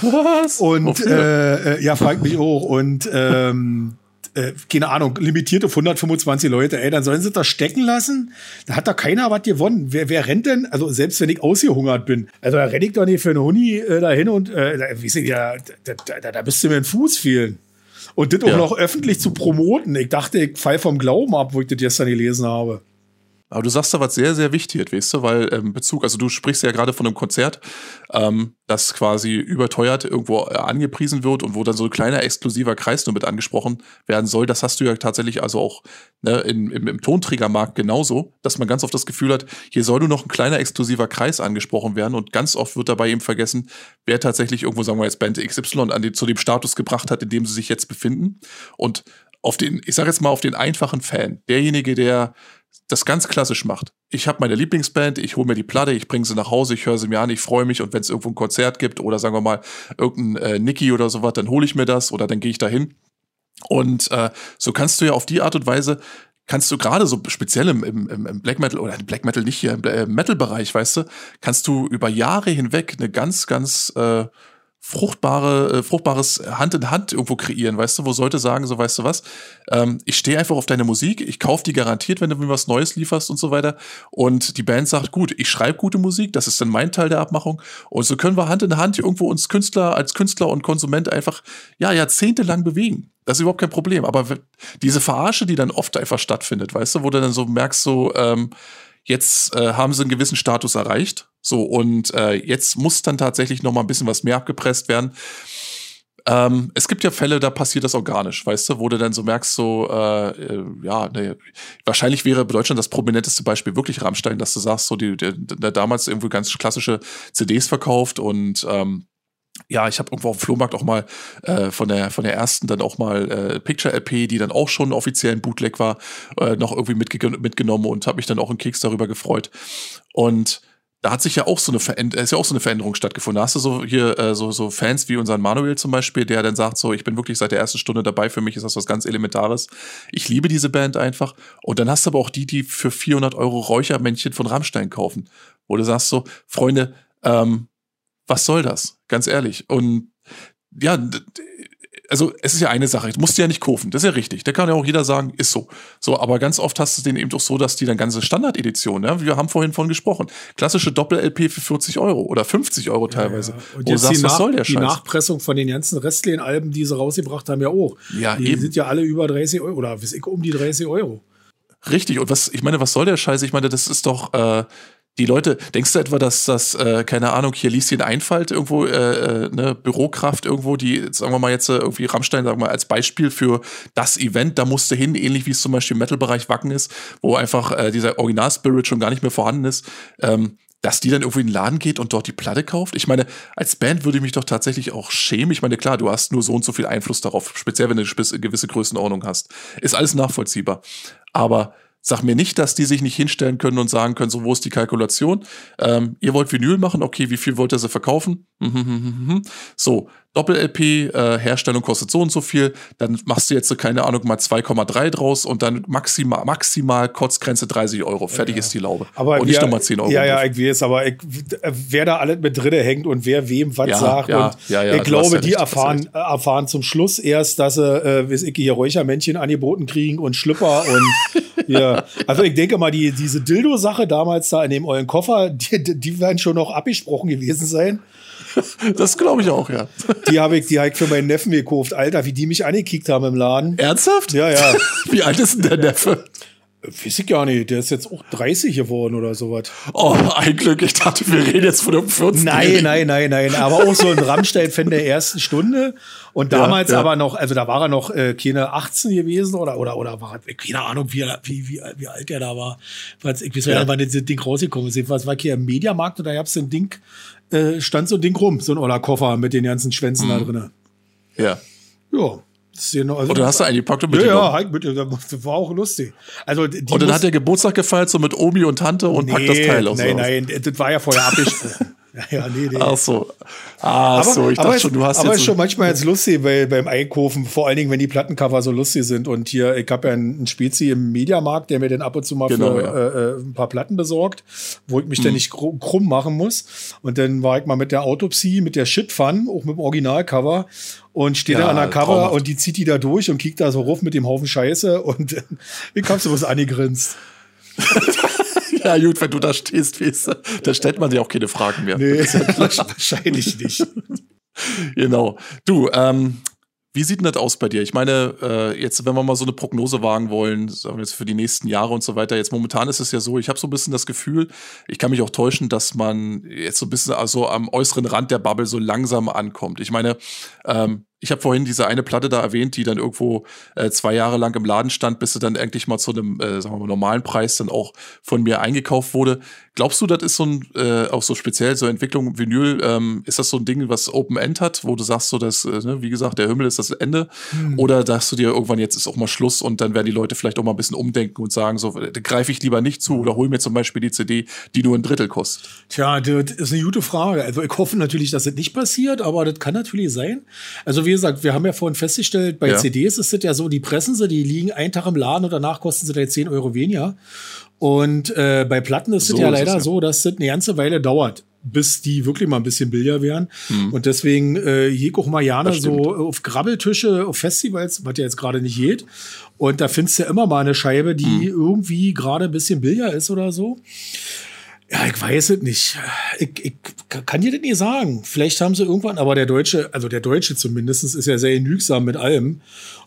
Was? Und äh, äh, ja, fragt mich auch. Und ähm, äh, keine Ahnung, limitiert auf 125 Leute, ey, dann sollen sie das stecken lassen. Da hat da keiner was gewonnen. Wer, wer rennt denn? Also selbst wenn ich ausgehungert bin, also da renne ich doch nicht für eine Huni äh, dahin und äh, da, sie, ja, da, da, da bist du mir ein Fuß fehlen. Und das auch noch öffentlich zu promoten. Ich dachte, ich fall vom Glauben ab, wo ich das gestern gelesen habe. Aber du sagst da was sehr, sehr wichtig, weißt du, weil ähm, Bezug, also du sprichst ja gerade von einem Konzert, ähm, das quasi überteuert irgendwo äh, angepriesen wird und wo dann so ein kleiner exklusiver Kreis nur mit angesprochen werden soll. Das hast du ja tatsächlich also auch ne, in, im, im Tonträgermarkt genauso, dass man ganz oft das Gefühl hat, hier soll nur noch ein kleiner exklusiver Kreis angesprochen werden und ganz oft wird dabei eben vergessen, wer tatsächlich irgendwo, sagen wir jetzt Band XY an den, zu dem Status gebracht hat, in dem sie sich jetzt befinden. Und auf den, ich sage jetzt mal auf den einfachen Fan, derjenige, der das ganz klassisch macht. Ich habe meine Lieblingsband, ich hole mir die Platte, ich bringe sie nach Hause, ich höre sie mir an, ich freue mich und wenn es irgendwo ein Konzert gibt oder sagen wir mal irgendein äh, Nicky oder sowas, dann hole ich mir das oder dann gehe ich dahin. Und äh, so kannst du ja auf die Art und Weise kannst du gerade so speziell im, im, im Black Metal oder Black Metal nicht hier im äh, Metal-Bereich, weißt du, kannst du über Jahre hinweg eine ganz, ganz äh, fruchtbare, äh, fruchtbares Hand in Hand irgendwo kreieren, weißt du, wo Leute sagen, so weißt du was, ähm, ich stehe einfach auf deine Musik, ich kaufe die garantiert, wenn du mir was Neues lieferst und so weiter. Und die Band sagt, gut, ich schreibe gute Musik, das ist dann mein Teil der Abmachung. Und so können wir Hand in Hand irgendwo uns Künstler als Künstler und Konsument einfach ja jahrzehntelang bewegen. Das ist überhaupt kein Problem. Aber diese Verarsche, die dann oft einfach stattfindet, weißt du, wo du dann so merkst, so ähm, jetzt äh, haben sie einen gewissen Status erreicht. So, und äh, jetzt muss dann tatsächlich noch mal ein bisschen was mehr abgepresst werden. Ähm, es gibt ja Fälle, da passiert das organisch, weißt du, wo du dann so merkst, so, äh, äh, ja, ne, wahrscheinlich wäre Deutschland das prominenteste Beispiel wirklich Rammstein, dass du sagst, so, die, die, die damals irgendwie ganz klassische CDs verkauft und ähm, ja, ich habe irgendwo auf dem Flohmarkt auch mal äh, von der von der ersten dann auch mal äh, Picture LP, die dann auch schon offiziell ein Bootleg war, äh, noch irgendwie mitge mitgenommen und habe mich dann auch in Keks darüber gefreut. Und da hat sich ja auch so eine Veränderung, ist ja auch so eine Veränderung stattgefunden. Da hast du so hier äh, so, so Fans wie unseren Manuel zum Beispiel, der dann sagt so, ich bin wirklich seit der ersten Stunde dabei, für mich ist das was ganz Elementares. Ich liebe diese Band einfach. Und dann hast du aber auch die, die für 400 Euro Räuchermännchen von Rammstein kaufen. Wo du sagst so, Freunde, ähm, was soll das? Ganz ehrlich. Und ja, also es ist ja eine Sache, ich musste ja nicht kaufen, das ist ja richtig. Da kann ja auch jeder sagen, ist so. So, aber ganz oft hast du den eben doch so, dass die dann ganze Standard-Edition, ja, wir haben vorhin von gesprochen, klassische Doppel-LP für 40 Euro oder 50 Euro teilweise. Ja, ja. Und jetzt sagst, die, was soll der die Nachpressung von den ganzen Restlane-Alben, die sie rausgebracht haben, ja auch. Ja, die eben. sind ja alle über 30 Euro oder um die 30 Euro. Richtig, und was, ich meine, was soll der Scheiß? Ich meine, das ist doch, äh, die Leute, denkst du etwa, dass das, äh, keine Ahnung, hier Lieschen Einfalt irgendwo, äh, äh, ne, Bürokraft irgendwo, die, sagen wir mal jetzt äh, irgendwie Rammstein, sagen wir mal, als Beispiel für das Event, da musste hin, ähnlich wie es zum Beispiel im Metal-Bereich Wacken ist, wo einfach äh, dieser Original-Spirit schon gar nicht mehr vorhanden ist, ähm, dass die dann irgendwie in den Laden geht und dort die Platte kauft. Ich meine, als Band würde ich mich doch tatsächlich auch schämen. Ich meine, klar, du hast nur so und so viel Einfluss darauf, speziell wenn du eine gewisse Größenordnung hast. Ist alles nachvollziehbar. Aber Sag mir nicht, dass die sich nicht hinstellen können und sagen können, so, wo ist die Kalkulation? Ähm, ihr wollt Vinyl machen, okay, wie viel wollt ihr sie verkaufen? So, Doppel-LP, äh, Herstellung kostet so und so viel, dann machst du jetzt, keine Ahnung, mal 2,3 draus und dann maximal, maximal Kotzgrenze 30 Euro. Fertig ja. ist die Laube. Aber und nicht nochmal 10 Euro. Ja, ja, ich weiß, aber ich, wer da alles mit drinne hängt und wer wem was ja, sagt. Ja, und ja, ja, ich glaube, die erfahren, erfahren zum Schluss erst, dass sie, äh, wie ich hier Räuchermännchen angeboten kriegen und Schlüpper und ja. Also ich denke mal, die, diese Dildo-Sache damals da in dem euren Koffer, die, die werden schon noch abgesprochen gewesen sein. Das glaube ich auch, ja. Die habe ich, die hab ich für meinen Neffen gekauft. Alter, wie die mich angekickt haben im Laden. Ernsthaft? Ja, ja. Wie alt ist denn der Neffe? Weiß ich gar nicht, der ist jetzt auch 30 geworden oder sowas. Oh, ein Glück, ich dachte, wir reden jetzt von einem 14. Nein, nein, nein, nein, aber auch so ein Rammstein-Fan der ersten Stunde. Und damals ja, ja. aber noch, also da war er noch äh, keine 18 gewesen oder, oder, oder war, keine Ahnung, wie, wie, wie, wie alt er da war. Ich weiß ja. wann das Ding rausgekommen ist. Was war hier im Mediamarkt und da gab's ein Ding, äh, stand so ein Ding rum, so ein oller Koffer mit den ganzen Schwänzen mhm. da drinne. Ja. Ja. Noch, also, Oder hast du eingepackt und mit Ja, ja, mit, das war auch lustig. Also, die und dann hat der Geburtstag gefeiert, so mit Omi und Tante und nee, packt das Teil aus. Nein, nein, das war ja vorher abgesprochen. Ja, ja, nee, nee. Ach so. Ah, aber, so, ich dachte schon, du hast aber jetzt. Aber ist schon manchmal jetzt lustig, weil beim Einkaufen, vor allen Dingen, wenn die Plattencover so lustig sind. Und hier, ich habe ja einen Spezi im Mediamarkt, der mir dann ab und zu mal genau, für ja. äh, äh ein paar Platten besorgt, wo ich mich hm. dann nicht krumm machen muss. Und dann war ich mal mit der Autopsie, mit der Shit-Fun, auch mit dem Originalcover und steht ja, da an der Cover traumhaft. und die zieht die da durch und kickt da so ruf mit dem Haufen Scheiße und ich hab so was angegrinst. ja, gut, wenn du da stehst, weißt du, da stellt man dir auch keine Fragen mehr. Nee, ja wahrscheinlich nicht. genau. Du, ähm, wie sieht denn das aus bei dir? Ich meine, äh, jetzt, wenn wir mal so eine Prognose wagen wollen, sagen wir jetzt für die nächsten Jahre und so weiter, jetzt momentan ist es ja so, ich habe so ein bisschen das Gefühl, ich kann mich auch täuschen, dass man jetzt so ein bisschen also am äußeren Rand der Bubble so langsam ankommt. Ich meine, ähm, ich habe vorhin diese eine Platte da erwähnt, die dann irgendwo äh, zwei Jahre lang im Laden stand, bis sie dann endlich mal zu einem, äh, sagen wir mal, normalen Preis dann auch von mir eingekauft wurde. Glaubst du, das ist so ein, äh, auch so speziell, so Entwicklung Vinyl, ähm, ist das so ein Ding, was Open End hat, wo du sagst, so dass, äh, ne, wie gesagt, der Himmel ist das Ende? Hm. Oder sagst du dir irgendwann, jetzt ist auch mal Schluss und dann werden die Leute vielleicht auch mal ein bisschen umdenken und sagen, so, da greife ich lieber nicht zu oder hol mir zum Beispiel die CD, die nur ein Drittel kostet? Tja, das ist eine gute Frage. Also ich hoffe natürlich, dass das nicht passiert, aber das kann natürlich sein. Also wie gesagt, wir haben ja vorhin festgestellt, bei ja. CDs ist es ja so, die pressen sie, die liegen einen Tag im Laden und danach kosten sie da jetzt 10 Euro weniger. Und äh, bei Platten ist es ja leider ja. so, dass es eine ganze Weile dauert, bis die wirklich mal ein bisschen billiger werden. Mhm. Und deswegen äh, ich auch mal gerne so auf Grabbeltische, auf Festivals, was ja jetzt gerade nicht geht. Und da findest du ja immer mal eine Scheibe, die mhm. irgendwie gerade ein bisschen billiger ist oder so. Ja, ich weiß es nicht. Ich, ich kann dir das nicht sagen. Vielleicht haben sie irgendwann, aber der Deutsche, also der Deutsche zumindest, ist ja sehr genügsam mit allem.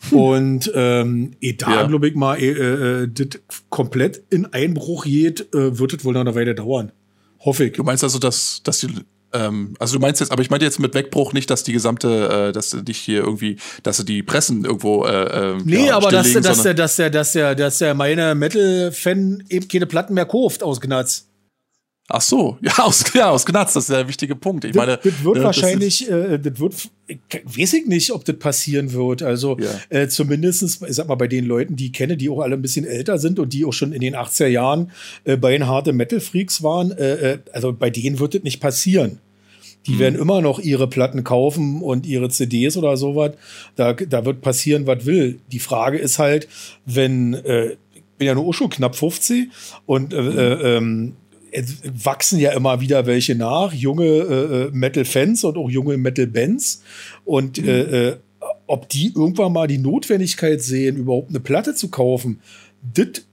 Hm. Und ähm, eh da, ja. glaube ich mal, eh, äh, äh, das komplett in Einbruch geht, äh, wird es wohl noch eine Weile dauern. Hoffe ich. Du meinst also, dass, dass die Ähm, also du meinst jetzt, aber ich meinte jetzt mit Wegbruch nicht, dass die gesamte, äh, dass dich hier irgendwie, dass du die Pressen irgendwo. Äh, äh nee, ja, aber dass, dass, der, dass, der, dass, der, dass der meine Metal-Fan eben keine Platten mehr kauft aus Gnatz. Ach so, ja, aus, ja, aus Gnatz, das ist der wichtige Punkt. Ich meine, das, wird äh, wahrscheinlich, äh, das wird, ich, weiß ich nicht, ob das passieren wird. Also ja. äh, zumindestens, ich sag mal, bei den Leuten, die ich kenne, die auch alle ein bisschen älter sind und die auch schon in den 80er Jahren äh, bei den harte Metal-Freaks waren, äh, äh, also bei denen wird das nicht passieren. Die hm. werden immer noch ihre Platten kaufen und ihre CDs oder sowas. Da, da wird passieren, was will. Die Frage ist halt, wenn, äh, ich bin ja nur schon knapp 50 und äh, hm. äh, ähm, wachsen ja immer wieder welche nach, junge äh, äh Metal-Fans und auch junge Metal-Bands. Und mhm. äh, äh, ob die irgendwann mal die Notwendigkeit sehen, überhaupt eine Platte zu kaufen, das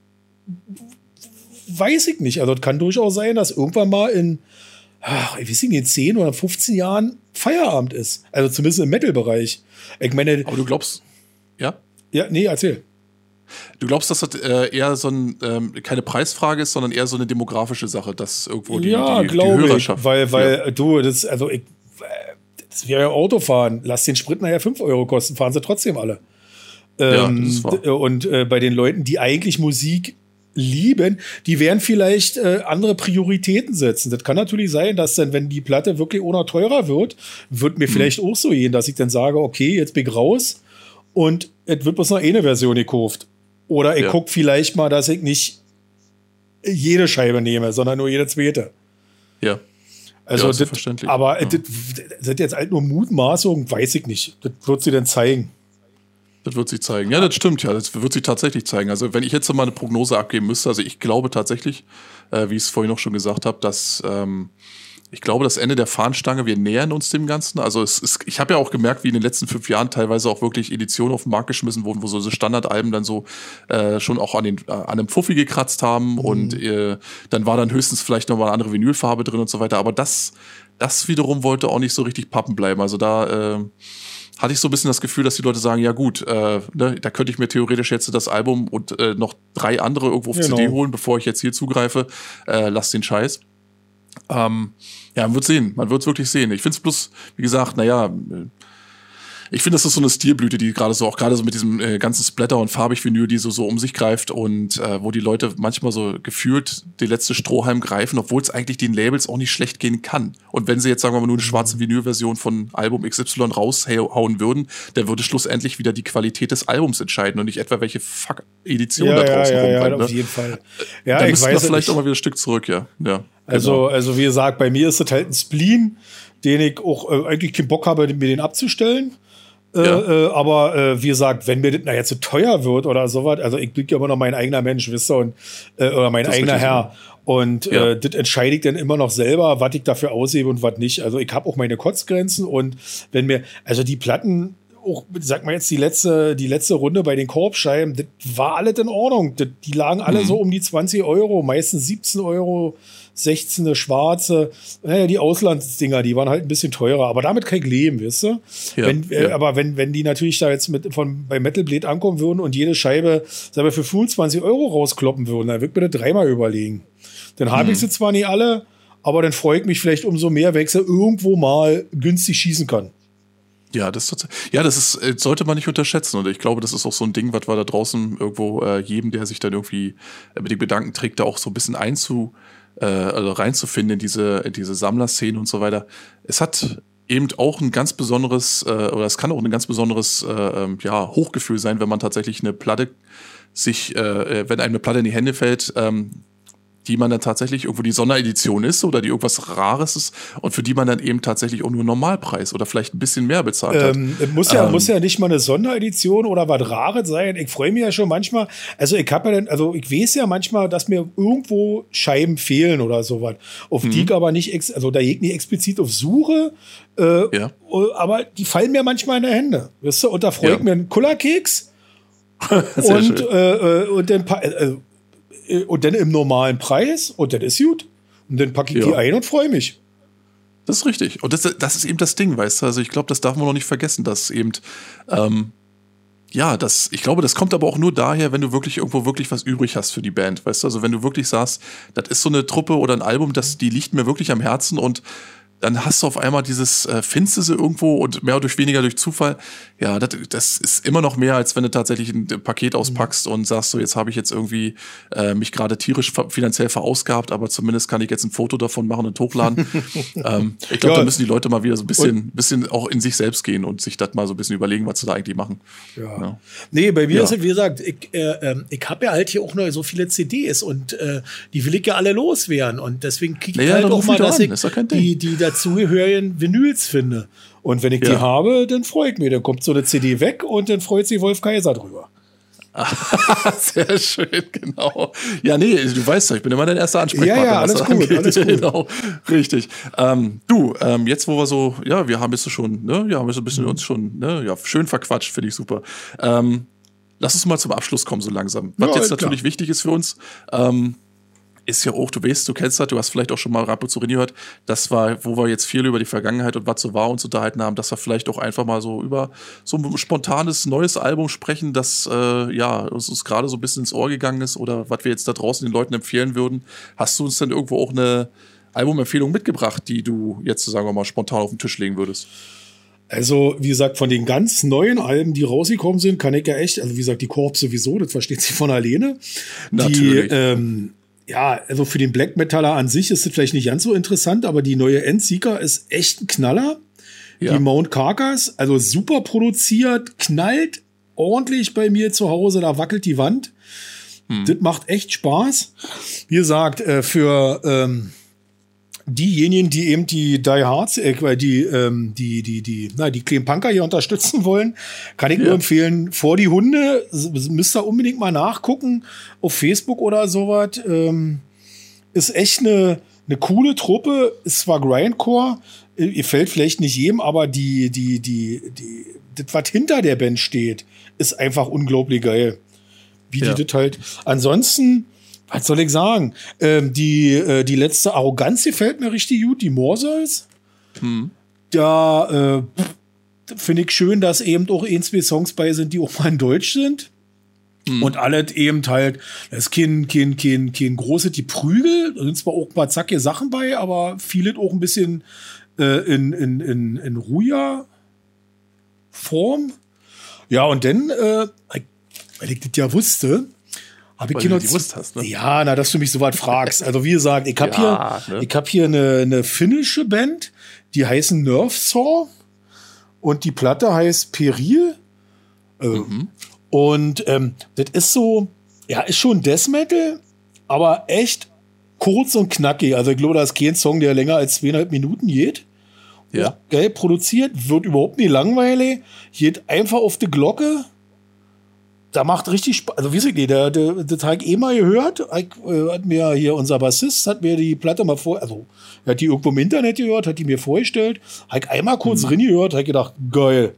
weiß ich nicht. Also es kann durchaus sein, dass irgendwann mal in, ach, ich weiß nicht, in 10 oder 15 Jahren Feierabend ist. Also zumindest im Metal-Bereich. Ich meine. Aber du glaubst, ja? Ja, nee, erzähl. Du glaubst, dass das äh, eher so ein, ähm, keine Preisfrage ist, sondern eher so eine demografische Sache, dass irgendwo die, ja, die, die Hörerschaft. Ich, weil, weil ja. du, das, also ich, das wäre ja Autofahren. Lass den Sprit nachher 5 Euro kosten, fahren sie trotzdem alle. Ähm, ja, und äh, bei den Leuten, die eigentlich Musik lieben, die werden vielleicht äh, andere Prioritäten setzen. Das kann natürlich sein, dass dann, wenn die Platte wirklich ohne teurer wird, wird mir hm. vielleicht auch so gehen, dass ich dann sage, okay, jetzt bin ich raus und es wird bloß noch eine Version gekauft. Oder ich ja. gucke vielleicht mal, dass ich nicht jede Scheibe nehme, sondern nur jede zweite. Ja. Also, ja, das, aber ja. das sind jetzt halt nur Mutmaßungen, weiß ich nicht. Das wird sie dann zeigen. Das wird sich zeigen. Ja, das stimmt, ja. Das wird sich tatsächlich zeigen. Also, wenn ich jetzt mal eine Prognose abgeben müsste, also ich glaube tatsächlich, äh, wie ich es vorhin noch schon gesagt habe, dass ähm, ich glaube, das Ende der Fahnenstange, wir nähern uns dem Ganzen. Also es ist, ich habe ja auch gemerkt, wie in den letzten fünf Jahren teilweise auch wirklich Editionen auf den Markt geschmissen wurden, wo so Standardalben dann so äh, schon auch an, den, äh, an einem Fuffi gekratzt haben mhm. und äh, dann war dann höchstens vielleicht nochmal eine andere Vinylfarbe drin und so weiter. Aber das, das wiederum wollte auch nicht so richtig pappen bleiben. Also da äh, hatte ich so ein bisschen das Gefühl, dass die Leute sagen, ja gut, äh, ne, da könnte ich mir theoretisch jetzt das Album und äh, noch drei andere irgendwo auf genau. CD holen, bevor ich jetzt hier zugreife. Äh, lass den Scheiß. Ähm, ja, man wird sehen. Man wird es wirklich sehen. Ich finde es bloß, wie gesagt, naja, ich finde, das ist so eine Stilblüte, die gerade so, auch gerade so mit diesem äh, ganzen Splatter und farbig Vinyl, die so, so um sich greift und äh, wo die Leute manchmal so gefühlt die letzte Strohhalm greifen, obwohl es eigentlich den Labels auch nicht schlecht gehen kann. Und wenn sie jetzt, sagen wir mal, nur eine schwarze Vinyl-Version von Album XY raushauen würden, dann würde schlussendlich wieder die Qualität des Albums entscheiden und nicht etwa welche Fuck-Edition ja, da draußen ja, ja, ja, auf ne? jeden Fall. Ja, da ich müssten weiß, wir vielleicht auch mal wieder ein Stück zurück, ja. ja also, genau. also wie gesagt, bei mir ist das halt ein Spleen, den ich auch äh, eigentlich keinen Bock habe, mir den abzustellen. Äh, ja. Äh, aber äh, wie gesagt, wenn mir das nachher zu teuer wird oder sowas, also ich bin ja immer noch mein eigener Mensch, wisst ihr, und, äh, oder mein das eigener Herr. Und ja. äh, das entscheide ich dann immer noch selber, was ich dafür aushebe und was nicht. Also ich habe auch meine Kotzgrenzen und wenn mir, also die Platten, auch, sag mal jetzt, die letzte, die letzte Runde bei den Korbscheiben, das war alles in Ordnung. Das, die lagen alle mhm. so um die 20 Euro, meistens 17 Euro. 16. schwarze, naja, die Auslandsdinger, die waren halt ein bisschen teurer, aber damit kein Leben, weißt du? Ja, wenn, äh, ja. Aber wenn, wenn die natürlich da jetzt mit von bei Metal Blade ankommen würden und jede Scheibe, sagen wir, für 25 Euro rauskloppen würden, dann würde ich mir das dreimal überlegen. Dann habe ich mhm. sie zwar nicht alle, aber dann freue ich mich vielleicht umso mehr, wenn ich sie irgendwo mal günstig schießen kann. Ja, das, ja, das ist, äh, sollte man nicht unterschätzen. Und ich glaube, das ist auch so ein Ding, was wir da draußen irgendwo äh, jedem, der sich dann irgendwie äh, mit den Gedanken trägt, da auch so ein bisschen einzu, äh, also reinzufinden in diese, in diese Sammlerszene und so weiter. Es hat eben auch ein ganz besonderes, äh, oder es kann auch ein ganz besonderes äh, ähm, ja, Hochgefühl sein, wenn man tatsächlich eine Platte sich, äh, äh wenn einem eine Platte in die Hände fällt, ähm, die man dann tatsächlich irgendwo die Sonderedition ist oder die irgendwas Rares ist und für die man dann eben tatsächlich auch nur Normalpreis oder vielleicht ein bisschen mehr bezahlt ähm, hat. Muss ja, ähm, muss ja nicht mal eine Sonderedition oder was Rares sein. Ich freue mich ja schon manchmal, also ich habe ja dann, also ich weiß ja manchmal, dass mir irgendwo Scheiben fehlen oder sowas, auf die mhm. ich aber nicht, ex, also da ich nicht explizit auf Suche, äh, ja. aber die fallen mir manchmal in die Hände, weißt du, und da freue ja. ich mir einen Kullerkeks und, äh, äh, und dann, äh, äh, und dann im normalen Preis und dann ist gut. Und dann packe ich ja. die ein und freue mich. Das ist richtig. Und das, das ist eben das Ding, weißt du? Also ich glaube, das darf man noch nicht vergessen, dass eben, ähm, ja, das, ich glaube, das kommt aber auch nur daher, wenn du wirklich irgendwo wirklich was übrig hast für die Band, weißt du? Also wenn du wirklich sagst, das ist so eine Truppe oder ein Album, das, die liegt mir wirklich am Herzen und dann hast du auf einmal dieses äh, findest du irgendwo und mehr oder weniger durch Zufall. Ja, das, das ist immer noch mehr, als wenn du tatsächlich ein Paket auspackst und sagst so, jetzt habe ich jetzt irgendwie äh, mich gerade tierisch finanziell verausgabt, aber zumindest kann ich jetzt ein Foto davon machen und hochladen. ähm, ich glaube, ja. da müssen die Leute mal wieder so ein bisschen, bisschen auch in sich selbst gehen und sich das mal so ein bisschen überlegen, was sie da eigentlich machen. Ja. ja. Nee, bei mir ja. ist es, wie gesagt, ich, äh, ähm, ich habe ja halt hier auch noch so viele CDs und äh, die will ich ja alle loswerden. Und deswegen kriege ich naja, halt auch mal, dass ich die, die dazugehörigen Vinyls finde. Und wenn ich die habe, dann freue ich mich. Dann kommt so eine CD weg und dann freut sich Wolf Kaiser drüber. Sehr schön, genau. Ja, nee, du weißt doch, ich bin immer dein erster Ansprechpartner. Ja, ja, alles gut, alles gut. Genau, richtig. Ähm, du, ähm, jetzt wo wir so, ja, wir haben jetzt schon, ne, wir haben jetzt ein bisschen mhm. uns schon, ne, ja, schön verquatscht, finde ich super. Ähm, lass uns mal zum Abschluss kommen, so langsam. Was ja, jetzt natürlich klar. wichtig ist für uns, ähm, ist ja auch, du weißt, du kennst das, du hast vielleicht auch schon mal Rapuzurini gehört, das war, wo wir jetzt viel über die Vergangenheit und was so war uns unterhalten haben, dass wir vielleicht auch einfach mal so über so ein spontanes neues Album sprechen, das äh, ja uns, uns gerade so ein bisschen ins Ohr gegangen ist oder was wir jetzt da draußen den Leuten empfehlen würden. Hast du uns denn irgendwo auch eine Albumempfehlung mitgebracht, die du jetzt, sagen wir mal, spontan auf den Tisch legen würdest? Also, wie gesagt, von den ganz neuen Alben, die rausgekommen sind, kann ich ja echt, also wie gesagt, die Korb sowieso, das versteht sich von alleine. Natürlich. Die, ähm, ja, also für den Black Metaller an sich ist es vielleicht nicht ganz so interessant, aber die neue Endseeker ist echt ein Knaller. Ja. Die Mount Carcass, also super produziert, knallt ordentlich bei mir zu Hause, da wackelt die Wand. Hm. Das macht echt Spaß. Wie gesagt, äh, für ähm, diejenigen, die eben die Die Hards, äh, die, ähm, die, die, die, na, die Clean Punker hier unterstützen wollen, kann ich ja. nur empfehlen, vor die Hunde, müsst ihr unbedingt mal nachgucken, auf Facebook oder sowas. Ähm, ist echt eine, eine coole Truppe, ist zwar Grindcore, äh, ihr fällt vielleicht nicht jedem, aber die, die, die, die, das, was hinter der Band steht, ist einfach unglaublich geil. Wie ja. die das halt. Ansonsten, was soll ich sagen? Ähm, die, äh, die letzte Arroganz gefällt mir richtig gut, die Morsels. Hm. Da äh, finde ich schön, dass eben auch ein, zwei Songs bei sind, die auch mal in Deutsch sind. Hm. Und alles eben halt, das ist kein, kein, kein, kein große, die Prügel, da sind zwar auch ein paar zackige Sachen bei, aber vieles auch ein bisschen äh, in, in, in, in ruhiger Form. Ja, und dann, äh, weil ich das ja wusste, habe ich hier noch hast, ne? Ja, na, dass du mich so weit fragst. Also wie gesagt, ich habe ja, hier, ne? ich habe hier eine, eine finnische Band, die heißen Nerve Saw und die Platte heißt Peril. Äh, mhm. Und ähm, das ist so, ja, ist schon Death Metal, aber echt kurz und knackig. Also ich glaube, da ist kein Song, der länger als zweieinhalb Minuten geht. Ja. Geil produziert, wird überhaupt nicht langweilig, geht einfach auf die Glocke da macht richtig Spaß. Also, wie sie die, der, der, der Tag eh mal gehört, äh, hat mir hier unser Bassist, hat mir die Platte mal vor, also, er hat die irgendwo im Internet gehört, hat die mir vorgestellt, hat einmal kurz mhm. drin gehört, hat gedacht, geil.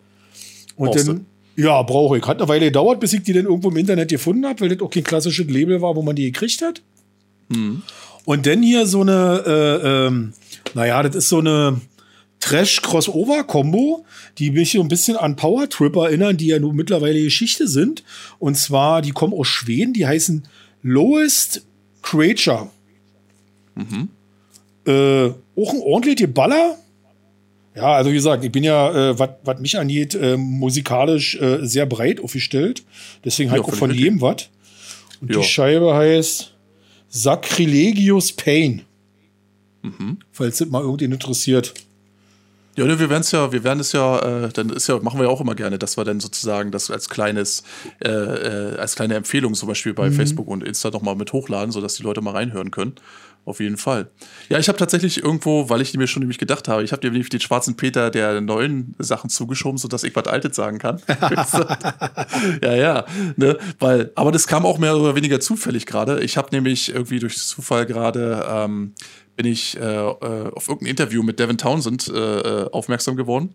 Und Brauchst dann, du? ja, brauche ich. Hat eine Weile gedauert, bis ich die dann irgendwo im Internet gefunden habe, weil das auch kein klassisches Label war, wo man die gekriegt hat. Mhm. Und dann hier so eine, äh, ähm, naja, das ist so eine, Trash-Crossover-Kombo, die mich so ein bisschen an Power Trip erinnern, die ja nun mittlerweile Geschichte sind. Und zwar, die kommen aus Schweden, die heißen Lowest Creature. Mhm. Äh, auch ein ordentlicher Baller. Ja, also wie gesagt, ich bin ja, äh, was mich angeht, äh, musikalisch äh, sehr breit aufgestellt. Deswegen halt ja, auch von jedem was. Und ja. die Scheibe heißt Sacrilegious Pain. Mhm. Falls das mal irgendwen interessiert. Ja, ne, wir werden es ja, wir werden es ja, äh, dann ist ja, machen wir ja auch immer gerne, dass wir dann sozusagen das als kleines, äh, äh, als kleine Empfehlung zum Beispiel bei mhm. Facebook und Insta nochmal mit hochladen, sodass die Leute mal reinhören können. Auf jeden Fall. Ja, ich habe tatsächlich irgendwo, weil ich mir schon nämlich gedacht habe, ich habe dir nämlich den schwarzen Peter der neuen Sachen zugeschoben, sodass ich was Altes sagen kann. ja, ja. Ne? Weil, aber das kam auch mehr oder weniger zufällig gerade. Ich habe nämlich irgendwie durch Zufall gerade ähm, bin ich äh, äh, auf irgendein Interview mit Devin Townsend äh, äh, aufmerksam geworden.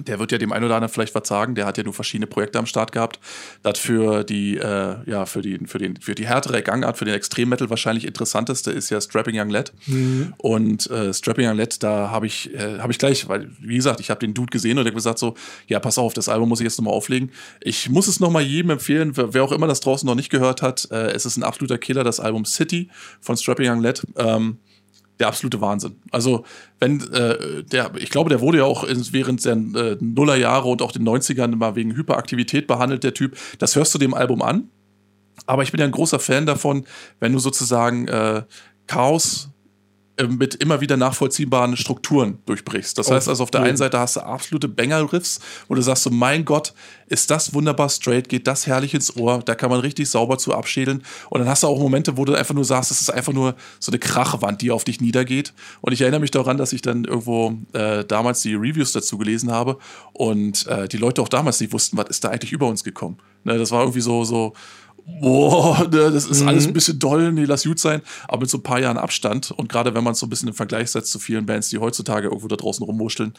Der wird ja dem einen oder anderen vielleicht was sagen. Der hat ja nur verschiedene Projekte am Start gehabt. Das für die, äh, ja, für die, für den, für die härtere Gangart, für den Extremmetal wahrscheinlich interessanteste ist ja Strapping Young Lad. Mhm. Und äh, Strapping Young Lad, da habe ich, äh, habe ich gleich, weil, wie gesagt, ich habe den Dude gesehen und der gesagt so, ja, pass auf, das Album muss ich jetzt nochmal auflegen. Ich muss es nochmal jedem empfehlen, wer, auch immer das draußen noch nicht gehört hat. Äh, es ist ein absoluter Killer, das Album City von Strapping Young Lad. Ähm, der absolute Wahnsinn. Also, wenn äh, der, ich glaube, der wurde ja auch während der äh, Nullerjahre und auch den 90ern mal wegen Hyperaktivität behandelt, der Typ. Das hörst du dem Album an. Aber ich bin ja ein großer Fan davon, wenn du sozusagen äh, Chaos mit immer wieder nachvollziehbaren Strukturen durchbrichst. Das oh, heißt also, auf der einen Seite hast du absolute Banger-Riffs, wo du sagst so, mein Gott, ist das wunderbar straight, geht das herrlich ins Ohr, da kann man richtig sauber zu abschädeln. Und dann hast du auch Momente, wo du einfach nur sagst, es ist einfach nur so eine Krachwand, die auf dich niedergeht. Und ich erinnere mich daran, dass ich dann irgendwo äh, damals die Reviews dazu gelesen habe und äh, die Leute auch damals nicht wussten, was ist da eigentlich über uns gekommen. Ne, das war irgendwie so, so, boah, ne, das ist mhm. alles ein bisschen doll, nee, lass gut sein, aber mit so ein paar Jahren Abstand und gerade wenn man es so ein bisschen im Vergleich setzt zu vielen Bands, die heutzutage irgendwo da draußen rumwurschteln,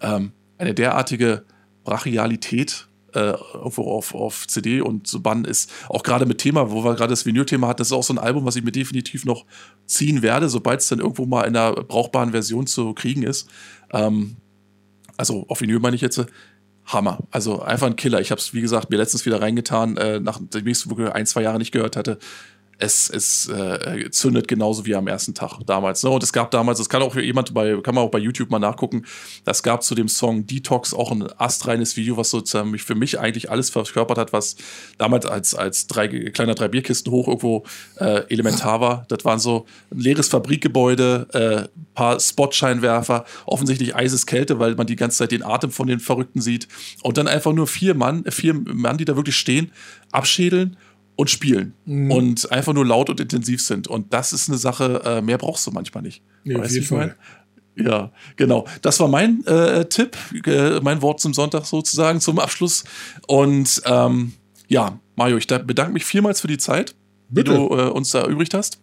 ähm, eine derartige Brachialität äh, irgendwo auf, auf CD und zu bannen ist, auch gerade mit Thema, wo wir gerade das Vinyl-Thema hatten, das ist auch so ein Album, was ich mir definitiv noch ziehen werde, sobald es dann irgendwo mal in einer brauchbaren Version zu kriegen ist. Ähm, also auf Vinyl meine ich jetzt, Hammer. Also einfach ein Killer. Ich habe es, wie gesagt, mir letztens wieder reingetan, äh, nachdem ich es wirklich ein, zwei Jahre nicht gehört hatte es, es äh, zündet genauso wie am ersten Tag damals. Ne? Und es gab damals, das kann auch jemand bei, kann man auch bei YouTube mal nachgucken, das gab zu dem Song Detox auch ein astreines Video, was sozusagen für mich eigentlich alles verkörpert hat, was damals als, als drei, kleiner drei Bierkisten hoch irgendwo äh, elementar war. Das waren so ein leeres Fabrikgebäude, äh, paar Spotscheinwerfer, offensichtlich eises Kälte, weil man die ganze Zeit den Atem von den Verrückten sieht. Und dann einfach nur vier Mann, vier Mann, die da wirklich stehen, abschädeln und spielen mhm. und einfach nur laut und intensiv sind. Und das ist eine Sache, äh, mehr brauchst du manchmal nicht. Nee, weißt auf jeden Fall. Ja, genau. Das war mein äh, Tipp, äh, mein Wort zum Sonntag sozusagen zum Abschluss. Und ähm, ja, Mario, ich bedanke mich vielmals für die Zeit, Bitte. die du äh, uns da erübrigt hast.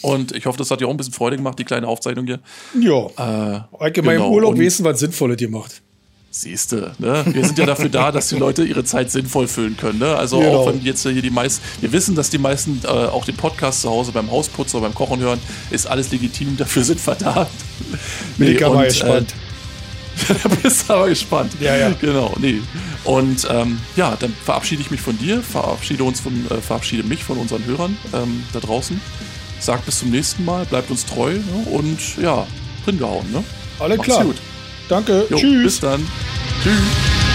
Und ich hoffe, das hat dir auch ein bisschen Freude gemacht, die kleine Aufzeichnung hier. Ja. Äh, Allgemein genau. im Urlaub wissen, was Sinnvolles dir macht. Siehste, ne? Wir sind ja dafür da, dass die Leute ihre Zeit sinnvoll füllen können. Ne? Also genau. auch wenn jetzt hier die meisten, wir wissen, dass die meisten äh, auch den Podcast zu Hause beim Hausputz oder beim Kochen hören, ist alles legitim, dafür sind wir da. Nee, Mega mal gespannt. Äh, da bist du aber gespannt. Ja, ja. Genau, nee. Und ähm, ja, dann verabschiede ich mich von dir, verabschiede uns von, äh, verabschiede mich von unseren Hörern ähm, da draußen. Sag bis zum nächsten Mal, bleibt uns treu ne? und ja, drin gehauen, ne? Alles klar. Gut. Danke. Jo, Tschüss. Bis dann. Tschüss.